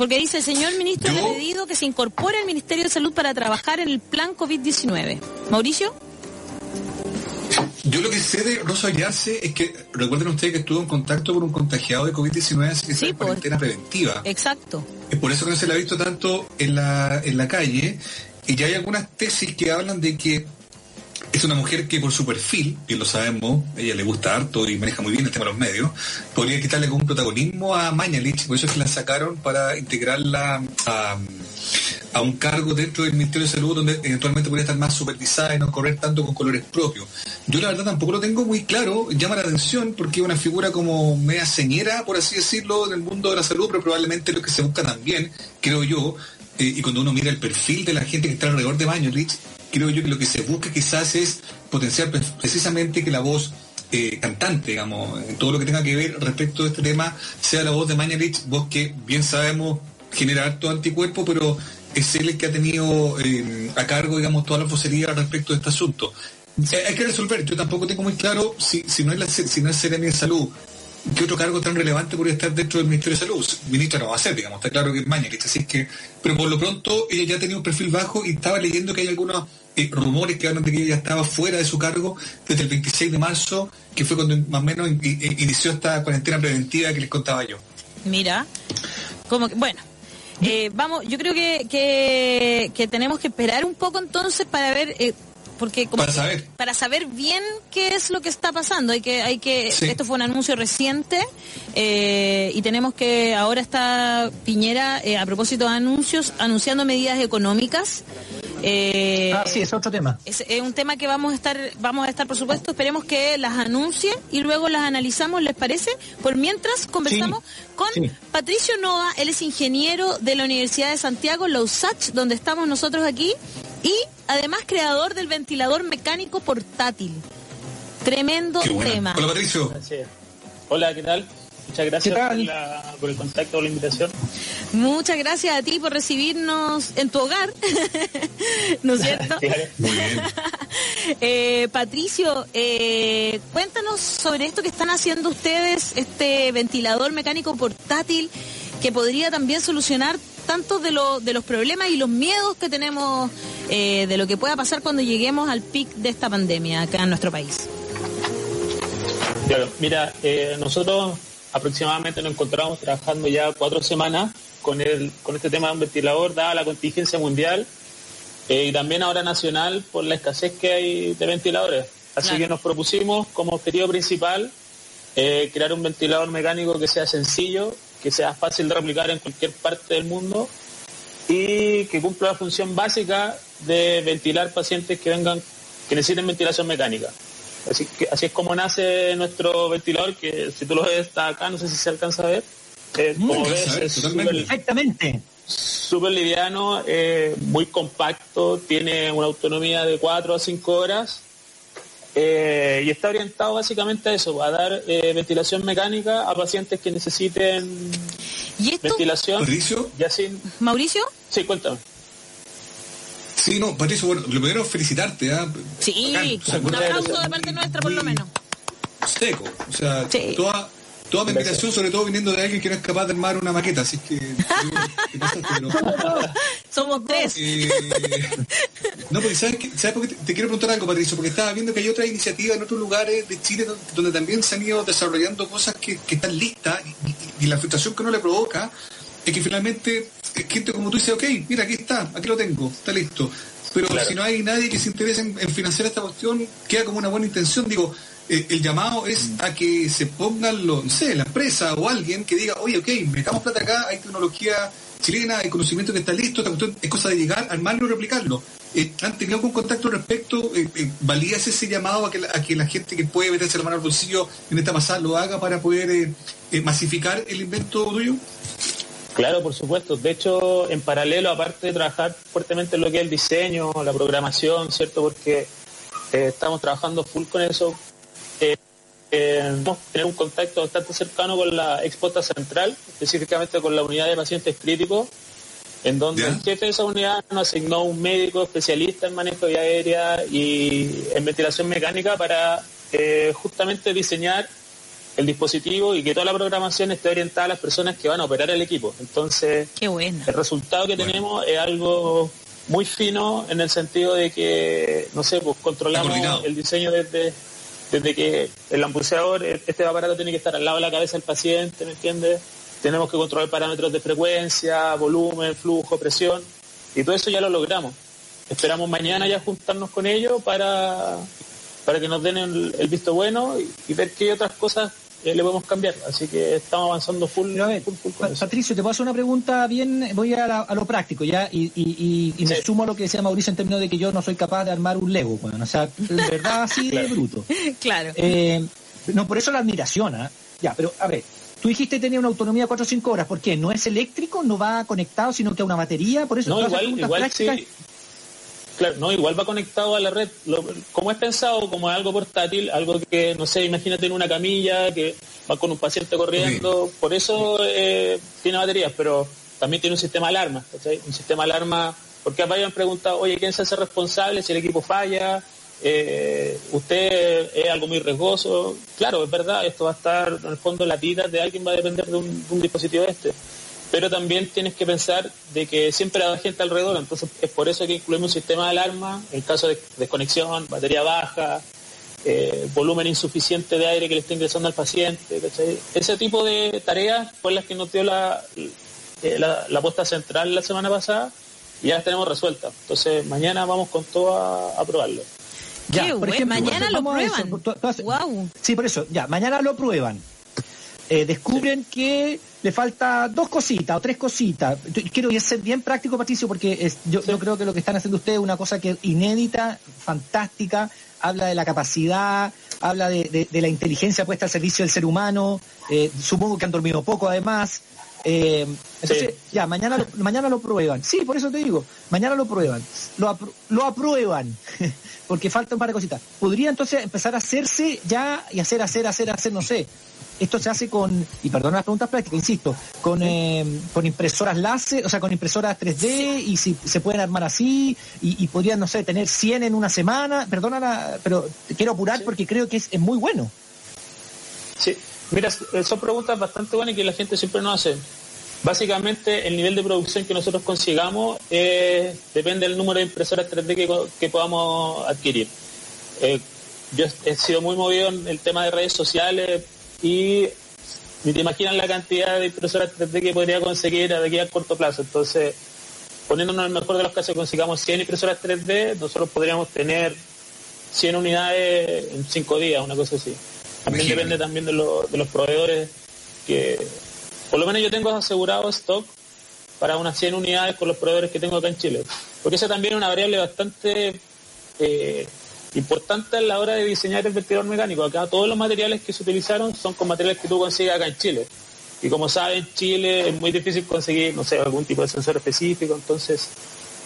Porque dice, señor ministro, le ha pedido que se incorpore al Ministerio de Salud para trabajar en el plan COVID-19. Mauricio. Yo lo que sé de Rosa Ayarse es que recuerden ustedes que estuvo en contacto con un contagiado de COVID-19, así que sí, en cuarentena preventiva. Exacto. Es por eso que no se le ha visto tanto en la, en la calle. Y ya hay algunas tesis que hablan de que es una mujer que por su perfil, que lo sabemos, ella le gusta harto y maneja muy bien el tema de los medios, podría quitarle algún protagonismo a Mañalich, por eso es que la sacaron para integrarla a, un cargo dentro del Ministerio de Salud donde eventualmente podría estar más supervisada y no correr tanto con colores propios. Yo la verdad tampoco lo tengo muy claro, llama la atención porque es una figura como media señera, por así decirlo, en el mundo de la salud, pero probablemente lo que se busca también, creo yo, eh, y cuando uno mira el perfil de la gente que está alrededor de Mañalich, creo yo que lo que se busca quizás es potenciar precisamente que la voz eh, cantante, digamos, en todo lo que tenga que ver respecto de este tema, sea la voz de Mañalich, voz que bien sabemos genera harto anticuerpo, pero es él el que ha tenido eh, a cargo, digamos, toda la vocería respecto de este asunto. Eh, hay que resolver, yo tampoco tengo muy claro si, si no es la, si no es de Salud, ¿qué otro cargo tan relevante podría estar dentro del Ministerio de Salud? Ministra no va a ser, digamos, está claro que es Mañalich, así que, pero por lo pronto ella ya tenido un perfil bajo y estaba leyendo que hay algunos eh, rumores que hablan de que ella estaba fuera de su cargo desde el 26 de marzo, que fue cuando más o menos inició esta cuarentena preventiva que les contaba yo. Mira, como que, bueno, eh, vamos, yo creo que, que, tenemos que esperar un poco entonces para ver eh, porque para saber. para saber bien qué es lo que está pasando. Hay que hay que esto fue un anuncio reciente eh, y tenemos que ahora está Piñera eh, a propósito de anuncios anunciando medidas económicas. Eh, ah, sí, es otro tema. Es, un tema que vamos a estar, vamos a estar, por supuesto, esperemos que las anuncie y luego las analizamos, ¿les parece? Por mientras conversamos con Patricio Nova, él es ingeniero de la Universidad de Santiago, la USACH, donde estamos nosotros aquí, y además creador del ventilador mecánico portátil. Tremendo tema. Hola Patricio. Hola, ¿qué tal? Muchas gracias por, el contacto, por la invitación. Muchas gracias a ti por recibirnos en tu hogar, ¿no es cierto? Muy bien. Eh, Patricio, eh, cuéntanos sobre esto que están haciendo ustedes, este ventilador mecánico portátil que podría también solucionar tantos de, de los problemas y los miedos que tenemos eh, de lo que pueda pasar cuando lleguemos al pic de esta pandemia acá en nuestro país. Claro, mira, eh, nosotros aproximadamente nos encontramos trabajando ya cuatro semanas con, el, con este tema de un ventilador, dada la contingencia mundial eh, y también ahora nacional por la escasez que hay de ventiladores. Así que nos propusimos como objetivo principal eh, crear un ventilador mecánico que sea sencillo, que sea fácil de replicar en cualquier parte del mundo y que cumpla la función básica de ventilar pacientes que vengan, que necesiten ventilación mecánica. Así, que, así es como nace nuestro ventilador, que si tú lo ves está acá, no sé si se alcanza a ver. Eh, como ves, es super, perfectamente. Súper liviano, eh, muy compacto, tiene una autonomía de 4 a 5 horas eh, y está orientado básicamente a eso, a dar eh, ventilación mecánica a pacientes que necesiten ¿Y esto? ventilación. ¿Mauricio? Ya sin... ¿Mauricio? Sí, cuéntame. Sí, no, Patricio, bueno, lo primero es felicitarte. ¿ah? Sí, o sea, un aplauso de parte nuestra por lo menos. Seco, o sea, Sí. toda, toda mi admiración, sobre todo viniendo de alguien que no es capaz de armar una maqueta, así que... que pasaste, pero- Somos tres. Eh, no, porque ¿sabes? ¿sabes por qué te, te quiero preguntar algo, Patricio? Porque estaba viendo que hay otras iniciativas en otros lugares de Chile donde, donde también se han ido desarrollando cosas que, que están listas y, y- y la frustración que uno le provoca es que finalmente es gente como tú dice, ok, mira, aquí está, aquí lo tengo, está listo. Pero Claro. si no hay nadie que se interese en, en financiar esta cuestión, queda como una buena intención. Digo, eh, el llamado es a que se pongan, los, no sé, la empresa o alguien que diga, oye, ok, metamos plata acá, hay tecnología chilena, hay conocimiento que está listo, es cosa de llegar, armarlo y replicarlo. Eh, ¿Han tenido algún contacto al respecto? Eh, eh, ¿Valías ese llamado a que, la, a que la gente que puede meterse la mano al bolsillo en esta pasada lo haga para poder eh, eh, masificar el invento tuyo? Claro, por supuesto. De hecho, en paralelo, aparte de trabajar fuertemente en lo que es el diseño, la programación, ¿cierto? Porque eh, estamos trabajando full con eso. Eh, eh, tener un contacto bastante cercano con la Expota Central, específicamente con la unidad de pacientes críticos, en donde Ya. el jefe de esa unidad nos asignó un médico especialista en manejo de vía aérea y en ventilación mecánica para eh, justamente diseñar el dispositivo y que toda la programación esté orientada a las personas que van a operar el equipo. Entonces, Qué bueno. el resultado que Bueno. tenemos es algo muy fino en el sentido de que, no sé, pues controlamos el diseño desde, desde que el ambuceador, este aparato tiene que estar al lado de la cabeza del paciente, ¿me entiendes? Tenemos que controlar parámetros de frecuencia, volumen, flujo, presión, y todo eso ya lo logramos. Esperamos mañana ya juntarnos con ellos para, para que nos den el, el visto bueno y, y ver qué otras cosas eh, le podemos cambiar. Así que estamos avanzando full, a ver, full, full con Pa- eso. Patricio, te puedo hacer una pregunta bien, voy a, la- a lo práctico ya, y, y- y- y me Sí. sumo a lo que decía Mauricio en términos de que yo no soy capaz de armar un Lego, weón. o sea, de verdad así de bruto. Claro. Eh, no, por eso la admiración, ¿ah? Ya, pero a ver, tú dijiste que tenía una autonomía de 4 o 5 horas, ¿por qué? ¿No es eléctrico? ¿No va conectado, sino que a una batería? Por eso No, igual, igual prácticas. Claro, no, igual va conectado a la red. Lo- como es pensado como algo portátil, algo que, no sé, imagínate en una camilla que va con un paciente corriendo, por eso eh, tiene baterías, pero también tiene un sistema de alarma, ¿cachai? Un sistema de alarma, porque vayan preguntado, oye, ¿quién se hace responsable si el equipo falla? Eh, ¿Usted es algo muy riesgoso? Claro, es verdad, esto va a estar, en el fondo, la vida de alguien va a depender de un, de un dispositivo este pero también tienes que pensar de que siempre hay gente alrededor, entonces es por eso que incluimos un sistema de alarma en caso de desconexión, batería baja, eh, volumen insuficiente de aire que le está ingresando al paciente, ¿cachai? ese tipo de tareas fue las que nos dio la, eh, la, la puesta central la semana pasada y ya las tenemos resueltas. Entonces mañana vamos con todo a, a probarlo. Ya, Qué por ejemplo, mañana lo eso, prueban. tú- tú haces- Guau. Sí, por eso, ya, mañana lo prueban. Eh, descubren que le falta dos cositas o tres cositas. Quiero ser bien práctico, Patricio, porque es- yo, yo creo que lo que están haciendo ustedes es una cosa que inédita, fantástica, habla de la capacidad, habla de, de- de la inteligencia puesta al servicio del ser humano, eh, supongo que han dormido poco además. Eh, entonces, ya, mañana lo, mañana lo prueban. Sí, por eso te digo, mañana lo prueban. Lo, apru- lo aprueban, porque falta un par de cositas. Podría entonces empezar a hacerse ya y hacer, hacer, hacer, hacer, no sé. Esto se hace con, y perdona las preguntas prácticas, insisto, con, eh, con impresoras láser, o sea, con impresoras 3D, y si se pueden armar así, y, y podrían, no sé, tener 100 en una semana. Perdona, pero quiero apurar porque creo que es, es muy bueno. Sí, mira, eh, son preguntas bastante buenas que la gente siempre nos hace. Básicamente, el nivel de producción que nosotros consigamos eh, depende del número de impresoras 3D que, que podamos adquirir. Eh, yo he sido muy movido en el tema de redes sociales y ni te imaginas la cantidad de impresoras 3D que podría conseguir de aquí a corto plazo. Entonces, poniéndonos en el mejor de los casos, consigamos 100 impresoras 3D, nosotros podríamos tener 100 unidades en 5 días, una cosa así. También depende también de, de los proveedores que, por lo menos yo tengo asegurado stock para unas 100 unidades con los proveedores que tengo acá en Chile. Porque esa también es una variable bastante eh, importante a la hora de diseñar el ventilador mecánico. Acá todos los materiales que se utilizaron son con materiales que tú consigues acá en Chile. Y como saben, Chile es muy difícil conseguir, no sé, algún tipo de sensor específico, entonces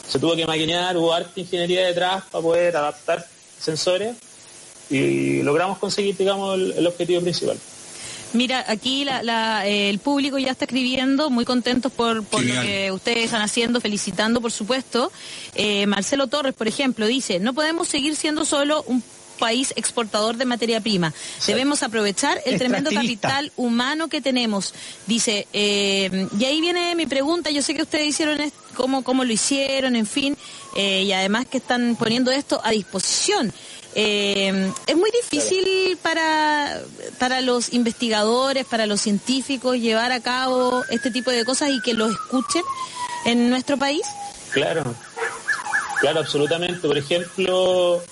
se tuvo que maquinar, hubo arte ingeniería detrás para poder adaptar sensores y logramos conseguir, digamos, el objetivo principal. Mira, aquí el público ya está escribiendo, muy contentos por, lo que ustedes están haciendo, felicitando, por supuesto. Eh, Marcelo Torres, por ejemplo, dice, no podemos seguir siendo solo un país exportador de materia prima. Debemos aprovechar el tremendo capital humano que tenemos. Dice, eh, y ahí viene mi pregunta, yo sé que ustedes hicieron cómo, cómo lo hicieron, en fin, eh, y además que están poniendo esto a disposición. Eh, es muy difícil para, para los investigadores, para los científicos llevar a cabo este tipo de cosas y que lo escuchen en nuestro país. Claro, claro, absolutamente. Por ejemplo,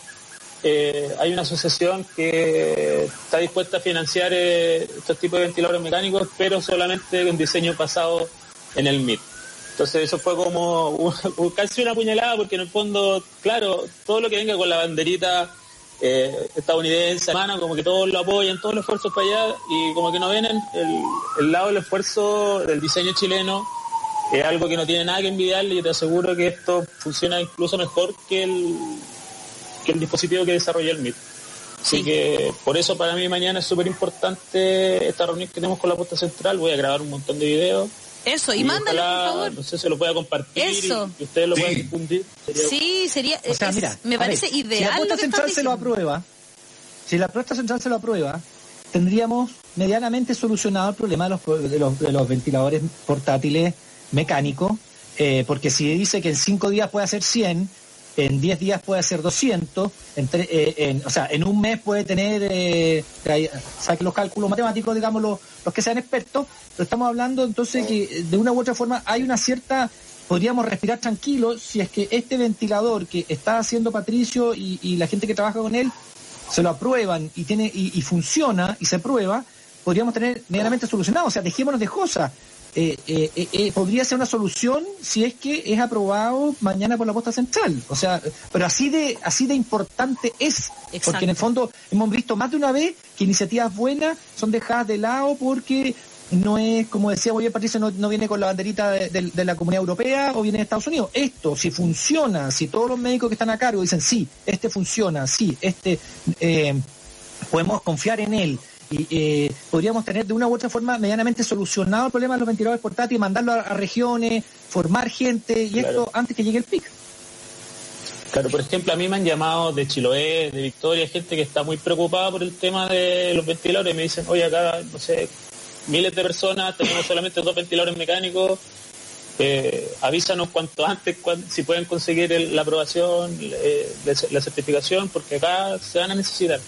eh, hay una asociación que está dispuesta a financiar eh, estos tipos de ventiladores mecánicos, pero solamente con diseño pasado en el MIT. Entonces eso fue como casi una puñalada porque en el fondo, claro, todo lo que venga con la banderita eh, estadounidense, hermano, como que todos lo apoyan, todos los esfuerzos para allá, y como que no ven el, lado del esfuerzo del diseño chileno, es algo que no tiene nada que envidiarle, y te aseguro que esto funciona incluso mejor que el, que el dispositivo que desarrolló el MIT. Así que por eso para mí mañana es súper importante esta reunión que tenemos con la posta central, voy a grabar un montón de videos eso, y, mándalo, por favor. No sé, se lo pueda compartir Eso. y ustedes lo puedan difundir. Sí, sería. O sea, mira, me parece ideal. Si la posta central se lo aprueba, si la central se lo aprueba, tendríamos medianamente solucionado el problema de los, de los, de los ventiladores portátiles mecánicos, eh, porque si dice que en cinco días puede hacer 100, en 10 días puede hacer 200, entre, eh, en, o sea, en un mes puede tener, eh, saque los cálculos matemáticos, digamos, los, los, que sean expertos, pero estamos hablando entonces que de una u otra forma hay una cierta, podríamos respirar tranquilos si es que este ventilador que está haciendo Patricio y, la gente que trabaja con él se lo aprueban y, tiene, y, y funciona y se prueba, podríamos tener medianamente solucionado, o sea, dejémonos de cosas eh, eh, eh, podría ser una solución si es que es aprobado mañana por la posta central. O sea, pero así de así de importante es, porque en el fondo hemos visto más de una vez que iniciativas buenas son dejadas de lado porque no es, como decía muy bien Patricia, no, viene con la banderita de, la Comunidad Europea o viene de Estados Unidos. Esto, si funciona, si todos los médicos que están a cargo dicen, sí, este funciona, sí, este, podemos confiar en él, y eh, podríamos tener de una u otra forma medianamente solucionado el problema de los ventiladores portátiles, mandarlo a, regiones, formar gente y esto antes que llegue el pic. Claro, por ejemplo, a mí me han llamado de Chiloé, de Victoria, gente que está muy preocupada por el tema de los ventiladores. Me dicen, oye, acá, no sé, miles de personas, tenemos solamente dos ventiladores mecánicos. Eh, avísanos cuanto antes si pueden conseguir la aprobación, eh, la certificación, porque acá se van a necesitar.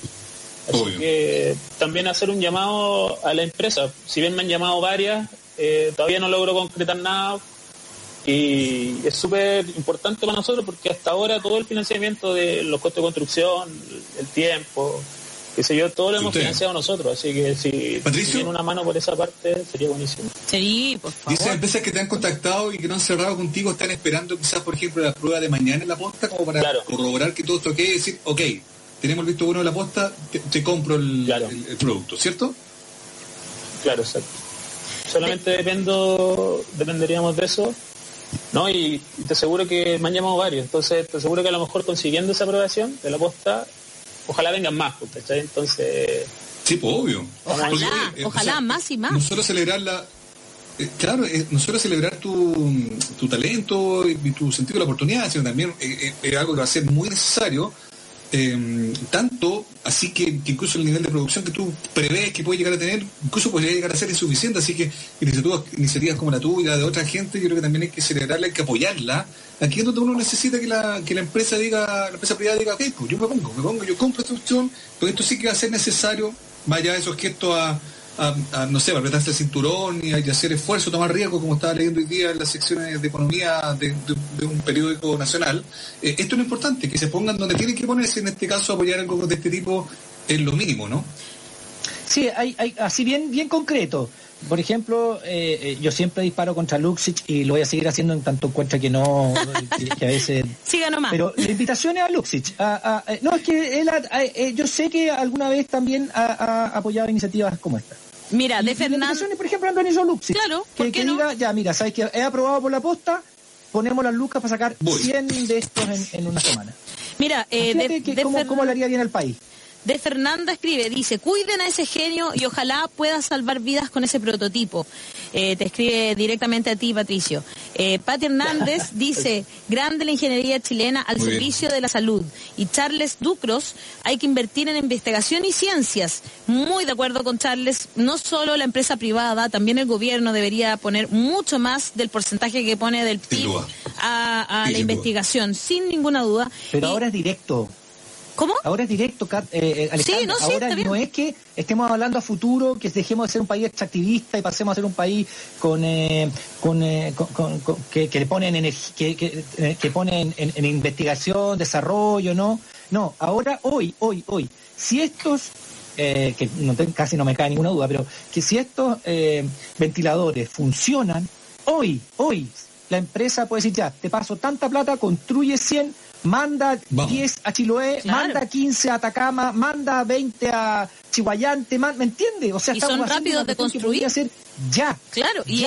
Así que también hacer un llamado a la empresa. Si bien me han llamado varias, eh, todavía no logro concretar nada. Y es súper importante para nosotros porque hasta ahora todo el financiamiento de los costos de construcción, el tiempo, qué sé yo, todo lo hemos financiado nosotros. Así que si tienen una mano por esa parte, sería buenísimo. Sí, por favor. Dice empresas que te han contactado y que no han cerrado contigo, están esperando quizás, por ejemplo, la prueba de mañana en la posta como para corroborar que todo esto ok y decir, ok, tenemos el visto bueno de la posta, te, compro el, producto, ¿cierto? Claro, exacto. Solamente dependo, dependeríamos de eso. ¿no? Y, te aseguro que me han llamado varios, entonces te aseguro que a lo mejor consiguiendo esa aprobación de la posta, ojalá vengan más, pues, ¿cachai? Entonces... Sí, pues obvio. Ojalá, eh, ojalá, más y más. Nosotros celebrar la... Eh, claro, eh, nosotros celebrar tu, tu talento y, tu sentido de la oportunidad, sino también es algo que va a ser muy necesario Em, tanto así que, incluso el nivel de producción que tú prevés que puede llegar a tener, incluso podría llegar a ser insuficiente, así que iniciativas, iniciativas como la tuya, de otra gente, yo creo que también hay que celebrarla, hay que apoyarla. Aquí es donde uno necesita que la, que la empresa diga, la empresa privada diga, ok, pues yo me pongo, me pongo, yo compro esta opción, porque esto sí que va a ser necesario, vaya esos gestos a, a, no sé, apretarse el cinturón y a, hacer esfuerzo, tomar riesgo, como estaba leyendo hoy día en las secciones de economía de, un periódico nacional. Eh, esto es lo importante, que se pongan donde tienen que ponerse, en este caso apoyar algo de este tipo es lo mínimo, ¿no? Sí, hay, hay, así bien, bien concreto. Por ejemplo, eh, eh, yo siempre disparo contra Luxich y lo voy a seguir haciendo en tanto encuentra que no, que, a veces... Siga nomás. Pero la invitación es a Luxich. no, es que él, yo sé que alguna vez también ha apoyado iniciativas como esta. Mira, de Fernández. por ejemplo, Antonio Luxi. Claro, que, diga, ya, mira, sabes que he aprobado por la posta, ponemos las lucas para sacar 100 de estos en, una semana. Mira, eh, de, cómo, cómo le haría bien al país. De Fernanda escribe, dice, cuiden a ese genio y ojalá pueda salvar vidas con ese prototipo. Eh, te escribe directamente a ti, Patricio. Eh, Pati Hernández dice, grande la ingeniería chilena al servicio de la salud. Y Charles Ducros, hay que invertir en investigación y ciencias. Muy de acuerdo con Charles, no solo la empresa privada, también el gobierno debería poner mucho más del porcentaje que pone del PIB a, la investigación, sin ninguna duda. Pero ahora es directo. ¿Cómo? Ahora es directo, eh, eh sí, no, Ahora no es que estemos hablando a futuro, que dejemos de ser un país extractivista y pasemos a ser un país con, eh, con, eh, que, le ponen que, que, ponen en, investigación, desarrollo, ¿no? No, ahora, hoy, hoy, hoy, si estos que no casi no me cae ninguna duda, pero que si estos ventiladores funcionan, hoy, hoy, la empresa puede decir, ya, te paso tanta plata, construye 100, manda 10 a Chiloé, manda 15 a Atacama, manda 20 a Chihuayante, ¿me entiende? O sea, y son rápidos de construir. Hacer ya. Claro, y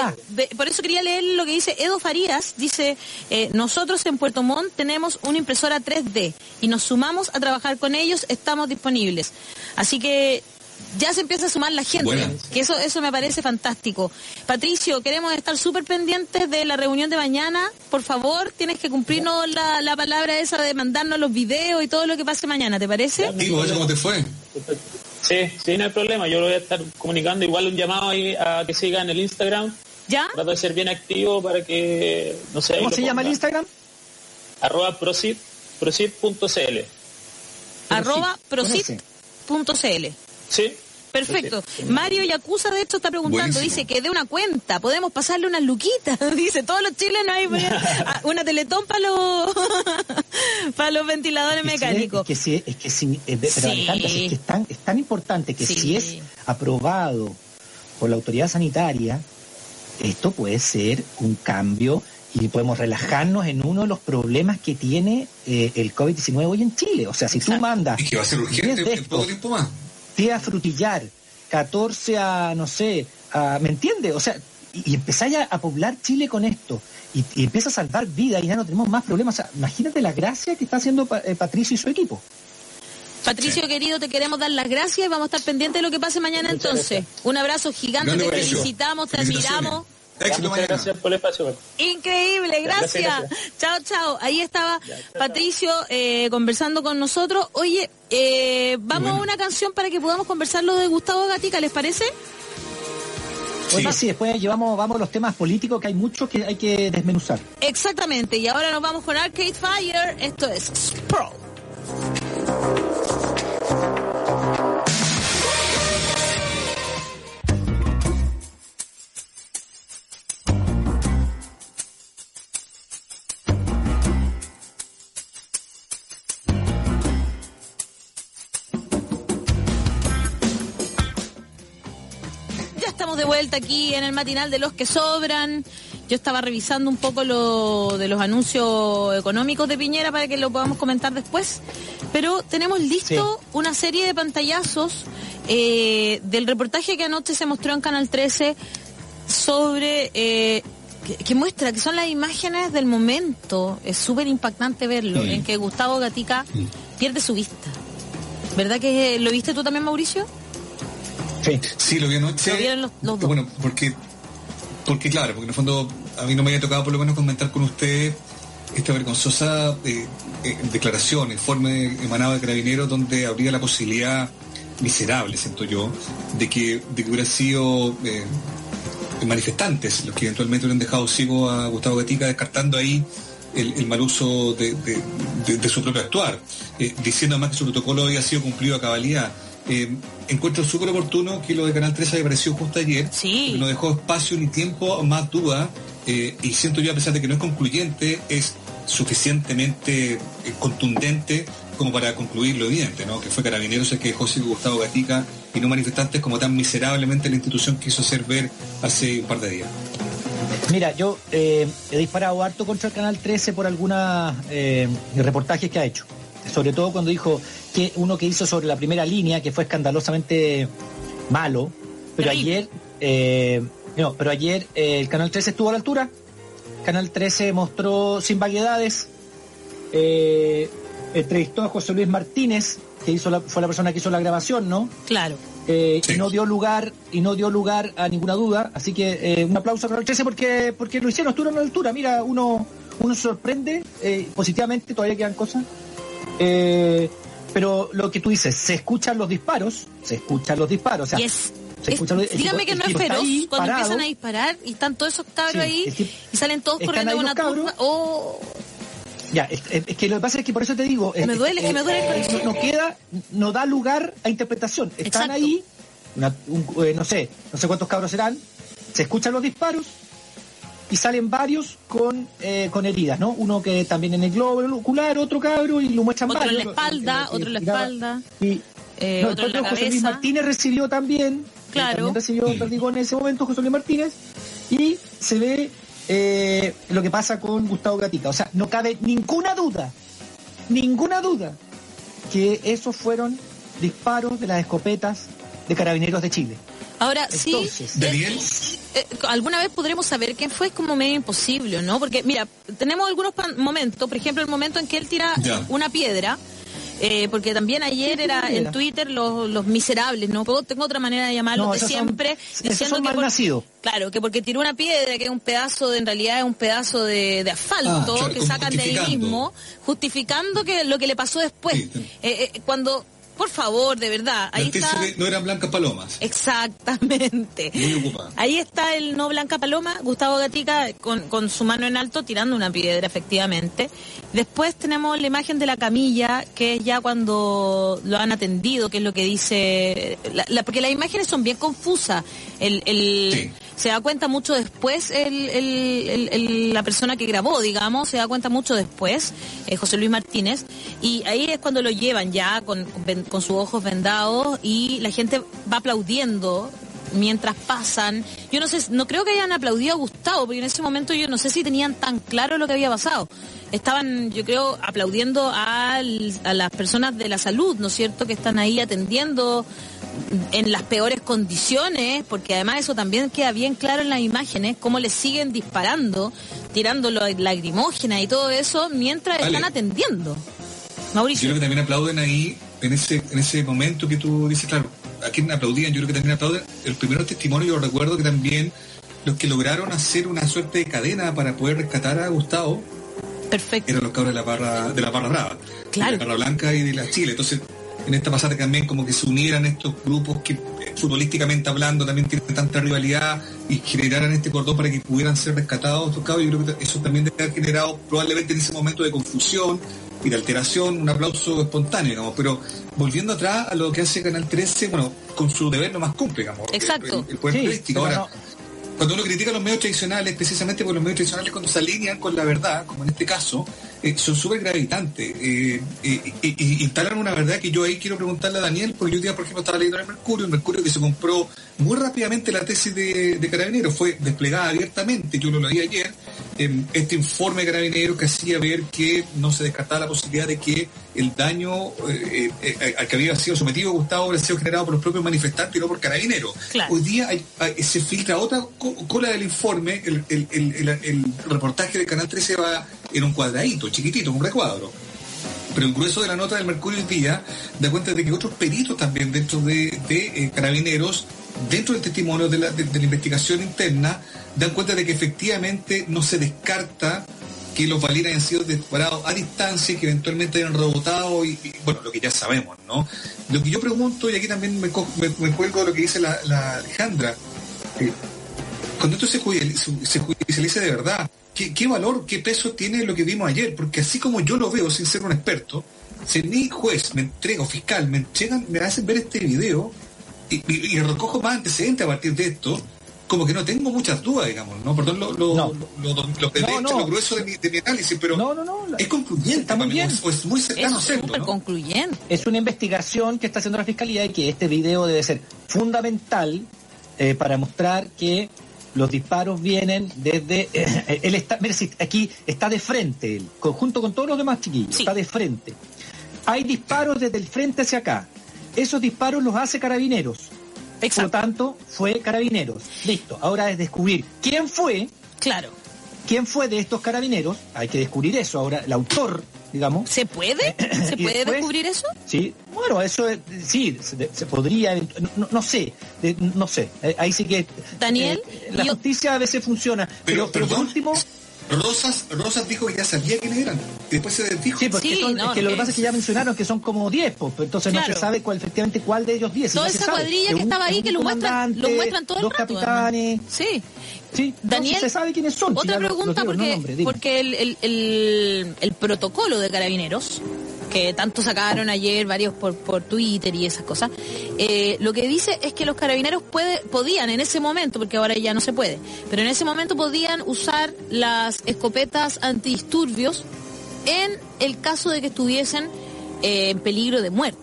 por eso quería leer lo que dice Edo Farías. Dice, eh, nosotros en Puerto Montt tenemos una impresora 3D y nos sumamos a trabajar con ellos, estamos disponibles. Así que ya se empieza a sumar la gente, que eso eso me parece fantástico. Patricio, queremos estar súper pendientes de la reunión de mañana. Por favor, tienes que cumplirnos la, la, palabra esa de mandarnos los videos y todo lo que pase mañana, ¿te parece? Digo, ¿cómo te fue? Sí, sí, no hay problema. Yo lo voy a estar comunicando. Igual un llamado ahí a que siga en el Instagram. ¿Ya? Trato de ser bien activo para que, no sé... ¿Cómo se llama el Instagram? Arroba prosit, prosit.cl. Arroba prosit.cl. Sí. Perfecto. Mario Yacuza, de hecho, está preguntando, dice que de una cuenta, podemos pasarle unas luquitas. dice, todos los chilenos hay una teletón para los para los ventiladores mecánicos. Es que sí, es que sí, es, que es, tan, es tan importante que si es aprobado por la autoridad sanitaria, esto puede ser un cambio y podemos relajarnos en uno de los problemas que tiene eh, el COVID-19 hoy en Chile. O sea, si tú mandas... Y que va a ser urgente en poco tiempo más. 10 a frutillar, 14 a, no sé, a, ¿me entiendes? O sea, y, empezáis a, poblar Chile con esto, y, empieza a salvar vidas y ya no tenemos más problemas. imagínate la gracia que está haciendo eh, Patricio y su equipo. Patricio querido, te queremos dar las gracias y vamos a estar pendientes de lo que pase mañana entonces. Un abrazo gigante, te felicitamos, te admiramos. Gracias por el espacio. Increíble, gracias. Chao, chao. Ahí estaba Patricio eh, conversando con nosotros. Oye, eh, vamos a una canción para que podamos conversar lo de Gustavo Gatica, ¿les parece? Sí. sí, después llevamos vamos los temas políticos que hay muchos que hay que desmenuzar. Exactamente, y ahora nos vamos con Arcade Fire. Esto es Sprawl. Vuelta aquí en el matinal de los que sobran. Yo estaba revisando un poco lo de los anuncios económicos de Piñera para que lo podamos comentar después. Pero tenemos listo una serie de pantallazos eh, del reportaje que anoche se mostró en Canal 13 sobre... Eh, que, muestra que son las imágenes del momento. Es súper impactante verlo, en que Gustavo Gatica pierde su vista. ¿Verdad que lo viste tú también, Mauricio? Sí. lo vi anoche. Bueno, porque, porque claro, porque en el fondo a mí no me había tocado por lo menos comentar con usted esta vergonzosa eh, eh, declaración, informe emanado de Carabineros donde habría la posibilidad miserable, siento yo, de que, de que hubiera sido eh, manifestantes los que eventualmente hubieran dejado ciego a Gustavo Gatica, descartando ahí el, mal uso de, su propio actuar, diciendo además que su protocolo había sido cumplido a cabalidad. Encuentro súper oportuno que lo de Canal 13 haya aparecido justo ayer. Sí. porque No dejó espacio ni tiempo más duda. eh, y siento yo, a pesar de que no es concluyente, es suficientemente eh, contundente como para concluir lo evidente, ¿no? Que fue Carabineros el que dejó sin Gustavo Gatica y no manifestantes como tan miserablemente la institución quiso hacer ver hace un par de días. Mira, yo eh, he disparado harto contra el Canal 13 por algunos reportajes que ha hecho. Sobre todo cuando dijo que uno que hizo sobre la primera línea, que fue escandalosamente malo, pero Terrible. ayer, eh, no, pero ayer eh, el Canal 13 estuvo a la altura. Canal 13 mostró sin vaguedades, eh, entrevistó a José Luis Martínez, que hizo la- fue la persona que hizo la grabación, ¿no? Claro. Eh, Sí. y no dio lugar y no dio lugar a ninguna duda así que eh, un aplauso a Canal 13 porque porque lo hicieron estuvieron a la altura mira uno uno se sorprende eh, positivamente todavía quedan cosas Eh, pero lo que tú dices se escuchan los disparos se escuchan los disparos o sea, Y es, se es- escuchan los- dígame tipo- que no es feroz ahí, cuando parado. empiezan a disparar y están todos esos cabros Sí, ahí tipo- y salen todos corriendo con una turba. Oh, Ya, es, que lo que pasa es que por eso te digo. Me es- duele, es- me duele el es- corazón. No queda, no da lugar a interpretación. Están Exacto. ahí, una- un- eh, no sé, no sé cuántos cabros serán, se escuchan los disparos y salen varios con, eh, con heridas, ¿no? Uno que también en el globo ocular, otro cabro y lo muestran Otro en varios. la espalda, Eh, otro en la espalda, Y, eh, no, otro en la José Luis. Martínez recibió también. Claro. También recibió un perdigón en ese momento José Luis Martínez. Y se ve eh, lo que pasa con Gustavo Gatica. O sea, no cabe ninguna duda, ninguna duda, que esos fueron disparos de las escopetas de carabineros de Chile. Ahora sí, Entonces, eh, Daniel. eh, alguna vez podremos saber quién fue, es como medio imposible, ¿no? Porque mira, tenemos algunos momentos, por ejemplo, el momento en que él tira Ya. una piedra. eh, porque también ayer era en Twitter los, los miserables, ¿no? Puedo- Tengo otra manera de llamarlos No, de son- siempre, diciendo que por- claro, que porque tiró una piedra, que es un pedazo, de, en realidad es un pedazo de, de asfalto Ah, claro, que sacan de ahí mismo, justificando que lo que le pasó después. Sí. Eh, eh, cuando, por favor, de verdad, ahí está. no eran blancas palomas. Exactamente. Muy ocupada. Ahí está el no Blanca Paloma, Gustavo Gatica, con, con su mano en alto tirando una piedra, efectivamente. Después tenemos la imagen de la camilla, que es ya cuando lo han atendido, que es lo que dice... la- la- porque las imágenes son bien confusas. El, el- Sí. Se da cuenta mucho después el, el- el- la persona que grabó, digamos, se da cuenta mucho después, eh, José Luis Martínez, y ahí es cuando lo llevan ya con, con sus ojos vendados y la gente va aplaudiendo mientras pasan. Yo no sé, no creo que hayan aplaudido a Gustavo, porque en ese momento yo no sé si tenían tan claro lo que había pasado. Estaban, yo creo, aplaudiendo al- a las personas de la salud, ¿no es cierto?, que están ahí atendiendo en las peores condiciones, porque además eso también queda bien claro en las imágenes, cómo le siguen disparando, tirando lagrimógenas y todo eso, mientras Vale. están atendiendo. Yo Mauricio. creo que también aplauden ahí, en ese, en ese momento que tú dices, claro, a quien aplaudían, yo creo que también aplauden. El primer testimonio, yo recuerdo que también los que lograron hacer una suerte de cadena para poder rescatar a Gustavo Perfecto. eran los cabros de la barra, de la barra brava. Claro. De la barra blanca y de la Chile. Entonces, en esta pasada también como que se unieran estos grupos que eh, futbolísticamente hablando también tienen tanta rivalidad y generaran este cordón para que pudieran ser rescatados estos cabros. Yo creo que eso también debe haber generado probablemente en ese momento de confusión y de alteración un aplauso espontáneo, digamos. Pero volviendo atrás a lo que hace Canal 13, bueno, con su deber no más cumple, digamos. Exacto. El, el poder Sí, pero Ahora, no- cuando uno critica a los medios tradicionales, precisamente porque los medios tradicionales cuando se alinean con la verdad, como en este caso, eh, son súper gravitantes. Eh, eh, y- y- instalan una verdad que yo ahí quiero preguntarle a Daniel, porque yo día, por ejemplo, estaba leyendo en el Mercurio, el Mercurio que se compró muy rápidamente la tesis de, de Carabineros, fue desplegada abiertamente, yo lo leí ayer, eh, este informe de Carabineros que hacía ver que no se descartaba la posibilidad de que el daño eh, eh, al que había sido sometido Gustavo había sido generado por los propios manifestantes y no por Carabineros. Claro. Hoy día hay- hay- se filtra otra co- cola del informe, el, el- el- el- el reportaje de Canal 13 va en un cuadradito, chiquitito, un recuadro. Pero el grueso de la nota del Mercurio hoy día da cuenta de que otros peritos también dentro de, de, eh, carabineros, dentro del testimonio de la, de- de la investigación interna, dan cuenta de que efectivamente no se descarta que los balines hayan sido disparados a distancia y que eventualmente hayan rebotado y, bueno, lo que ya sabemos, ¿no? Lo que yo pregunto, y aquí también me, cuelgo de lo que dice la, Alejandra, eh, cuando esto se, se judicializa de verdad, ¿qué, valor, qué peso tiene lo que vimos ayer? Porque así como yo lo veo, sin ser un experto, si mi juez me entrega, o fiscal, me entregan, me hacen ver este video y recojo más antecedentes a partir de esto, como que no tengo muchas dudas, digamos, ¿no? Perdón lo, lo, No. lo, lo- lo pedestre, No, no. lo grueso de mi, de mi análisis, pero No, no, no. la- es concluyente, Está muy para mí, bien. o es, es muy cercano a Es ¿no? concluyente. es una investigación que está haciendo la fiscalía y que este video debe ser fundamental eh, para mostrar que los disparos vienen desde eh, él está mira, aquí está de frente él conjunto con todos los demás chiquillos Sí. está de frente hay disparos desde el frente hacia acá esos disparos los hace carabineros por lo tanto fue carabineros. Listo. Ahora es descubrir quién fue Claro. quién fue de estos carabineros. Hay que descubrir eso. Ahora el autor digamos. ¿Se puede? ¿Se puede después- descubrir eso? Sí, bueno, eso es- sí, se, se podría, eventu- no, no sé, de- no sé, eh, ahí sí que... Daniel, eh, la yo- justicia a veces funciona, pero, Pero, pero por último, Rosas, Rosas dijo que ya sabía quiénes eran. Y después se desdijo. sí, porque Sí, son- no, es que lo que pasa es que ya mencionaron que son como 10, pues, pero entonces no se sabe cuál, efectivamente cuál de ellos 10. Toda esa cuadrilla Es que un- estaba es ahí, que lo muestran, lo muestran todo el dos rato. capitanes, además. Sí. sí, Daniel, no, si se sabe quiénes son. si Otra lo- pregunta, digo, no porque, nombre, dime. porque el, el, el- el protocolo de carabineros, tanto sacaron ayer varios por, por Twitter y esas cosas, eh, lo que dice es que los carabineros puede, podían en ese momento, porque ahora ya no se puede, pero en ese momento podían usar las escopetas antidisturbios en el caso de que estuviesen eh, en peligro de muerte.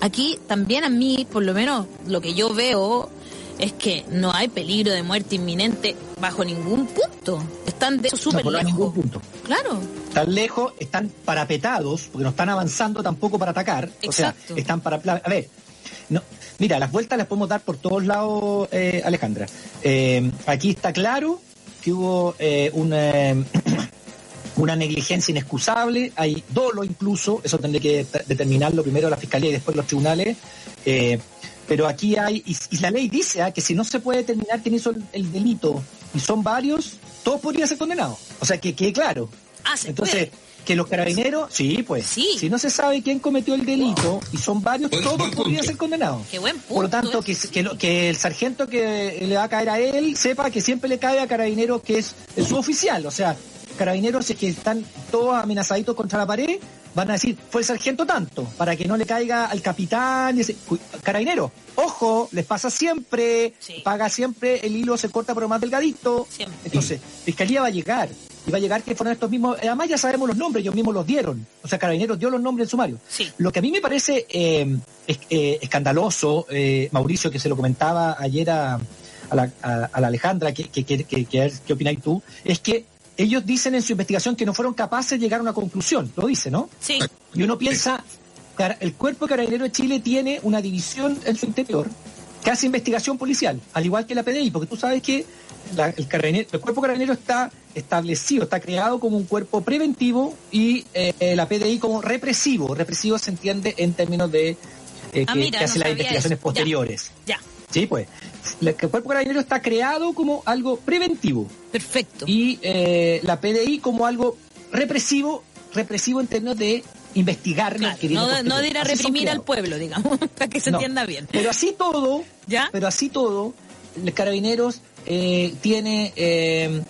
Aquí también a mí, por lo menos lo que yo veo, es que no hay peligro de muerte inminente bajo ningún punto. Están de No, súper por lejos. ningún punto. Claro, Están lejos, están parapetados, porque no están avanzando tampoco para atacar. O sea, están para... A ver, no, mira, las vueltas las podemos dar por todos lados, eh, Alejandra. Eh, aquí está claro que hubo eh, una, una negligencia inexcusable, hay dolo incluso, eso tendré que determinarlo primero la Fiscalía y después los tribunales. Pero aquí hay, y, y la ley dice ah, que si no se puede determinar quién hizo el, el delito y son varios, todos podrían ser condenados. O sea, que quede claro. Ah, se Entonces, puede. que los carabineros, sí, pues, Sí. si no se sabe quién cometió el delito y son varios, Buen- todos buen podrían ser condenados. Qué buen punto. Por lo tanto, que, ese. que, lo- que el sargento que le va a caer a él sepa que siempre le cae a carabineros que es el suboficial. O sea, carabineros es que están todos amenazaditos contra la pared, van a decir, fue el sargento tanto, para que no le caiga al capitán. y ese- Carabinero, ojo, les pasa siempre, Sí. paga siempre, el hilo se corta por lo más delgadito. Siempre. Entonces, Fiscalía va a llegar. Y va a llegar que fueron estos mismos. Además, ya sabemos los nombres, ellos mismos los dieron. O sea, Carabineros dio los nombres en sumario. Sí. Lo que a mí me parece eh, es- eh, escandaloso, eh, Mauricio, que se lo comentaba ayer a, a la, a- a la Alejandra, que, que, que, que- que- ¿qué opináis tú? Es que ellos dicen en su investigación que no fueron capaces de llegar a una conclusión. Lo dice, ¿no? Sí, Y uno piensa, el Cuerpo de Carabineros de Chile tiene una división en su interior que hace investigación policial, al igual que la PDI, porque tú sabes que la- el, carabinero- el Cuerpo Carabinero está establecido, está creado como un cuerpo preventivo y eh, la PDI como represivo. Represivo se entiende en términos de eh, que, Ah, mira, que hace no las investigaciones eso. Ya. posteriores. ya. Sí, pues. El Cuerpo Carabinero está creado como algo preventivo Perfecto. y eh, la PDI como algo represivo, represivo en términos de investigar Claro, no, no de ir a Así reprimir al pueblo, digamos, para que se No. entienda bien. Pero así todo, ¿Ya? pero así todo, el Carabineros eh, tiene eh,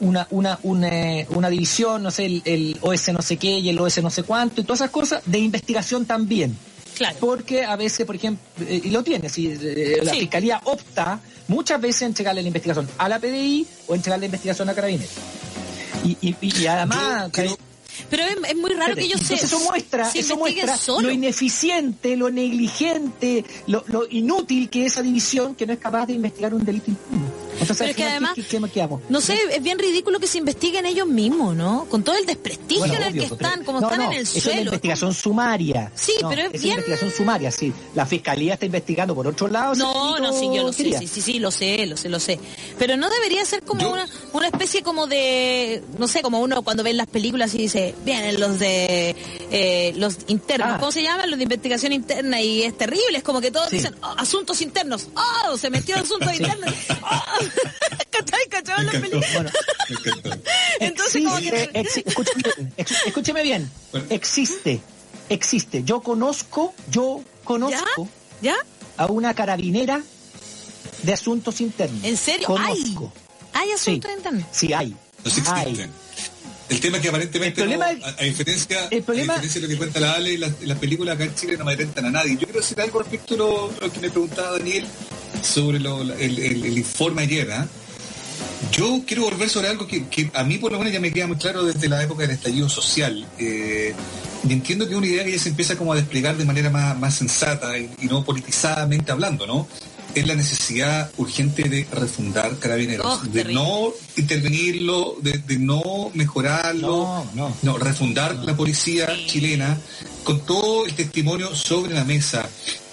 una, una, una, una división, no sé, el, el OS no sé qué y el OS no sé cuánto y todas esas cosas de investigación también. Claro. Porque a veces, por ejemplo, eh, y lo tiene, si eh, la Sí. Fiscalía opta muchas veces en entregarle la investigación a la PDI o entregarle la investigación a Carabineros. Y, y, y además, Yo Pero es, es muy raro que ellos se, eso muestra, se eso muestra solo. lo ineficiente, lo negligente, lo, lo inútil que es esa división que no es capaz de investigar un delito impune. Entonces, Pero es que además, ¿qué, qué, qué- qué hago? No sé, es bien ridículo que se investiguen ellos mismos, ¿no? Con todo el desprestigio Bueno, en el obvio, que pero- están, como no, están no, en el eso Es suelo. una investigación sumaria. Sí, No, pero es es bien- investigación sumaria, sí. La fiscalía está investigando por otro lado. No, no, sí, yo lo sé, sí, sí, sí, lo sé, lo sé, lo sé. Pero no debería ser como Yo- una, una especie como de, no sé, como uno cuando ve las películas y dice, vienen los de, eh, los internos, Ah. ¿cómo se llaman? Los de investigación interna y es terrible, es como que todos Sí. dicen, "Oh, asuntos internos, oh, se metió en asuntos internos, oh. ¿cachai? Me encantó. Bueno, Me. Entonces como existe, que... bien, ex- escúcheme bien, Bueno. existe, existe. Yo conozco, yo conozco ¿Ya? a una carabinera de asuntos internos. ¿En serio? Conozco. ¿Hay? ¿Hay Sí, asuntos internos? sí hay. Los hay. existen. El tema es que aparentemente, El problema no, es- a, a diferencia, el problema- a diferencia de lo que cuenta la Ale, las, las películas acá en Chile no amedrentan a nadie. Yo quiero decir algo respecto a lo, lo que me preguntaba Daniel sobre lo- el, el- el informe ayer. ¿ah? Yo quiero volver sobre algo que, que a mí por lo menos ya me queda muy claro desde la época del estallido social. Eh, y entiendo que es una idea que ya se empieza como a desplegar de manera más, más sensata y, y no politizadamente hablando, ¿no? Es la necesidad urgente de refundar carabineros, Oh, de terrible. no intervenirlo, de, de no mejorarlo, No, no. refundar la policía chilena con todo el testimonio sobre la mesa,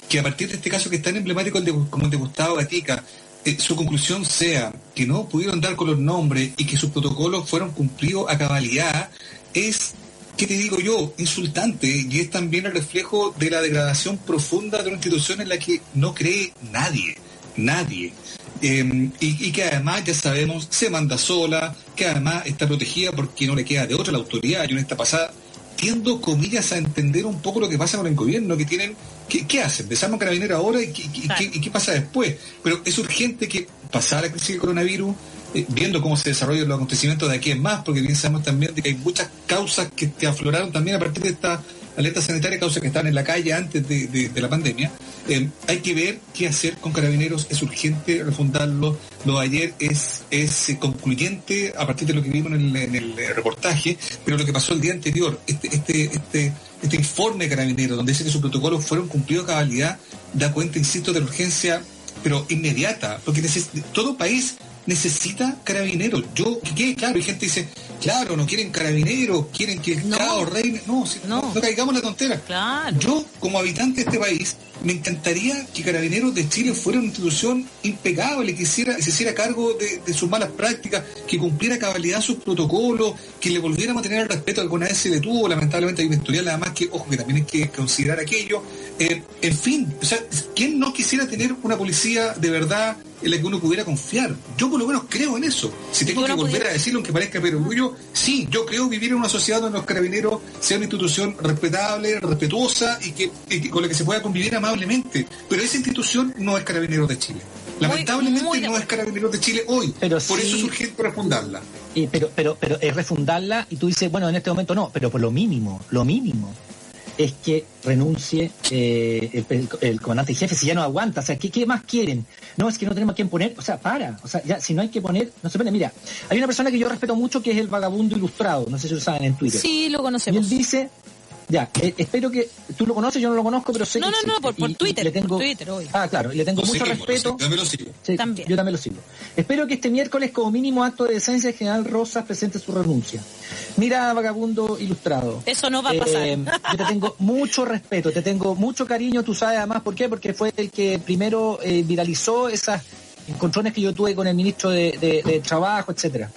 que a partir de este caso que es tan emblemático como el de Gustavo Gatica, eh, su conclusión sea que no pudieron dar con los nombres y que sus protocolos fueron cumplidos a cabalidad, es, ¿qué te digo yo?, insultante y es también el reflejo de la degradación profunda de una institución en la que no cree nadie, nadie. Eh, y, que además, ya sabemos, se manda sola, que además está protegida porque no le queda de otra la autoridad. Yo en esta pasada tiendo, comillas, a entender un poco lo que pasa con el gobierno, que tienen, ¿qué, qué hacen? Desarman carabinero ahora y, qué- y Claro. qué, y qué pasa después. Pero es urgente que, pasada la crisis del coronavirus, eh, viendo cómo se desarrollan los acontecimientos de aquí en más, porque bien sabemos también de que hay muchas causas que, que afloraron también a partir de esta alerta sanitaria, causas que estaban en la calle antes de, la pandemia. Eh, hay que ver qué hacer con carabineros, es urgente refundarlo. Lo de ayer es, es concluyente a partir de lo que vimos en el, eh, reportaje, pero lo que pasó el día anterior, este, este, este, este informe de carabineros, donde dice que sus protocolos fueron cumplidos a cabalidad, da cuenta, insisto, de la urgencia, pero inmediata, porque todo país necesita carabineros. Yo, que claro, y gente dice, claro, no quieren carabineros, quieren que el No. caos reine. No, si- No. no, no caigamos en la tontera. Claro. Yo, como habitante de este país, me encantaría que Carabineros de Chile fuera una institución impecable, que hiciera, se hiciera cargo de, de sus malas prácticas, que cumpliera a cabalidad sus protocolos, que le volviéramos a tener el respeto alguna vez se detuvo, lamentablemente hay un historial, además que, ojo, que también hay que considerar aquello. Eh, en fin, o sea, ¿quién no quisiera tener una policía de verdad en la que uno pudiera confiar? Yo por lo menos creo en eso. Si tengo que volver pudiera- a decirlo, aunque parezca perogrullo, sí, yo creo vivir en una sociedad donde los carabineros sean una institución respetable, respetuosa y que, y que- con la que se pueda convivir amablemente. Pero esa institución no es Carabineros de Chile. Lamentablemente muy no es Carabineros de Chile hoy. Pero Por sí- eso es urgente refundarla. Y- pero, pero, pero es refundarla y tú dices, bueno, en este momento no, pero por lo mínimo, lo mínimo es que renuncie eh, el, el- el comandante jefe si ya no aguanta. O sea, ¿qué, qué más quieren? No, es que no tenemos a quién poner. O sea, para. O sea, ya si no hay que poner, no se pone. Mira, hay una persona que yo respeto mucho que es el vagabundo ilustrado. No sé si lo saben en Twitter. Sí, lo Y conocemos. él dice, ya, eh, espero que tú lo conoces, yo no lo conozco, pero sé No, que no, no, existe. por- Twitter, le tengo, por Twitter, obvio. Ah, claro, y le tengo Lo mucho respeto. seguimos, también lo sigo. Sí, También. Yo también lo sigo. Espero que este miércoles, como mínimo acto de decencia, el general Rosas presente su renuncia. Mira, vagabundo ilustrado. Eso no va a pasar. Eh, yo te tengo mucho respeto, te tengo mucho cariño, tú sabes además por qué, porque fue el que primero eh, viralizó esas encontrones que yo tuve con el ministro de, de- de Trabajo, etcétera.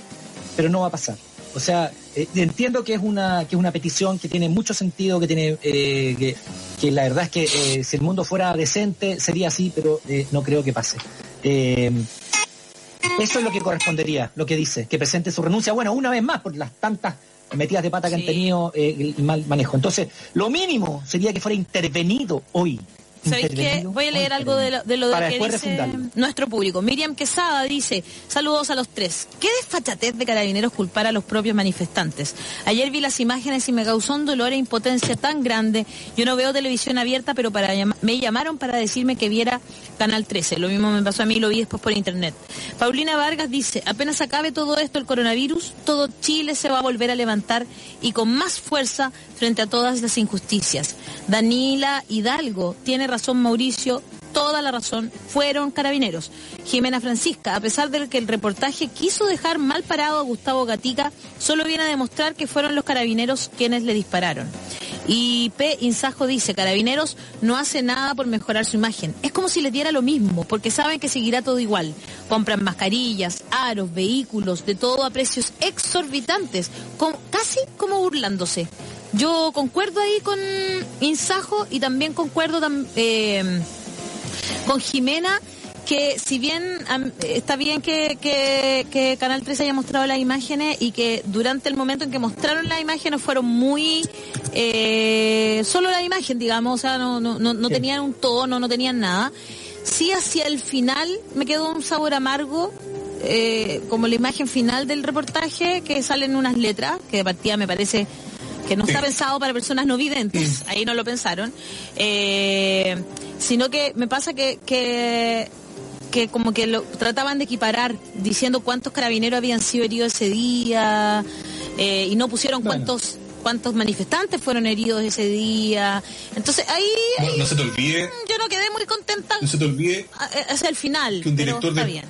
Pero no va a pasar. O sea, eh, entiendo que es una que es una petición que tiene mucho sentido, que tiene eh, que, que la verdad es que eh, si el mundo fuera decente sería así, pero no creo que pase. Eso es lo que correspondería, lo que dice, que presente su renuncia, bueno, una vez más, por las tantas metidas de pata que Sí. han tenido el mal manejo. Entonces, lo mínimo sería que fuera intervenido hoy. ¿Sabéis qué? Voy a leer algo de lo, de lo que dice refundarlo. nuestro público. Miriam Quesada dice, saludos a los tres. ¿Qué desfachatez de carabineros culpar a los propios manifestantes? Ayer vi las imágenes y me causó un dolor e impotencia tan grande. Yo no veo televisión abierta, pero para me llamaron para decirme que viera Canal 13. Lo mismo me pasó a mí, lo vi después por internet. Paulina Vargas dice, apenas acabe todo esto, el coronavirus, todo Chile se va a volver a levantar y con más fuerza frente a todas las injusticias. Danila Hidalgo, tiene razón Mauricio, toda la razón, fueron carabineros. Jimena Francisca, a pesar de que el reportaje quiso dejar mal parado a Gustavo Gatica, solo viene a demostrar que fueron los carabineros quienes le dispararon. Y P. Insajo dice, Carabineros no hace nada por mejorar su imagen. Es como si le diera lo mismo, porque saben que seguirá todo igual. Compran mascarillas, aros, vehículos, de todo a precios exorbitantes, casi como burlándose. Yo concuerdo ahí con Insajo y también concuerdo eh, con Jimena que si bien está bien que, que- que Canal 13 haya mostrado las imágenes y que durante el momento en que mostraron las imágenes fueron muy eh, solo la imagen digamos o sea no, no, no, no Sí. tenían un tono no tenían nada sí hacia el final me quedó un sabor amargo eh, como la imagen final del reportaje, que salen unas letras, que de partida me parece que no está pensado para personas no videntes, ahí no lo pensaron, eh, sino que me pasa que, que, que como que lo trataban de equiparar, diciendo cuántos carabineros habían sido heridos ese día, eh, y no pusieron cuántos cuántos manifestantes fueron heridos ese día. Entonces ahí... No, se te olvide... Yo no quedé muy contenta. No se te olvide... Es el final. Que un director de, bien.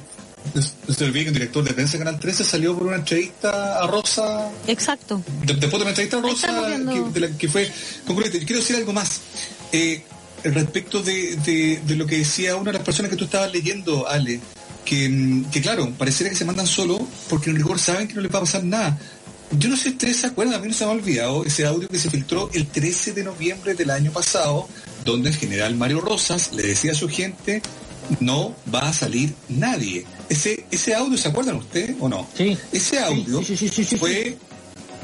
No se te olvide que un director de prensa Canal 13 salió por una entrevista a Rosa. Exacto. después de una entrevista a Rosa, que, de la, que fue concurrente. Quiero decir algo más. Eh, respecto de, de, lo que decía una de las personas que tú estabas leyendo, Ale, que, que claro, pareciera que se mandan solo porque en rigor saben que no les va a pasar nada. Yo no sé si ustedes se acuerdan, a mí no se me ha olvidado ese audio que se filtró el 13 de noviembre del año pasado, donde el general Mario Rosas le decía a su gente, no va a salir nadie. Ese, ese audio, ¿se acuerdan ustedes o no? Sí. Ese audio fue,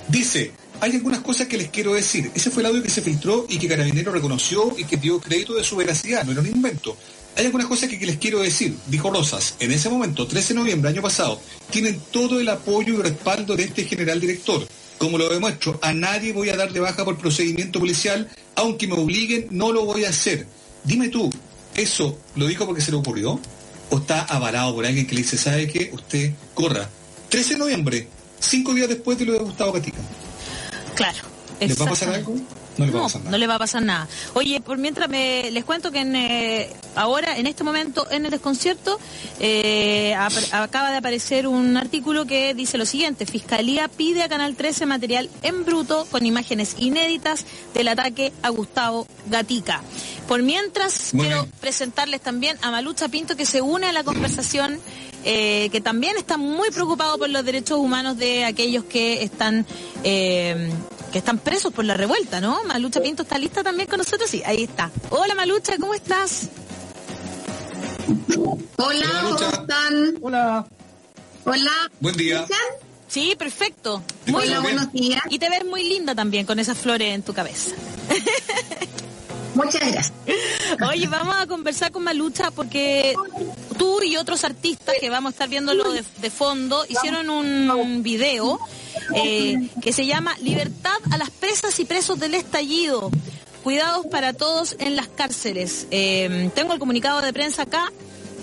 dice, hay algunas cosas que les quiero decir. Ese fue el audio que se filtró y que Carabinero reconoció y que dio crédito de su veracidad, no era un invento. Hay algunas cosas que, les quiero decir, dijo Rosas, en ese momento, 13 de noviembre, año pasado, tienen todo el apoyo y respaldo de este general director. Como lo demuestro, a nadie voy a dar de baja por procedimiento policial, aunque me obliguen, no lo voy a hacer. Dime tú, ¿eso lo dijo porque se le ocurrió? ¿O está avalado por alguien que le dice, sabe qué? Usted corra. 13 de noviembre, cinco días después de lo de Gustavo Gatica. Claro. ¿Le va a pasar algo? No le, va a pasar nada. no le va a pasar nada. Oye, por mientras me les cuento que en, eh, ahora, en este momento, en el desconcierto, eh, acaba de aparecer un artículo que dice lo siguiente. Fiscalía pide a Canal 13 material en bruto con imágenes inéditas del ataque a Gustavo Gatica. Por mientras, quiero presentarles también a Malucha Pinto que se une a la conversación, eh, que también está muy preocupado por los derechos humanos de aquellos que están que están presos por la revuelta, ¿no? Malucha Pinto está lista también con nosotros. Sí, ahí está. Hola Malucha, ¿cómo estás? Hola, ¿cómo están? Hola. Hola. Buen día. Sí, perfecto. Muy Hola, buenos días. Y te ves muy linda también con esas flores en tu cabeza. Muchas gracias. Oye, vamos a conversar con Malucha porque tú y otros artistas que vamos a estar viéndolo de, fondo hicieron un video eh, que se llama Libertad a las presas y presos del estallido. Cuidados para todos en las cárceles. Eh, tengo el comunicado de prensa acá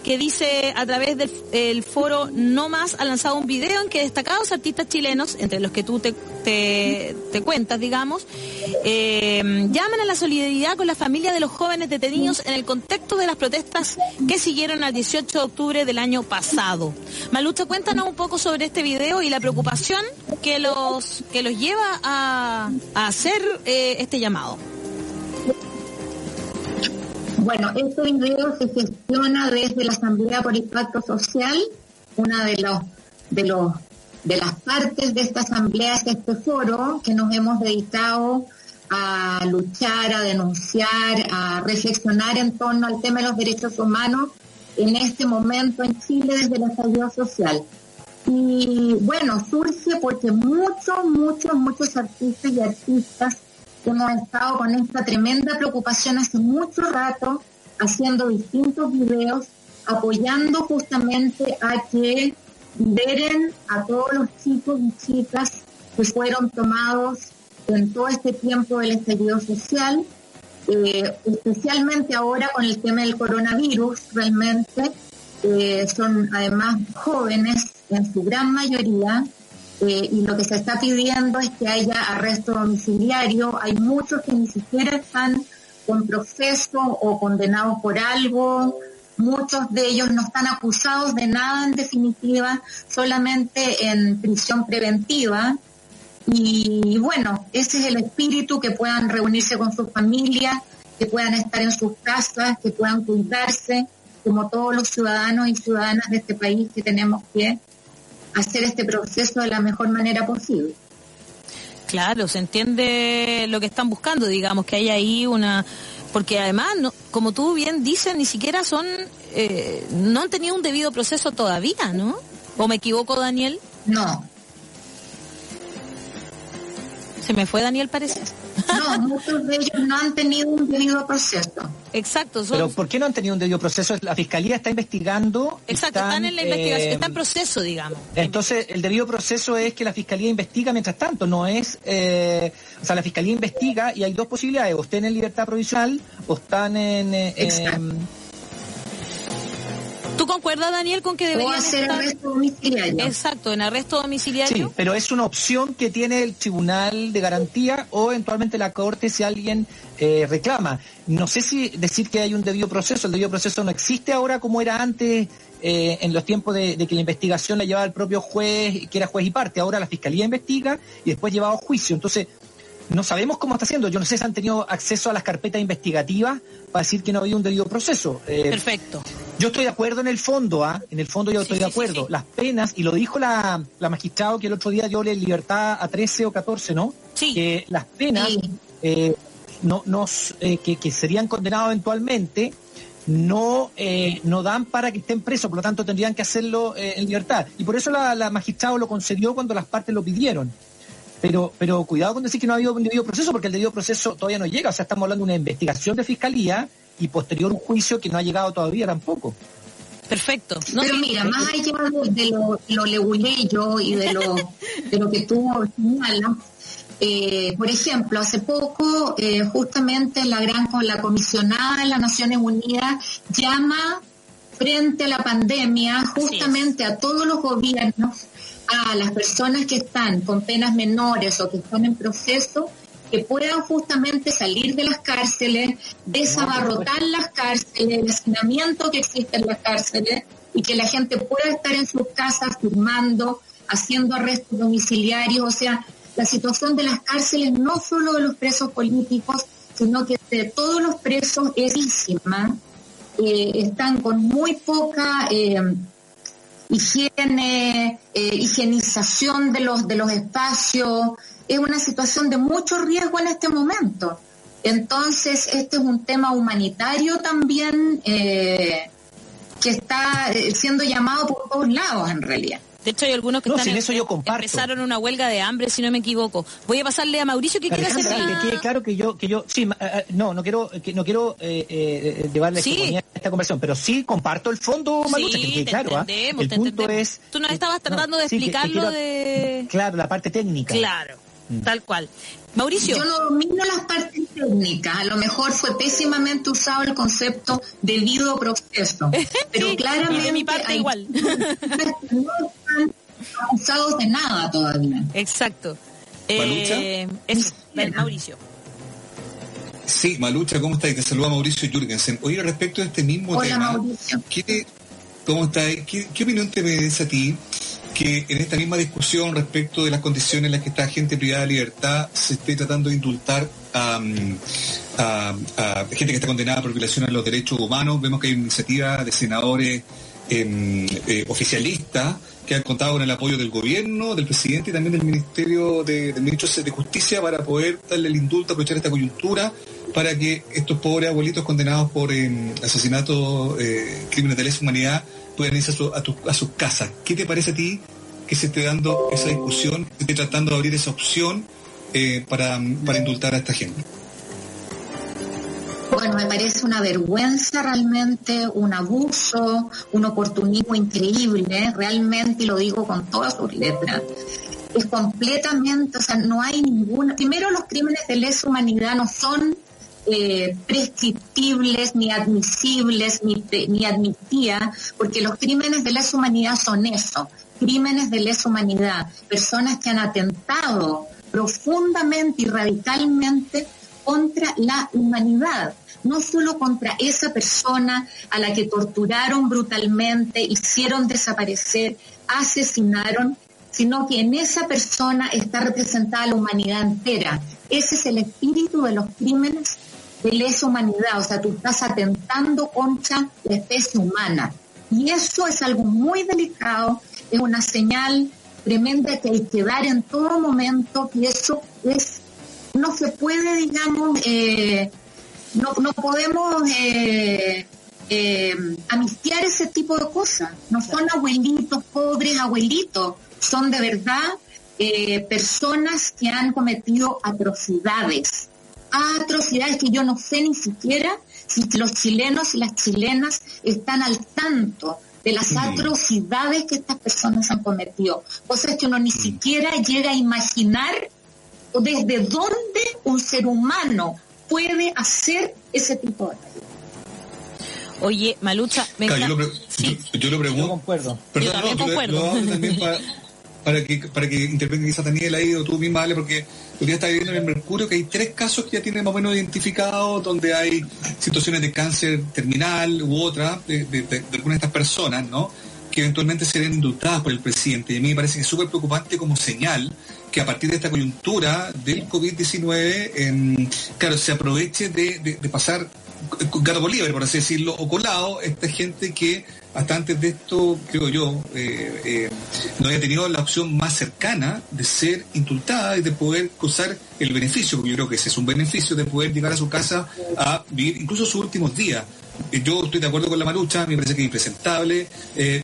que dice a través del foro No Más ha lanzado un video en que destacados artistas chilenos, entre los que tú te, cuentas, digamos, eh, llaman a la solidaridad con la familia de los jóvenes detenidos en el contexto de las protestas que siguieron al 18 de octubre del año pasado. Malucha, cuéntanos un poco sobre este video y la preocupación que los, que los lleva a, hacer eh, este llamado. Bueno, este video se gestiona desde la Asamblea por Impacto Social, una de las partes de esta asamblea es este foro que nos hemos dedicado a luchar, a denunciar, a reflexionar en torno al tema de los derechos humanos en este momento en Chile desde la salud social. Y bueno, surge porque muchos, muchos, muchos artistas y artistas hemos estado con esta tremenda preocupación hace mucho rato, haciendo distintos videos, apoyando justamente a que liberen a todos los chicos y chicas que fueron tomados en todo este tiempo del estallido social, eh, especialmente ahora con el tema del coronavirus, realmente eh, son además jóvenes en su gran mayoría eh, y lo que se está pidiendo es que haya arresto domiciliario. Hay muchos que ni siquiera están con proceso o condenados por algo. Muchos de ellos no están acusados de nada en definitiva, solamente en prisión preventiva. Y bueno, ese es el espíritu, que puedan reunirse con sus familias, que puedan estar en sus casas, que puedan cuidarse, como todos los ciudadanos y ciudadanas de este país que tenemos que hacer este proceso de la mejor manera posible. Claro, se entiende lo que están buscando, digamos, que hay ahí una... Porque además, como tú bien dices, ni siquiera son... Eh, no han tenido un debido proceso todavía, ¿no? ¿O me equivoco, Daniel? No. ¿Se me fue Daniel, parece? No, muchos de ellos no han tenido un debido proceso. Exacto. Pero ¿por qué no han tenido un debido proceso? La fiscalía está investigando. Exacto, están, en la investigación, está en eh, proceso, digamos. Entonces, el debido proceso es que la fiscalía investiga mientras tanto, no es. Eh, o sea, la fiscalía investiga y hay dos posibilidades: o estén en libertad provisional o están en. en ¿Tú concuerdas, Daniel, con que debería hacer arresto domiciliario. Exacto, en arresto domiciliario. Sí, pero es una opción que tiene el tribunal de garantía o eventualmente la corte si alguien eh, reclama. No sé si decir que hay un debido proceso. El debido proceso no existe ahora como era antes eh, en los tiempos de, que la investigación la llevaba el propio juez, que era juez y parte. Ahora la fiscalía investiga y después lleva a juicio. Entonces, no sabemos cómo está haciendo. Yo no sé si han tenido acceso a las carpetas investigativas para decir que no había un debido proceso. Eh, Perfecto. Yo estoy de acuerdo en el fondo, ¿ah? En el fondo yo estoy de acuerdo. Las penas, y lo dijo la, la magistrado que el otro día dio libertad a 13 o 14, ¿no? Sí. Que las penas eh, no, nos, eh, que, que, serían condenados eventualmente no, no dan para que estén presos, por lo tanto tendrían que hacerlo en libertad. Y por eso la, la magistrado lo concedió cuando las partes lo pidieron. Pero, pero cuidado con decir que no ha habido un debido proceso, porque el debido proceso todavía no llega. O sea, estamos hablando de una investigación de fiscalía y posterior un juicio que no ha llegado todavía tampoco. Perfecto. pero mira, más allá de lo, lo leguleyo y de lo, de lo que tú señalas, eh, por ejemplo, hace poco, eh, justamente la gran la comisionada de las Naciones Unidas llama frente a la pandemia justamente a todos los gobiernos a las personas que están con penas menores o que están en proceso que puedan justamente salir de las cárceles, desabarrotar las cárceles, el hacinamiento que existe en las cárceles y que la gente pueda estar en sus casas firmando, haciendo arrestos domiciliarios. O sea, la situación de las cárceles no solo de los presos políticos, sino que de todos los presos es eh, están con muy poca eh, higiene, eh, higienización de los, de los espacios, es una situación de mucho riesgo en este momento. Entonces, este es un tema humanitario también eh, que está eh, siendo llamado por todos lados en realidad. De hecho, hay algunos que están eso yo empezaron una huelga de hambre, si no me equivoco. Voy a pasarle a Mauricio que quiere hacer que claro que yo, que yo, sí, eh, eh, no, no quiero, que no quiero eh, eh, llevarle a esta conversación, pero sí comparto el fondo, Mauricio, que, claro, ¿ah? el punto es. Tú nos estabas tratando de explicarlo de. Claro, la parte técnica. Claro. Mm. Tal cual. Mauricio. Yo no domino las partes técnicas. A lo mejor fue pésimamente usado el concepto debido proceso. Pero claramente. mi parte igual. no están acusados de nada todavía. Exacto. Eh, Mauricio. Sí, Malucha, ¿cómo estás? Te saluda Mauricio Jürgensen. Oye, respecto a este mismo Hola, tema, Mauricio. ¿cómo estás? ¿Qué, ¿Qué opinión te merece a ti que en esta misma discusión respecto de las condiciones en las que está gente privada de libertad se esté tratando de indultar a, gente que está condenada por violación a los derechos humanos. Vemos que hay iniciativa de senadores em, eh, oficialistas que han contado con el apoyo del gobierno, del presidente y también del Ministerio de, del Ministro de Justicia para poder darle el indulto, aprovechar esta coyuntura para que estos pobres abuelitos condenados por em, asesinatos, eh, crímenes de lesa humanidad puedan irse a, sus casas. ¿Qué te parece a ti que se esté dando esa discusión, que esté tratando de abrir esa opción eh, para, para indultar a esta gente? Bueno, me parece una vergüenza realmente, un abuso, un oportunismo increíble, realmente, y lo digo con todas sus letras. Es completamente, o sea, no hay ninguna. Primero, los crímenes de lesa humanidad no son eh, prescriptibles, ni admisibles, ni, ni admitía, porque los crímenes de lesa humanidad son eso, crímenes de lesa humanidad, personas que han atentado profundamente y radicalmente contra la humanidad, no solo contra esa persona a la que torturaron brutalmente, hicieron desaparecer, asesinaron, sino que en esa persona está representada la humanidad entera. Ese es el espíritu de los crímenes de lesa humanidad, o sea, tú estás atentando contra la especie humana. Y eso es algo muy delicado, es una señal tremenda que hay que dar en todo momento, y eso es, no se puede, digamos, eh, no, no podemos eh, eh, amistiar ese tipo de cosas. No son abuelitos pobres, abuelitos, son de verdad eh, personas que han cometido atrocidades, atrocidades que yo no sé ni siquiera si los chilenos y las chilenas están al tanto de las atrocidades que estas personas han cometido, cosas que uno ni siquiera llega a imaginar desde dónde un ser humano puede hacer ese tipo de Oye, Malucha, venga. yo, lo yo, lo pregunto. Yo concuerdo. Perdón, yo también no, concuerdo. también para, para, que, para que intervenga quizás Daniel ahí o tú misma, ¿vale? porque lo que está viviendo en el Mercurio, que hay tres casos que ya tienen más o menos identificados, donde hay situaciones de cáncer terminal u otra de, algunas de estas personas, ¿no? que eventualmente serán indultadas por el presidente. Y a mí me parece que es súper preocupante como señal que a partir de esta coyuntura del COVID-19, claro, se aproveche de, de pasar gato por por así decirlo, o colado, esta gente que hasta antes de esto, creo yo, eh, eh, no había tenido la opción más cercana de ser indultada y de poder gozar el beneficio, porque yo creo que ese es un beneficio de poder llegar a su casa a vivir incluso sus últimos días. Eh, yo estoy de acuerdo con la marucha, me parece que es impresentable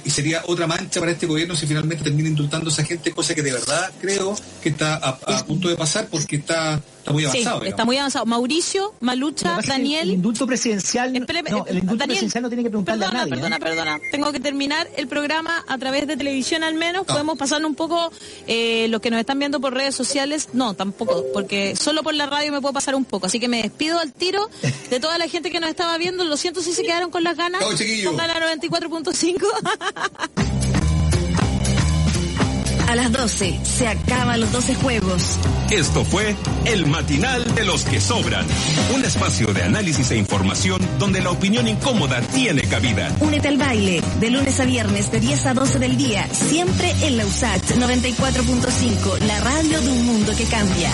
y sería otra mancha para este gobierno si finalmente termina indultando a esa gente, cosa que de verdad creo que está a punto de pasar porque está Está muy avanzado. Sí, está muy avanzado. Mauricio, Malucha, Daniel. El indulto presidencial. no, el indulto presidencial no tiene que preguntarle perdona, a nadie. Perdona, perdona. Tengo que terminar el programa a través de televisión al menos. Podemos pasar un poco eh, los que nos están viendo por redes sociales. No, tampoco, porque solo por la radio me puedo pasar un poco. Así que me despido al tiro de toda la gente que nos estaba viendo. Lo siento si se quedaron con las ganas. Pongan la 94.5. A las 12 se acaban los 12 juegos. Esto fue El Matinal de los que Sobran. Un espacio de análisis e información donde la opinión incómoda tiene cabida. Únete al baile de lunes a viernes de 10 a 12 del día, siempre en la USAT 94.5, la radio de un mundo que cambia.